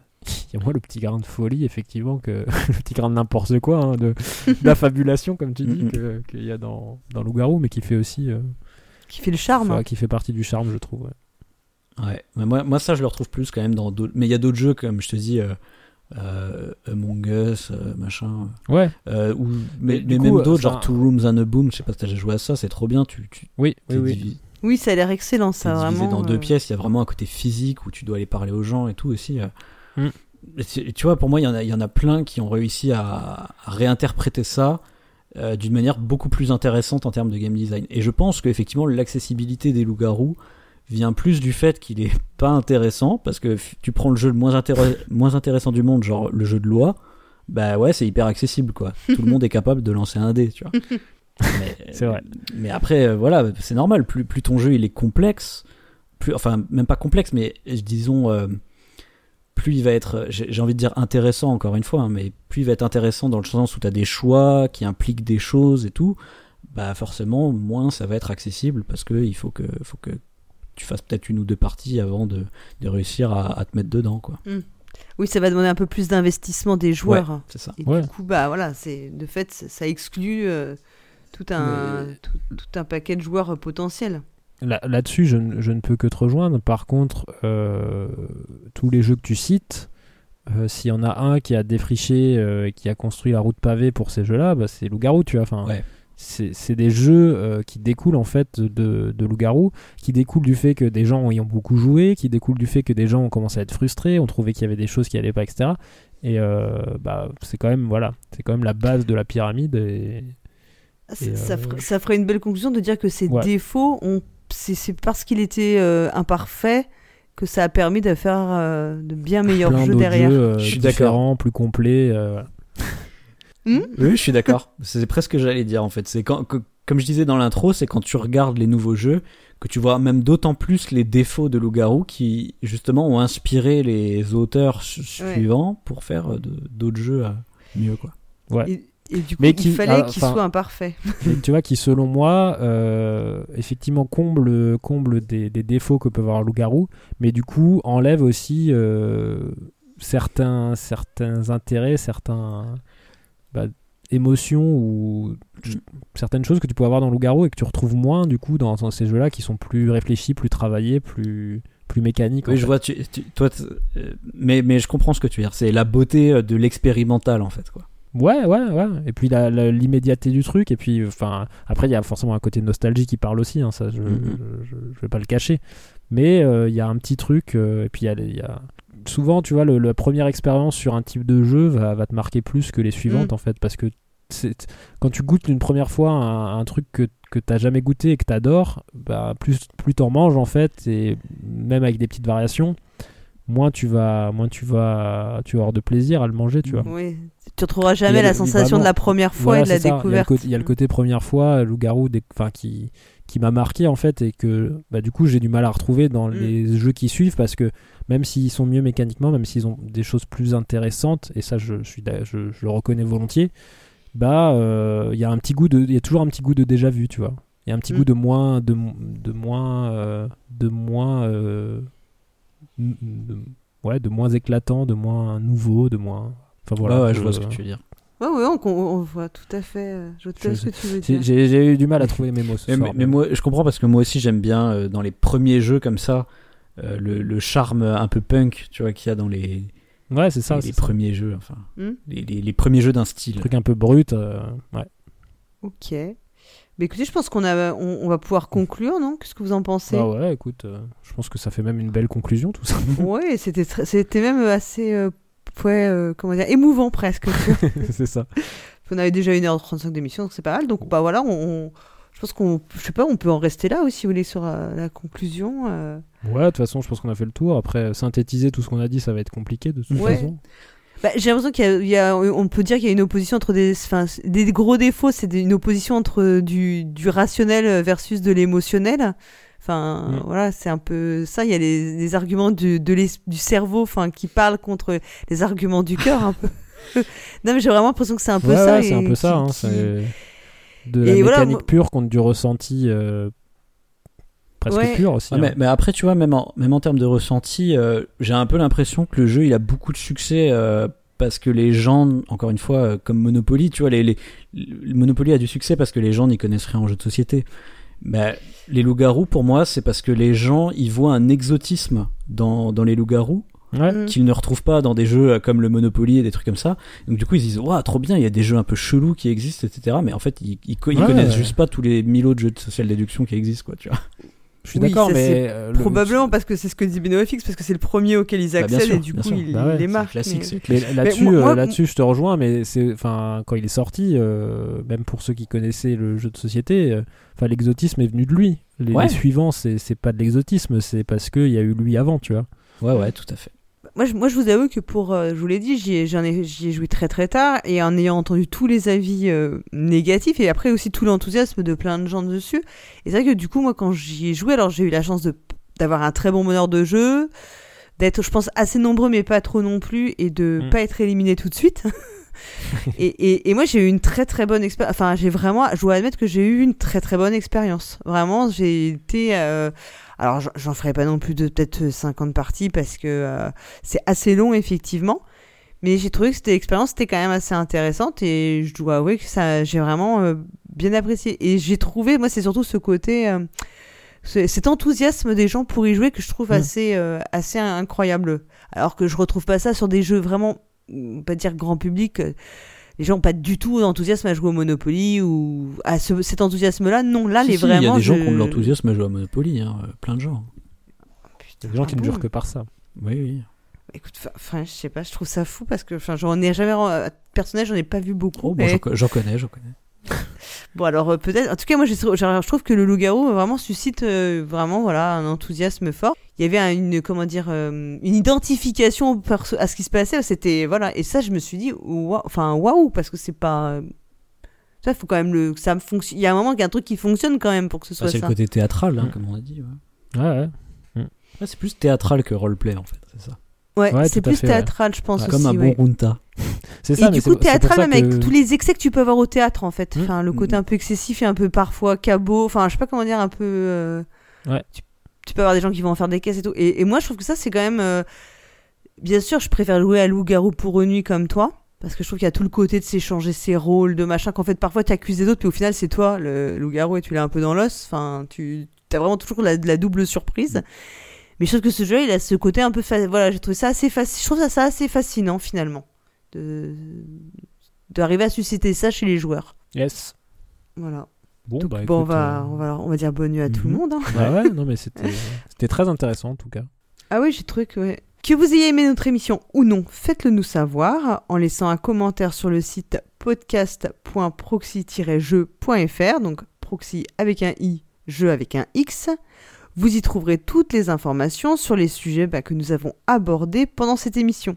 Il y a moins le petit grain de folie, effectivement, que le petit grain de n'importe quoi, hein, de d'affabulation, comme tu dis, que- qu'il y a dans, dans Loup-Garou, mais qui fait aussi. euh, Qui fait le charme. enfin, hein. qui fait partie du charme, je trouve. ouais. Ouais, mais moi, moi ça je le retrouve plus quand même dans d'autres. Mais il y a d'autres jeux comme je te dis, euh, euh, Among Us, euh, machin. Ouais, Euh, ou, mais, Mais du mais coup, même d'autres, genre Two Rooms and a Boom, je sais pas si t'as déjà joué à ça, c'est trop bien. Tu, tu oui, oui, oui. divi- Oui, ça a l'air excellent, ça divisé vraiment. dans deux pièces, il y a vraiment un côté physique où tu dois aller parler aux gens et tout aussi. Mm. Tu vois, pour moi, il y, en a, il y en a plein qui ont réussi à, à réinterpréter ça euh, d'une manière beaucoup plus intéressante en termes de game design. Et je pense qu'effectivement, l'accessibilité des loups-garous vient plus du fait qu'il est pas intéressant, parce que tu prends le jeu le moins, moins intéressant du monde, genre le jeu de loi, bah ouais, c'est hyper accessible, quoi. Tout le monde est capable de lancer un dé, tu vois. C'est vrai. Mais après, euh, voilà, c'est normal. Plus, plus ton jeu il est complexe, plus, enfin même pas complexe, mais disons, euh, plus il va être, j'ai envie de dire intéressant encore une fois, hein, mais plus il va être intéressant dans le sens où tu as des choix qui impliquent des choses et tout, bah forcément moins ça va être accessible parce que il faut que, faut que tu fasses peut-être une ou deux parties avant de, de réussir à, à te mettre dedans, quoi. Oui, ça va demander un peu plus d'investissement des joueurs. C'est ça. Et Ouais. du coup, bah voilà, c'est de fait, ça exclut euh, tout un Mais- tout, tout un paquet de joueurs potentiels. Là- Là-dessus, je, ne- je ne peux que te rejoindre. Par contre, euh, tous les jeux que tu cites, euh, s'il y en a un qui a défriché euh, et qui a construit la route pavée pour ces jeux-là, bah, c'est Loup-Garou, tu vois. Enfin, Ouais. c'est c'est des jeux euh, qui découlent en fait de, de Loup-Garou, qui découlent du fait que des gens y ont beaucoup joué, qui découlent du fait que des gens ont commencé à être frustrés, ont trouvé qu'il y avait des choses qui allaient pas, etc. Et euh, bah, c'est quand même voilà, c'est quand même la base de la pyramide. Et... Ça, Et, ça euh, ferait, ça ferait une belle conclusion de dire que ces Ouais. défauts, ont- c'est c'est parce qu'il était euh, imparfait que ça a permis de faire euh, de bien meilleurs plein jeux derrière. jeux, euh, Je suis d'accord. plus complets. euh. Hmm Oui, je suis d'accord. C'est presque ce que j'allais dire en fait. C'est quand, que- comme je disais dans l'intro, c'est quand tu regardes les nouveaux jeux que tu vois même d'autant plus les défauts de Loup-garou qui justement ont inspiré les auteurs suivants pour faire d'autres jeux mieux quoi. Ouais. Et, du coup, mais il fallait ah, qu'il soit imparfait. tu vois, qui selon moi, euh, effectivement comble, comble des, défauts que peut avoir Loup-garou, mais du coup enlève aussi euh, certains, certains intérêts, certains bah, émotions ou certaines choses que tu peux avoir dans Loup-garou et que tu retrouves moins du coup dans, ces jeux-là qui sont plus réfléchis, plus travaillés, plus plus mécaniques. Oui, je vois. Tu, toi, euh, mais mais je comprends ce que tu veux dire. C'est la beauté de l'expérimental en fait, quoi. Ouais, ouais, ouais. Et puis l'immédiateté du truc. Et puis, enfin, après, il y a forcément un côté nostalgie qui parle aussi. Hein, ça, je, je, vais pas le cacher. Mais euh, il y a un petit truc. et puis, il y a, souvent, tu vois, la première expérience sur un type de jeu va, va te marquer plus que les suivantes, mm. en fait, parce que quand tu goûtes une première fois un, truc que, que t'as jamais goûté et que t'adores, bah, plus, plus t'en manges, en fait, et même avec des petites variations, moins tu vas, moins tu vas, tu vas avoir de plaisir à le manger, tu vois. Oui, tu retrouveras jamais la sensation de la première fois et de la découverte. Il y, a le côté première fois, loup-garou, enfin qui qui m'a marqué en fait et que bah, du coup j'ai du mal à retrouver dans mm. les jeux qui suivent parce que même s'ils sont mieux mécaniquement, même s'ils ont des choses plus intéressantes, et ça je, suis, je, le reconnais volontiers, bah euh, il y a un petit goût de, il y a toujours un petit goût de déjà vu, tu vois. Il y a un petit mm. goût de moins, de, de moins, euh, de moins, euh, ouais, de moins éclatant, de moins nouveau, de moins. Enfin voilà. Ouais, je vois ce que tu veux dire. Ouais, ouais, on, voit tout à fait. Je vois ce que tu veux dire. J'ai eu du mal à trouver mes mots. Ce mais, soir, mais, moi, je comprends parce que moi aussi j'aime bien dans les premiers jeux comme ça euh, le, charme un peu punk, tu vois, qu'il y a dans les. Ouais, c'est ça. Les, premiers jeux, enfin. Hmm les, les, premiers jeux d'un style. Un truc un peu brut, euh, ouais. Ok. Mais écoutez, je pense qu'on a, on, va pouvoir conclure, non? Qu'est-ce que vous en pensez? Ah ouais, écoute, euh, je pense que ça fait même une belle conclusion, tout ça. ouais, c'était, c'était même assez, ouais, comment dire, émouvant presque. c'est ça. On avait déjà 1h35 d'émission, donc c'est pas mal. Donc, bah voilà, on je pense qu'on, je sais pas, on peut en rester là aussi, si vous voulez, sur euh, la, conclusion. Euh. Ouais, de toute façon, je pense qu'on a fait le tour. Après, synthétiser tout ce qu'on a dit, ça va être compliqué de toute façon. Bah, j'ai l'impression qu'il y, a, on peut dire qu'il y a une opposition entre des, enfin, des gros défauts, c'est une opposition entre du, du rationnel versus de l'émotionnel. Enfin, mm. voilà, c'est un peu ça. Il y a les, arguments du, de du cerveau, enfin, qui parlent contre les arguments du cœur, un peu. non, mais j'ai vraiment l'impression que c'est un peu ça. Ouais, c'est un peu ça. Hein, de la mécanique pure contre du ressenti euh, presque pur aussi. Hein. mais, après, tu vois, même en, même en termes de ressenti, euh, j'ai un peu l'impression que le jeu il a beaucoup de succès euh, parce que les gens, encore une fois, comme Monopoly, tu vois, les, les, Monopoly a du succès parce que les gens n'y connaissent rien en jeu de société. Mais les loups-garous, pour moi, c'est parce que les gens ils voient un exotisme dans, dans les loups-garous Mm. qu'ils ne retrouvent pas dans des jeux comme le Monopoly et des trucs comme ça. Donc du coup ils se disent waouh trop bien, il y a des jeux un peu chelous qui existent, etc. Mais en fait ils, ils, connaissent juste pas tous les mille autres jeux de social déduction qui existent quoi, tu vois. Je suis d'accord, mais euh, probablement parce que c'est ce que dit BenoFX, parce que c'est le premier auquel ils bah, accèdent et du coup il, bah les marque. là-dessus, euh, là-dessus, je te rejoins, mais c'est, enfin, quand il est sorti, euh, même pour ceux qui connaissaient le jeu de société, enfin, l'exotisme est venu de lui. Les, les suivants, c'est, c'est pas de l'exotisme, c'est parce qu'il y a eu lui avant, tu vois. Ouais, ouais, tout à fait moi, je, moi, je vous avoue que pour, euh, je vous l'ai dit, j'y ai, ai, joué très très tard et en ayant entendu tous les avis euh, négatifs et après aussi tout l'enthousiasme de plein de gens dessus. Et c'est vrai que du coup, moi, quand j'y ai joué, alors j'ai eu la chance de d'avoir un très bon meneur de jeu, d'être, je pense, assez nombreux mais pas trop non plus et de mm. pas être éliminé tout de suite. et, et, et, moi, j'ai eu une très très bonne expérience. Enfin, j'ai vraiment, je dois admettre que j'ai eu une très très bonne expérience. Vraiment, j'ai été. Euh, alors, j'en ferai pas non plus de peut-être 50 parties parce que euh, c'est assez long, effectivement. Mais j'ai trouvé que cette expérience était quand même assez intéressante et je dois avouer que ça, j'ai vraiment euh, bien apprécié. Et j'ai trouvé, moi, c'est surtout ce côté, euh, cet enthousiasme des gens pour y jouer que je trouve assez, assez incroyable. Alors que je retrouve pas ça sur des jeux vraiment, pas dire grand public les gens n'ont pas du tout d'enthousiasme à jouer au Monopoly ou à cet enthousiasme-là. Non, là, les vraiment. Il y a des gens qui ont de l'enthousiasme à jouer au Monopoly, hein, plein de gens. Putain, des gens qui ne jurent que par ça. Oui, oui. Écoute, enfin, je sais pas, je trouve ça fou parce que, enfin, j'en ai jamais, personnage, j'en ai pas vu beaucoup. Oh, mais... j'en connais, j'en connais. bon alors euh, peut-être en tout cas moi je, je, trouve que le loup-garou vraiment suscite euh, vraiment voilà un enthousiasme fort il y avait une comment dire euh, une identification à ce qui se passait c'était voilà et ça je me suis dit enfin waouh parce que c'est pas Ça, faut quand même le, ça fonctionne. Il y a un moment qu'il y a un truc qui fonctionne quand même pour que ce soit Bah, c'est ça. le côté théâtral, hein, Mm. comme on a dit. ouais. Ouais, ouais. Ouais, c'est plus théâtral que roleplay en fait, c'est ça. Ouais, Ouais, c'est plus fait, ouais. théâtral, je pense Ouais. aussi. Comme un bon runta. C'est ça, Et mais du coup, théâtral, même avec tous les excès que tu peux avoir au théâtre, en fait. Mm. Enfin, le côté Mm. un peu excessif et un peu parfois cabot. Enfin, je sais pas comment dire, un peu. euh, Ouais. Tu, tu peux avoir des gens qui vont en faire des caisses et tout. Et, et moi, je trouve que ça, c'est quand même. euh, Bien sûr, je préfère jouer à loup-garou pour une nuit comme toi. Parce que je trouve qu'il y a tout le côté de s'échanger ses rôles, de machin, qu'en fait, parfois, tu accuses les autres, puis au final, c'est toi, le loup-garou, et tu l'as un peu dans l'os. Enfin, tu as vraiment toujours la, de la double surprise. Mais je trouve que ce jeu, il a ce côté un peu. fa- Voilà, j'ai trouvé ça assez fascinant. Je trouve ça, ça assez fascinant, finalement. De d'arriver à susciter ça chez les joueurs. Yes. Voilà. Bon, Donc, bah, bon, on, va, euh, on, va, on va dire bonne nuit à tout le Mhm. monde. hein. Bah ouais, non, mais c'était c'était très intéressant en tout cas. Ah oui, j'ai trouvé que... ouais. Que vous ayez aimé notre émission ou non, faites-le nous savoir en laissant un commentaire sur le site podcast.proxy-jeu.fr, donc proxy avec un i, jeu avec un x. Vous y trouverez toutes les informations sur les sujets bah, que nous avons abordés pendant cette émission.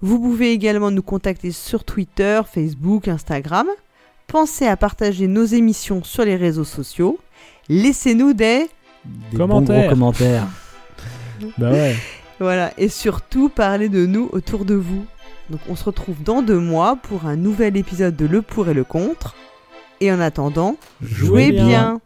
Vous pouvez également nous contacter sur Twitter, Facebook, Instagram. Pensez à partager nos émissions sur les réseaux sociaux. Laissez-nous des... Des Commentaires. bons gros commentaires. Bah ouais. Voilà, et surtout parlez de nous autour de vous. Donc on se retrouve dans deux mois pour un nouvel épisode de Le pour et le contre. Et en attendant, jouez, Jouez bien. bien.